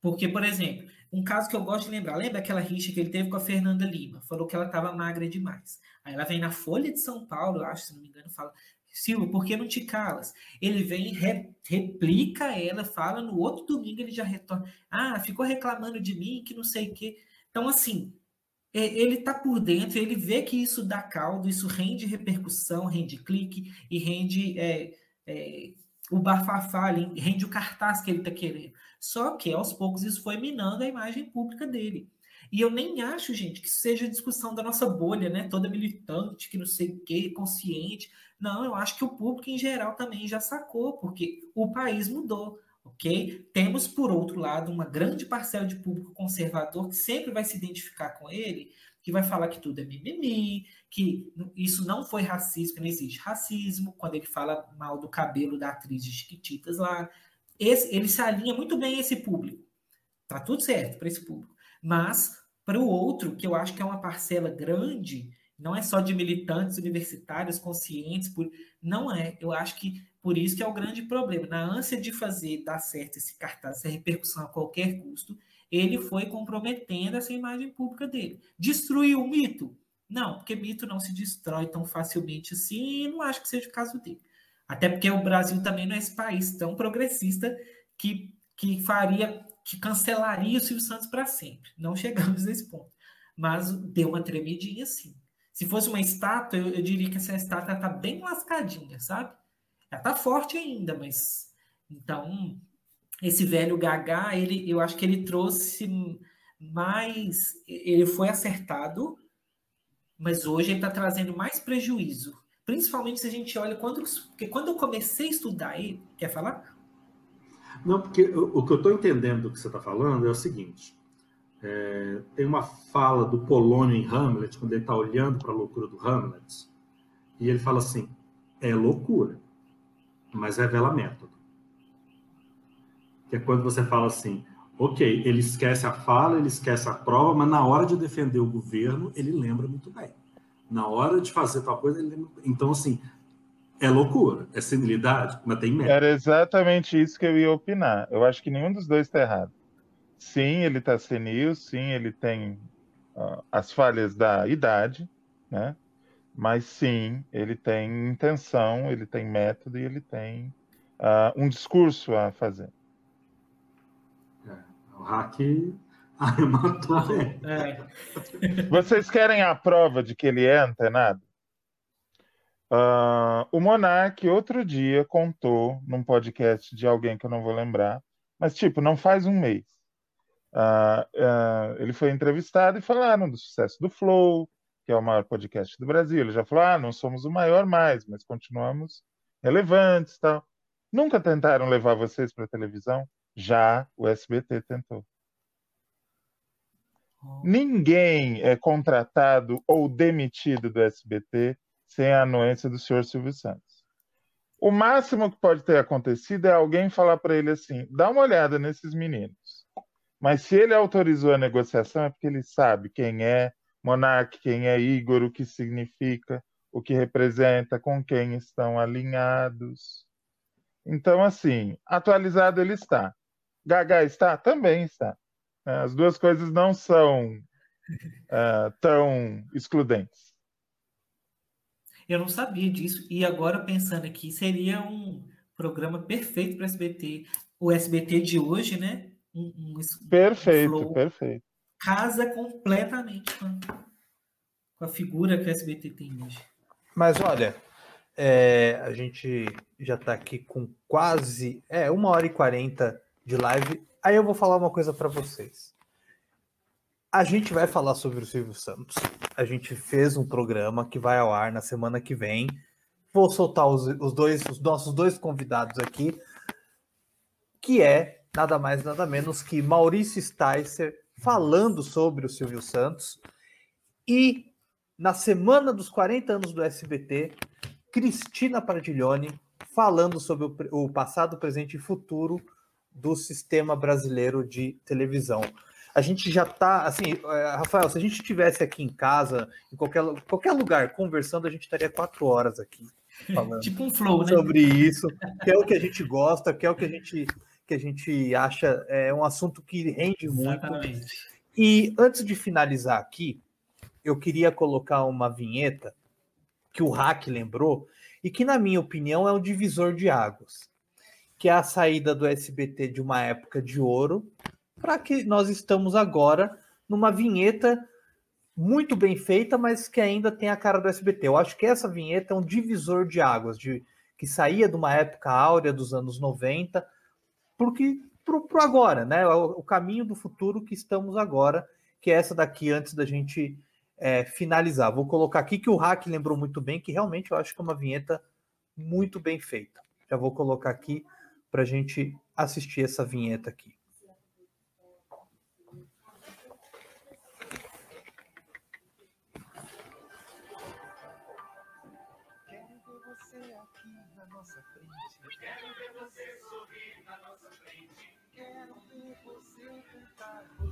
porque, por exemplo, um caso que eu gosto de lembrar, lembra aquela rixa que ele teve com a Fernanda Lima? Falou que ela estava magra demais. Aí ela vem na Folha de São Paulo, eu acho, se não me engano, fala, Silvio, por que não te calas? Ele vem, re, replica ela, fala, no outro domingo ele já retorna. Ah, ficou reclamando de mim, que não sei o quê. Então, assim, ele está por dentro, ele vê que isso dá caldo, isso rende repercussão, rende clique e rende é, é, o bafafá, rende o cartaz que ele está querendo. Só que aos poucos isso foi minando a imagem pública dele. E eu nem acho, gente, que seja discussão da nossa bolha, né? Toda militante, que não sei o quê, consciente. Não, eu acho que o público em geral também já sacou, porque o país mudou. Ok? Temos, por outro lado, uma grande parcela de público conservador que sempre vai se identificar com ele, que vai falar que tudo é mimimi, que isso não foi racismo, que não existe racismo, quando ele fala mal do cabelo da atriz de Chiquititas lá. Esse, ele se alinha muito bem a esse público. Tá tudo certo para esse público. Mas, para o outro, que eu acho que é uma parcela grande, não é só de militantes universitários conscientes, por... não é. Eu acho que por isso que é o grande problema. Na ânsia de fazer dar certo esse cartaz, essa repercussão a qualquer custo, ele foi comprometendo essa imagem pública dele. Destruiu o mito? Não, porque mito não se destrói tão facilmente assim, e não acho que seja o caso dele. Até porque o Brasil também não é esse país tão progressista que, que faria, que cancelaria o Silvio Santos para sempre. Não chegamos nesse ponto. Mas deu uma tremidinha sim. Se fosse uma estátua, eu, eu diria que essa estátua está bem lascadinha, sabe? Ela está forte ainda, mas. Então, esse velho Gagá, ele, eu acho que ele trouxe mais. Ele foi acertado, mas hoje ele está trazendo mais prejuízo. Principalmente se a gente olha quando. Porque quando eu comecei a estudar ele. Quer falar? Não, porque o que eu estou entendendo do que você está falando é o seguinte: é, tem uma fala do Polônio em Hamlet, quando ele está olhando para a loucura do Hamlet, e ele fala assim: é loucura, mas revela método. Que é quando você fala assim: ok, ele esquece a fala, ele esquece a prova, mas na hora de defender o governo, ele lembra muito bem. Na hora de fazer tal coisa, ele lembra. Então, assim, é loucura, é senilidade, mas tem método. Era exatamente isso que eu ia opinar. Eu acho que nenhum dos dois está errado. Sim, ele está senil, sim, ele tem uh, as falhas da idade, né? Mas sim, ele tem intenção, ele tem método e ele tem uh, um discurso a fazer. É, o hack arrematou. É. Vocês querem a prova de que ele é antenado? Uh, o Monark outro dia contou num podcast de alguém que eu não vou lembrar, mas tipo, não faz um mês. Uh, uh, ele foi entrevistado e falaram do sucesso do Flow, que é o maior podcast do Brasil. Ele já falou: ah, não somos o maior mais, mas continuamos relevantes tal. Nunca tentaram levar vocês para televisão? Já o SBT tentou. Oh. Ninguém é contratado ou demitido do SBT sem a anuência do senhor Silvio Santos. O máximo que pode ter acontecido é alguém falar para ele assim: dá uma olhada nesses meninos mas se ele autorizou a negociação é porque ele sabe quem é Monarque, quem é Igor, o que significa, o que representa, com quem estão alinhados. Então, assim, atualizado ele está. Gaga está? Também está. É, as duas coisas não são uh, tão excludentes. Eu não sabia disso. E agora, pensando aqui, seria um programa perfeito para o SBT. O SBT de hoje, né? um, um perfeito, um perfeito. Casa completamente com, a figura que o SBT tem hoje. Mas olha, é, a gente já está aqui com quase é, uma hora e quarenta de live. Aí eu vou falar uma coisa para vocês. A gente vai falar sobre o Silvio Santos. A gente fez um programa que vai ao ar na semana que vem. Vou soltar os, os dois, os nossos dois convidados aqui, que é nada mais, nada menos que Maurício Sticer falando sobre o Silvio Santos. E na semana dos 40 anos do SBT, Cristina Pardiglione falando sobre o, passado, presente e futuro do sistema brasileiro de televisão. A gente já está, assim, é, Rafael, se a gente estivesse aqui em casa, em qualquer, qualquer lugar, conversando, a gente estaria quatro horas aqui falando tipo um flow, né? sobre isso, que é o que a gente gosta, que é o que a gente que a gente acha é um assunto que rende Exatamente. muito. E antes de finalizar aqui, eu queria colocar uma vinheta que o Hack lembrou e que, na minha opinião, é um divisor de águas, que é a saída do SBT de uma época de ouro para que nós estamos agora numa vinheta muito bem feita, mas que ainda tem a cara do SBT. Eu acho que essa vinheta é um divisor de águas, de que saía de uma época áurea dos anos 90 porque pro, agora, né? O, o, caminho do futuro que estamos agora, que é essa daqui antes da gente é, finalizar. Vou colocar aqui que o Hack lembrou muito bem, que realmente eu acho que é uma vinheta muito bem feita. Já vou colocar aqui para a gente assistir essa vinheta aqui. Quero ver você aqui na nossa frente. time.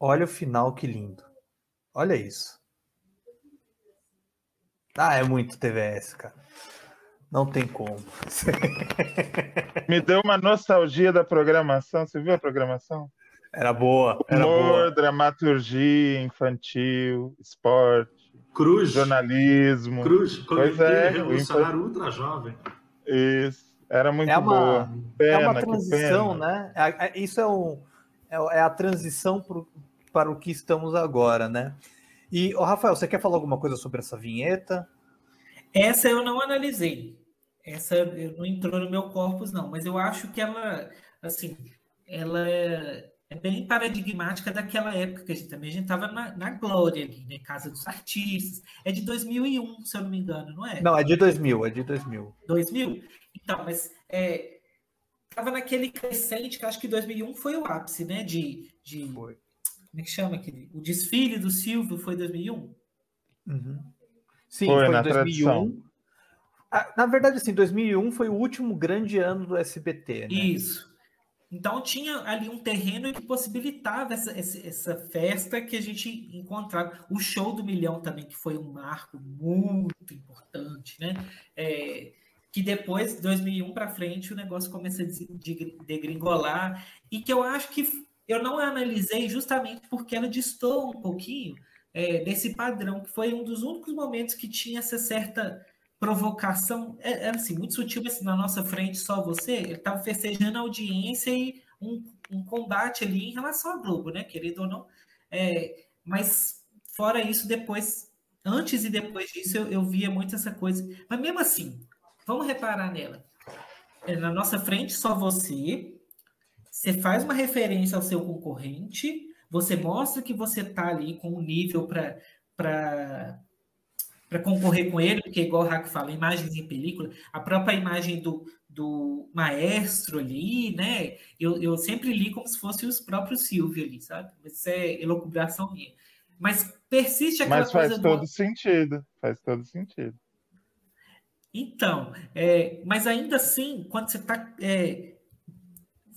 Olha o final, que lindo. Olha isso. Ah, é muito TVS, cara. Não tem como. Me deu uma nostalgia da programação. Você viu a programação? Era boa. Era Humor, boa. dramaturgia, infantil, esporte, Cruz. jornalismo. Cruz, Pois é, revolucionário ultra jovem. Isso. Era muito É uma- boa. Pena, é uma transição, né? É- é- Isso é, um, é, é a transição para o que estamos agora, né? E, ô, Rafael, você quer falar alguma coisa sobre essa vinheta? Essa eu não analisei. Essa não entrou no meu corpus, não. Mas eu acho que ela, assim, ela é, é bem paradigmática daquela época que a gente também a gente estava na, na glória ali, né? Casa dos Artistas. É de 2001, se eu não me engano, não é? Não, é de 2000, é de 2000. 2000? Então, mas é, tava naquele crescente que acho que 2001 foi o ápice, né? De, de Foi. Como é que chama aquele? O desfile do Silvio foi 2001? Uhum. Sim, Foi, foi, na em 2001. tradição. Ah, Na verdade, assim, 2001 foi o último grande ano do SBT, né? Isso. Então tinha ali um terreno que possibilitava essa, essa, essa festa que a gente encontrava. O show do milhão também, que foi um marco muito importante, né? É, que depois, 2001 para frente, o negócio começa a degringolar e que eu acho que eu não analisei justamente porque ela distou um pouquinho é, desse padrão, que foi um dos únicos momentos que tinha essa certa provocação, é, é assim, muito sutil, mas na nossa frente só você, ele estava festejando a audiência e um, um combate ali em relação à Globo, né, querido ou não, É, mas fora isso, depois, antes e depois disso, eu, eu via muito essa coisa, mas mesmo assim, vamos reparar nela, É, na nossa frente só você, você faz uma referência ao seu concorrente, você mostra que você está ali com um nível para para concorrer com ele, porque igual o Hack fala, imagens em película, a própria imagem do, do maestro ali, né? Eu, eu sempre li como se fosse os próprios Silvio ali, sabe? Isso é elucubração minha. Mas persiste aquela Mas faz coisa todo do... sentido. Faz todo sentido. Então, é, mas ainda assim, quando você está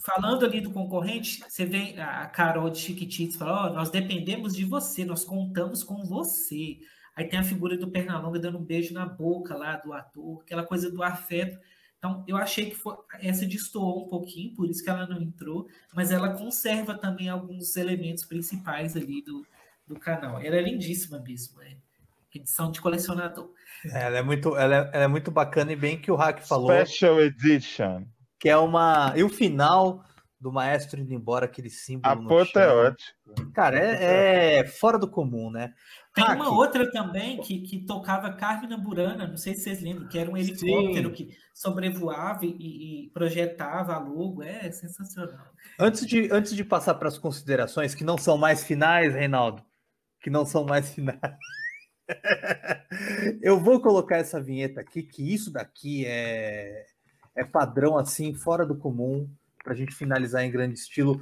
falando ali do concorrente, você vê a Carol de Chiquititas fala, ó, nós dependemos de você, nós contamos com você. Aí tem a figura do Pernalonga dando um beijo na boca lá do ator, aquela coisa do afeto. Então, eu achei que foi, essa destoou um pouquinho, por isso que ela não entrou, mas ela conserva também alguns elementos principais ali do, do canal. Ela é lindíssima mesmo, é edição de colecionador. Ela é muito, ela é, ela é muito bacana e bem que o Hack falou Special Edition. Que é uma. E o final do maestro indo embora, aquele símbolo. no chão. Apoteótico. Cara, é, é fora do comum, né? Tem uma outra também que, que tocava Carmina Burana, não sei se vocês lembram, que era um helicóptero Sim. que sobrevoava e, e projetava a logo. É sensacional. Antes de, antes de passar para as considerações, que não são mais finais, Reinaldo, que não são mais finais. Eu vou colocar essa vinheta aqui, que isso daqui é, é padrão assim, fora do comum, para a gente finalizar em grande estilo.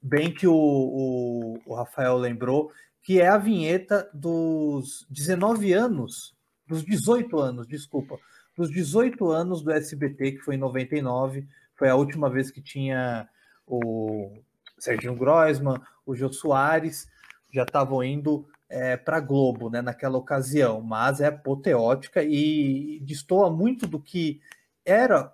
Bem que o, o, o Rafael lembrou, que é a vinheta dos 19 anos, dos 18 anos, desculpa, dos 18 anos do SBT, que foi em 99, foi a última vez que tinha o Serginho Groisman, o Jô Soares, já estavam indo é, para Globo, né, naquela ocasião, mas é apoteótica e destoa muito do que era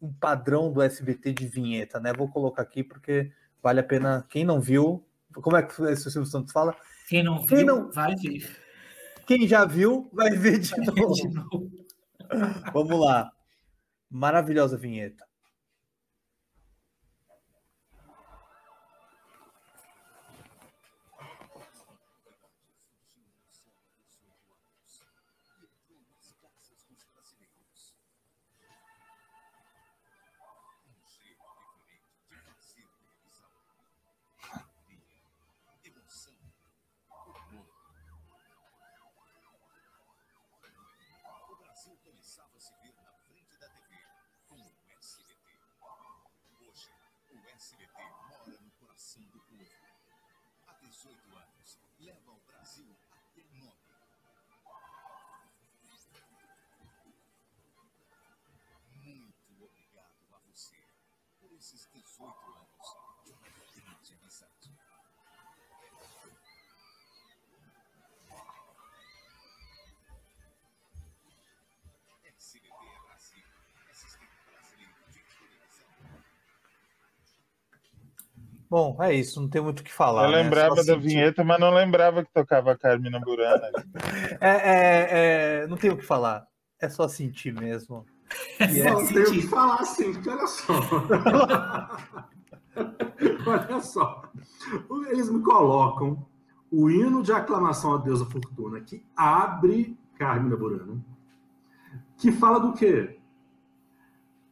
um padrão do SBT de vinheta, né? Vou colocar aqui porque vale a pena. Quem não viu, como é que o Silvio Santos fala? Quem não viu, Quem não- vai ver. Quem já viu, vai ver de novo. De novo. Vamos lá. Maravilhosa vinheta. SBT mora no coração do povo. Há 18 anos, leva o Brasil até nome. Muito obrigado a você por esses 18 anos de uma grande amizade. SBT Brasil, é sistema brasileiro de televisão. Bom, é isso, não tem muito o que falar. Eu né? lembrava Só da sentir. vinheta, mas não lembrava que tocava a Carmina Burana. É, é, é, não tem o que falar. É só sentir mesmo. E é- Só tenho que falar assim, porque olha só. olha só. Eles me colocam o hino de aclamação à deusa Fortuna, que abre Carmina Burana, que fala do quê?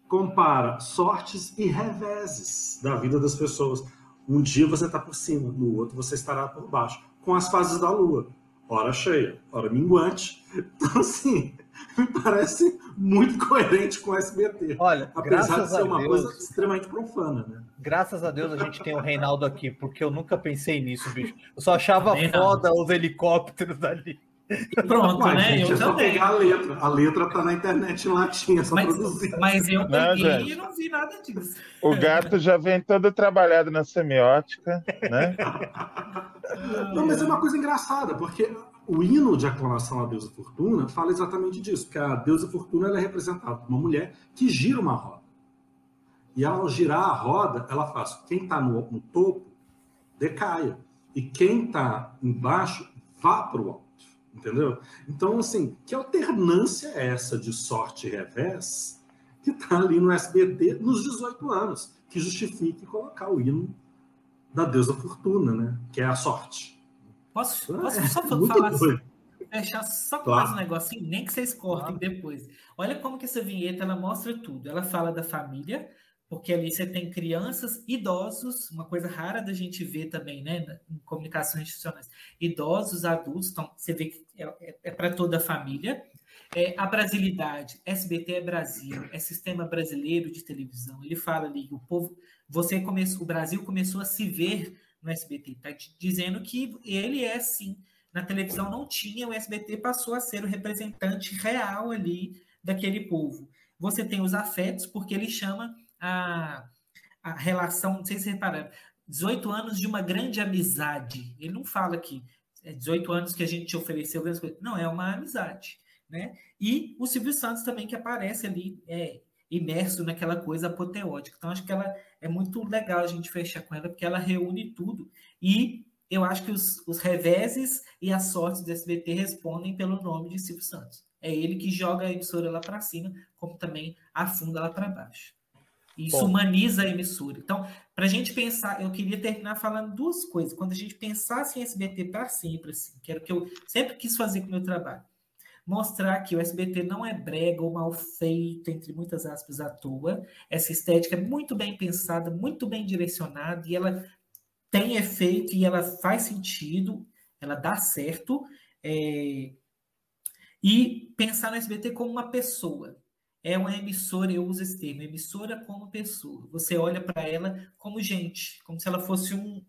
Compara sortes e reveses da vida das pessoas. Um dia você está por cima, no outro você estará por baixo, com as fases da lua. Hora cheia, hora minguante. Então, assim, me parece muito coerente com o SBT. Olha, Apesar de ser a uma Deus, coisa extremamente profana, né? graças a Deus a gente tem o Reinaldo aqui, porque eu nunca pensei nisso, bicho. Eu só achava não. foda os helicópteros ali. Pronto, né? gente, eu é só também. pegar a letra. A letra tá na internet em latim, é só Mas, produzir. mas eu Não, peguei gente. e não vi nada disso. O gato já vem todo trabalhado na semiótica, né? Não, mas é uma coisa engraçada, porque o hino de aclamação à deusa Fortuna fala exatamente disso, que a deusa Fortuna ela é representada por uma mulher que gira uma roda. E ao girar a roda, ela faz quem está no, no topo decaia. E quem está embaixo vá para o alto. Entendeu? Então, assim, que alternância é essa de sorte e revés que está ali no SBT nos 18 anos, que justifique colocar o hino da deusa Fortuna, né? Que é a sorte. Posso, É posso só muito falar assim? Fechar só com Claro. mais um negocinho, nem que vocês cortem depois. Olha como que essa vinheta ela mostra tudo. Ela fala da família, porque ali você tem crianças, idosos, uma coisa rara da gente ver também, né, em comunicações institucionais. Idosos, adultos, então você vê que é, para toda a família. É, a brasilidade, SBT é Brasil, é sistema brasileiro de televisão. Ele fala ali o povo, você começou, o Brasil começou a se ver no SBT, tá dizendo que ele é sim na televisão não tinha, o SBT passou a ser o representante real ali daquele povo. Você tem os afetos, porque ele chama a, a relação, não sei se repararam, 18 anos de uma grande amizade. Ele não fala que é 18 anos que a gente te ofereceu grandes coisas. Não, é uma amizade. Né? E o Silvio Santos também, que aparece ali, é, imerso naquela coisa apoteótica. Então, acho que ela é muito legal a gente fechar com ela, porque ela reúne tudo. E eu acho que os, os reveses e as sortes do SBT respondem pelo nome de Silvio Santos. É ele que joga a emissora lá para cima, como também afunda lá para baixo. Isso Bom. humaniza a emissora. Então, para a gente pensar, eu queria terminar falando duas coisas. Quando a gente pensasse em SBT para sempre, assim, que era o que eu sempre quis fazer com o meu trabalho, mostrar que o SBT não é brega ou mal feito, entre muitas aspas, à toa. Essa estética é muito bem pensada, muito bem direcionada, e ela tem efeito e ela faz sentido, ela dá certo. é, E pensar no SBT como uma pessoa. É uma emissora, eu uso esse termo, emissora como pessoa. Você olha para ela como gente, como se ela fosse um,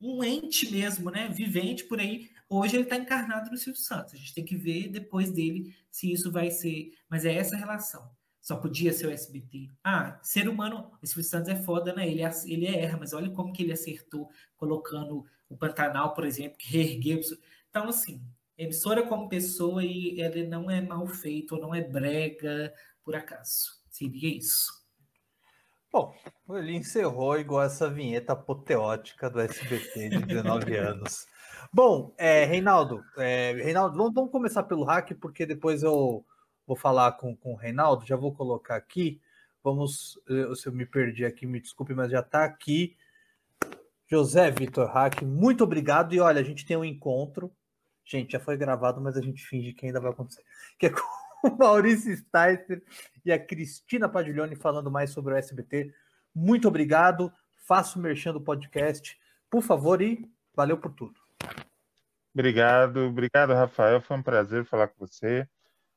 um ente mesmo, né? Vivente por aí. Hoje ele está encarnado no Silvio Santos. A gente tem que ver depois dele se isso vai ser. Mas é essa relação. Só podia ser o SBT. Ah, ser humano, o Silvio Santos é foda, né? Ele, ac- ele erra, mas olha como que ele acertou colocando o Pantanal, por exemplo, que reergueu. Então, assim, emissora como pessoa e ele não é mal feito não é brega por acaso. Seria isso. Bom, ele encerrou igual essa vinheta apoteótica do SBT de 19 anos. Bom, é, Reinaldo, é, Reinaldo, vamos, vamos, começar pelo hack, porque depois eu vou falar com, com o Reinaldo, já vou colocar aqui. Vamos, eu, se eu me perdi aqui, me desculpe, mas já está aqui. José Vitor Hack, muito obrigado. E olha, a gente tem um encontro. Gente, já foi gravado, mas a gente finge que ainda vai acontecer. Que é com o Maurício Sticer e a Cristina Padiglione falando mais sobre o SBT. Muito obrigado. Faço o merchan do podcast, por favor, e valeu por tudo. Obrigado, obrigado, Rafael. Foi um prazer falar com você.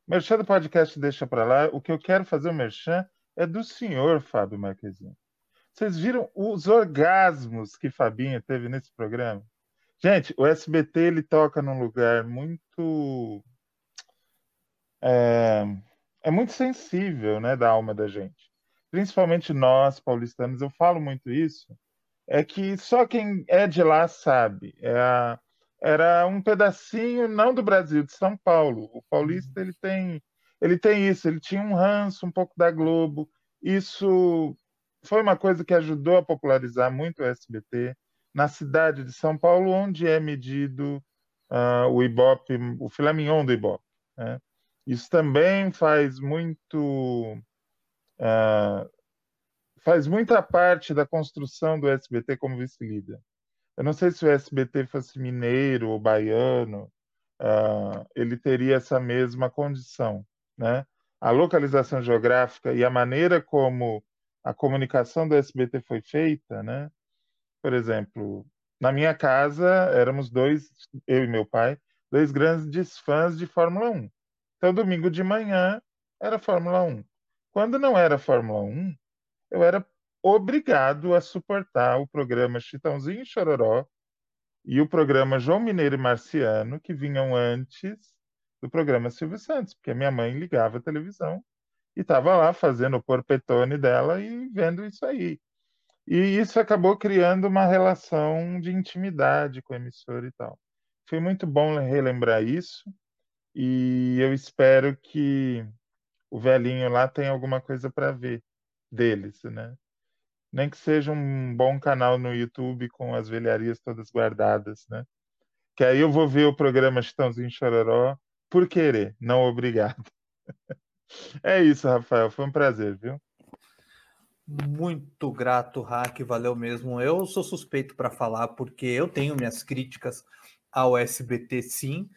Merchan do podcast deixa para lá. O que eu quero fazer o merchan é do senhor Fábio Marquezinho. Vocês viram os orgasmos que Fabinho teve nesse programa? Gente, o SBT ele toca num lugar muito é, é, muito sensível, né, da alma da gente. Principalmente nós paulistanos, eu falo muito isso, é que só quem é de lá sabe. É a, era um pedacinho não do Brasil, de São Paulo. O paulista ele tem ele tem isso, ele tinha um ranço um pouco da Globo. Isso foi uma coisa que ajudou a popularizar muito o SBT na cidade de São Paulo, onde é medido uh, o Ibope, o filé mignon do Ibope. Né? Isso também faz muito uh, faz muita parte da construção do SBT como vice-líder. Eu não sei se o SBT fosse mineiro ou baiano, uh, ele teria essa mesma condição, né? A localização geográfica e a maneira como a comunicação do SBT foi feita, né? Por exemplo, na minha casa éramos dois, eu e meu pai, dois grandes fãs de Fórmula 1. Então, domingo de manhã era Fórmula 1. Quando não era Fórmula 1, eu era obrigado a suportar o programa Chitãozinho e Chororó e o programa João Mineiro e Marciano, que vinham antes do programa Silvio Santos, porque minha mãe ligava a televisão e estava lá fazendo o porpetone dela e vendo isso aí. E isso acabou criando uma relação de intimidade com a emissora e tal. Foi muito bom relembrar isso e eu espero que o velhinho lá tenha alguma coisa para ver deles, né? Nem que seja um bom canal no YouTube com as velharias todas guardadas, né? Que aí eu vou ver o programa Chitãozinho Chororó por querer, não obrigado. É isso, Rafael. Foi um prazer, viu? Muito grato, Hack, valeu mesmo. Eu sou suspeito para falar porque eu tenho minhas críticas ao SBT, sim.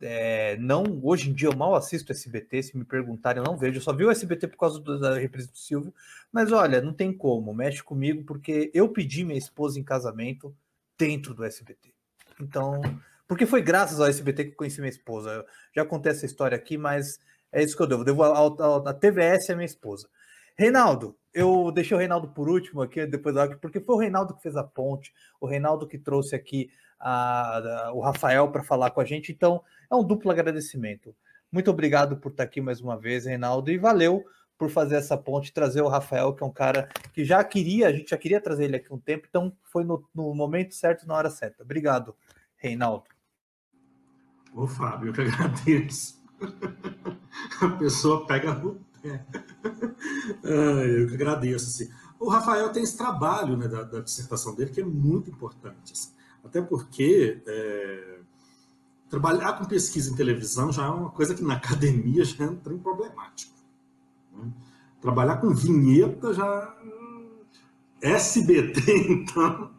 É, não, hoje em dia eu mal assisto SBT, se me perguntarem, eu não vejo. Eu só vi o SBT por causa do, da represa do Silvio. Mas olha, não tem como, mexe comigo, porque eu pedi minha esposa em casamento dentro do SBT. Então, porque foi graças ao SBT que eu conheci minha esposa. Eu já contei essa história aqui, mas é isso que eu devo. Devo a, TVS a minha esposa. Reinaldo, eu deixei o Reinaldo por último aqui, depois porque foi o Reinaldo que fez a ponte, o Reinaldo que trouxe aqui a, a, o Rafael para falar com a gente. Então, é um duplo agradecimento. Muito obrigado por estar aqui mais uma vez, Reinaldo, e valeu por fazer essa ponte, trazer o Rafael, que é um cara que já queria, a gente já queria trazer ele aqui um tempo, então foi no, no momento certo, na hora certa. Obrigado, Reinaldo. Ô, Fábio, eu que agradeço. A pessoa pega no. eu que agradeço. Assim. O Rafael tem esse trabalho né, da, da dissertação dele que é muito importante. Assim. Até porque é, trabalhar com pesquisa em televisão já é uma coisa que na academia já é um trem problemático. Né? Trabalhar com vinheta já. SBT, então.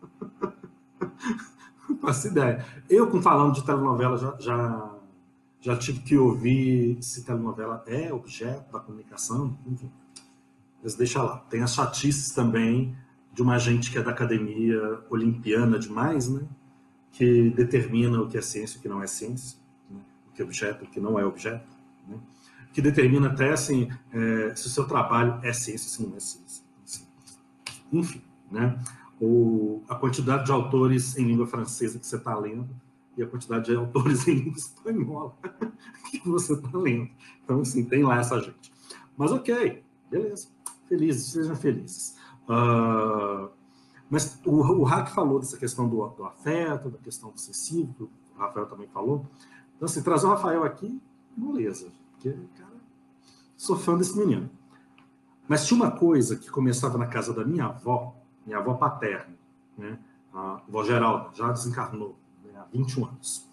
Não faço ideia. Eu, com falando de telenovela, já, já, já tive que ouvir se telenovela é objeto da comunicação, enfim. Mas deixa lá. Tem as chatices também de uma gente que é da academia olimpiana demais, né? que determina o que é ciência e o que não é ciência, né? o que é objeto e o que não é objeto, né? que determina até assim, é, se o seu trabalho é ciência ou não é ciência. Enfim, né? O, a quantidade de autores em língua francesa que você está lendo e a quantidade de autores em língua espanhola que você está lendo. Então, assim, tem lá essa gente. Mas ok, beleza. Felizes, sejam felizes. Uh, mas o, o Hack falou dessa questão do, do, afeto, da questão do sensível, o Rafael também falou. Então, assim, trazer o Rafael aqui, beleza. Porque, cara, sou fã desse menino. Mas tinha uma coisa que começava na casa da minha avó, minha avó paterna, né? a avó Geralda, já desencarnou 21 anos.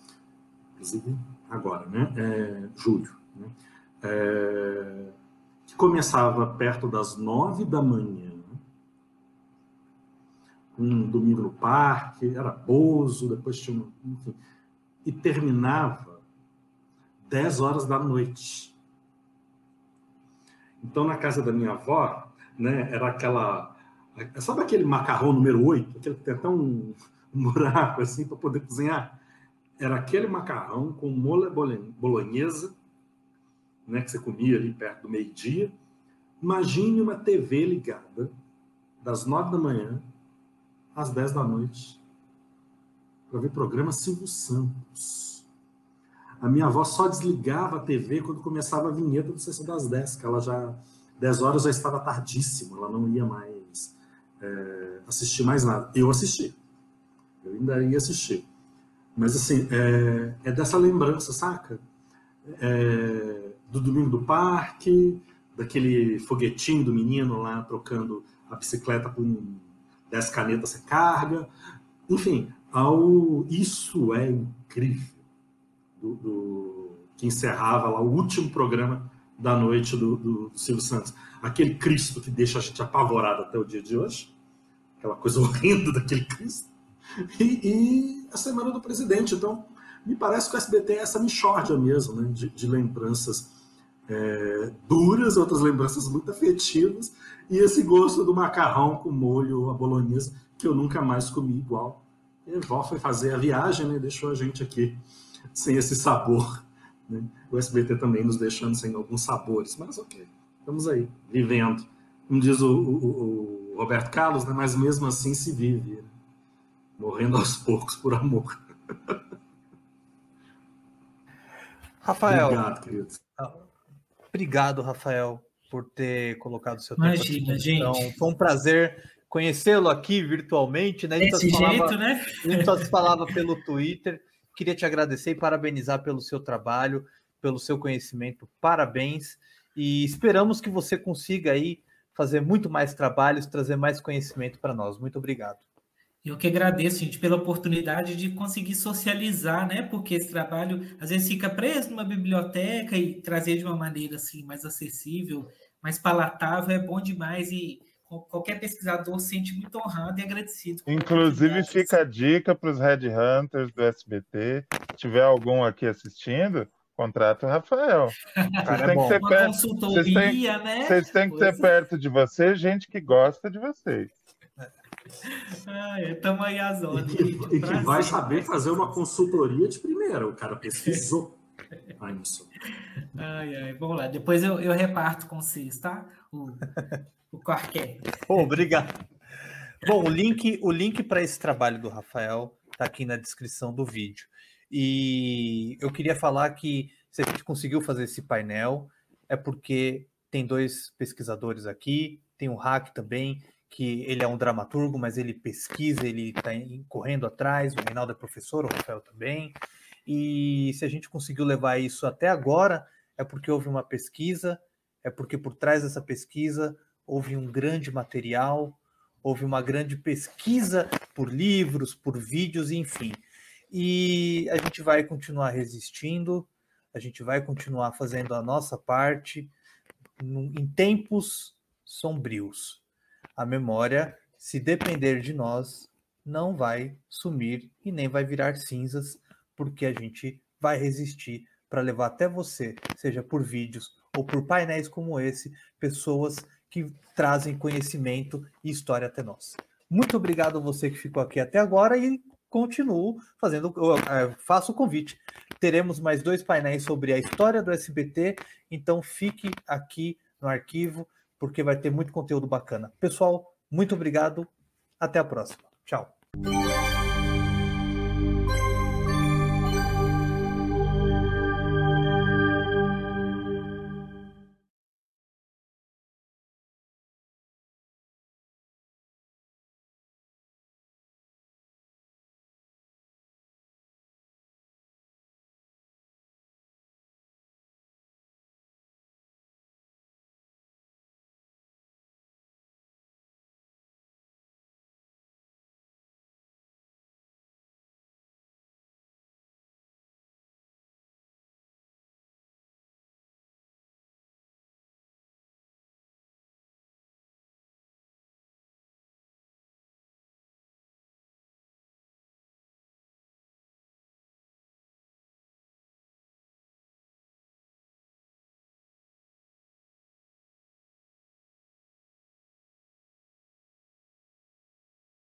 Inclusive agora, né? É, julho. Né? É, que começava perto das nove da manhã, um domingo no parque, era Bozo, depois tinha, enfim, e terminava dez horas da noite. Então, na casa da minha avó, né, era aquela. Sabe aquele macarrão número 8? Aquele que tem até um, um buraco assim para poder cozinhar? Era aquele macarrão com mole bolonhesa, né, que você comia ali perto do meio-dia. Imagine uma TV ligada das nove da manhã às dez da noite para ver programa Silvio Santos. A minha avó só desligava a TV quando começava a vinheta do Sessão das 10, que ela já 10 horas já estava tardíssimo, ela não ia mais é, assistir mais nada. Eu assisti. Eu ainda ia assistir. Mas assim, é, é dessa lembrança, saca? É, do domingo do parque, daquele foguetinho do menino lá trocando a bicicleta com 10 canetas você carga. Enfim, ao isso é incrível. Do, do, que encerrava lá o último programa da noite do, do, do, Silvio Santos. Aquele Cristo que deixa a gente apavorado até o dia de hoje. Aquela coisa horrenda daquele Cristo. E, e a Semana do Presidente. Então, me parece que o SBT é essa mixórdia mesmo, né? de, de lembranças é, duras, outras lembranças muito afetivas, e esse gosto do macarrão com molho a bolonhesa, que eu nunca mais comi igual. E a avó foi fazer a viagem, né? deixou a gente aqui sem esse sabor. Né? O SBT também nos deixando sem alguns sabores, mas ok, estamos aí, vivendo. Como diz o, o, o Roberto Carlos, né? mas mesmo assim se vive, né? Morrendo aos poucos por amor. Rafael. Obrigado, querido. Obrigado, Rafael, por ter colocado seu tempo. Imagina, gente. Foi um prazer conhecê-lo aqui virtualmente, né? Desse jeito, falava, né? A gente só se falava pelo Twitter. Queria te agradecer e parabenizar pelo seu trabalho, pelo seu conhecimento. Parabéns. E esperamos que você consiga aí fazer muito mais trabalhos, trazer mais conhecimento para nós. Muito obrigado. Eu que agradeço, gente, pela oportunidade de conseguir socializar, né? Porque esse trabalho às vezes fica preso numa biblioteca e trazer de uma maneira assim mais acessível, mais palatável é bom demais e qualquer pesquisador se sente muito honrado e agradecido. Inclusive fica a dica para os Red Hunters do SBT, se tiver algum aqui assistindo, contrata o Rafael. Vocês têm que ter perto, vocês têm, né? Vocês têm que ter é. perto de você gente que gosta de vocês. Estamos aí as horas. E que, e que vai saber fazer uma consultoria de primeira. O cara pesquisou. ai, ai, ai, vamos lá. Depois eu, eu reparto com vocês, tá? O, o qualquer. Oh, obrigado. Bom, o link, o link para esse trabalho do Rafael está aqui na descrição do vídeo. E eu queria falar que se a gente conseguiu fazer esse painel é porque tem dois pesquisadores aqui, tem o Hack também, que ele é um dramaturgo, mas ele pesquisa, ele está correndo atrás, o Reinaldo é professor, o Rafael também, e se a gente conseguiu levar isso até agora, é porque houve uma pesquisa, é porque por trás dessa pesquisa houve um grande material, houve uma grande pesquisa por livros, por vídeos, enfim. E a gente vai continuar resistindo, a gente vai continuar fazendo a nossa parte em tempos sombrios a memória, se depender de nós, não vai sumir e nem vai virar cinzas, porque a gente vai resistir para levar até você, seja por vídeos ou por painéis como esse, pessoas que trazem conhecimento e história até nós. Muito obrigado a você que ficou aqui até agora e continuo fazendo, é, faço o convite. Teremos mais dois painéis sobre a história do SBT, então fique aqui no arquivo porque vai ter muito conteúdo bacana. Pessoal, muito obrigado. Até a próxima. Tchau.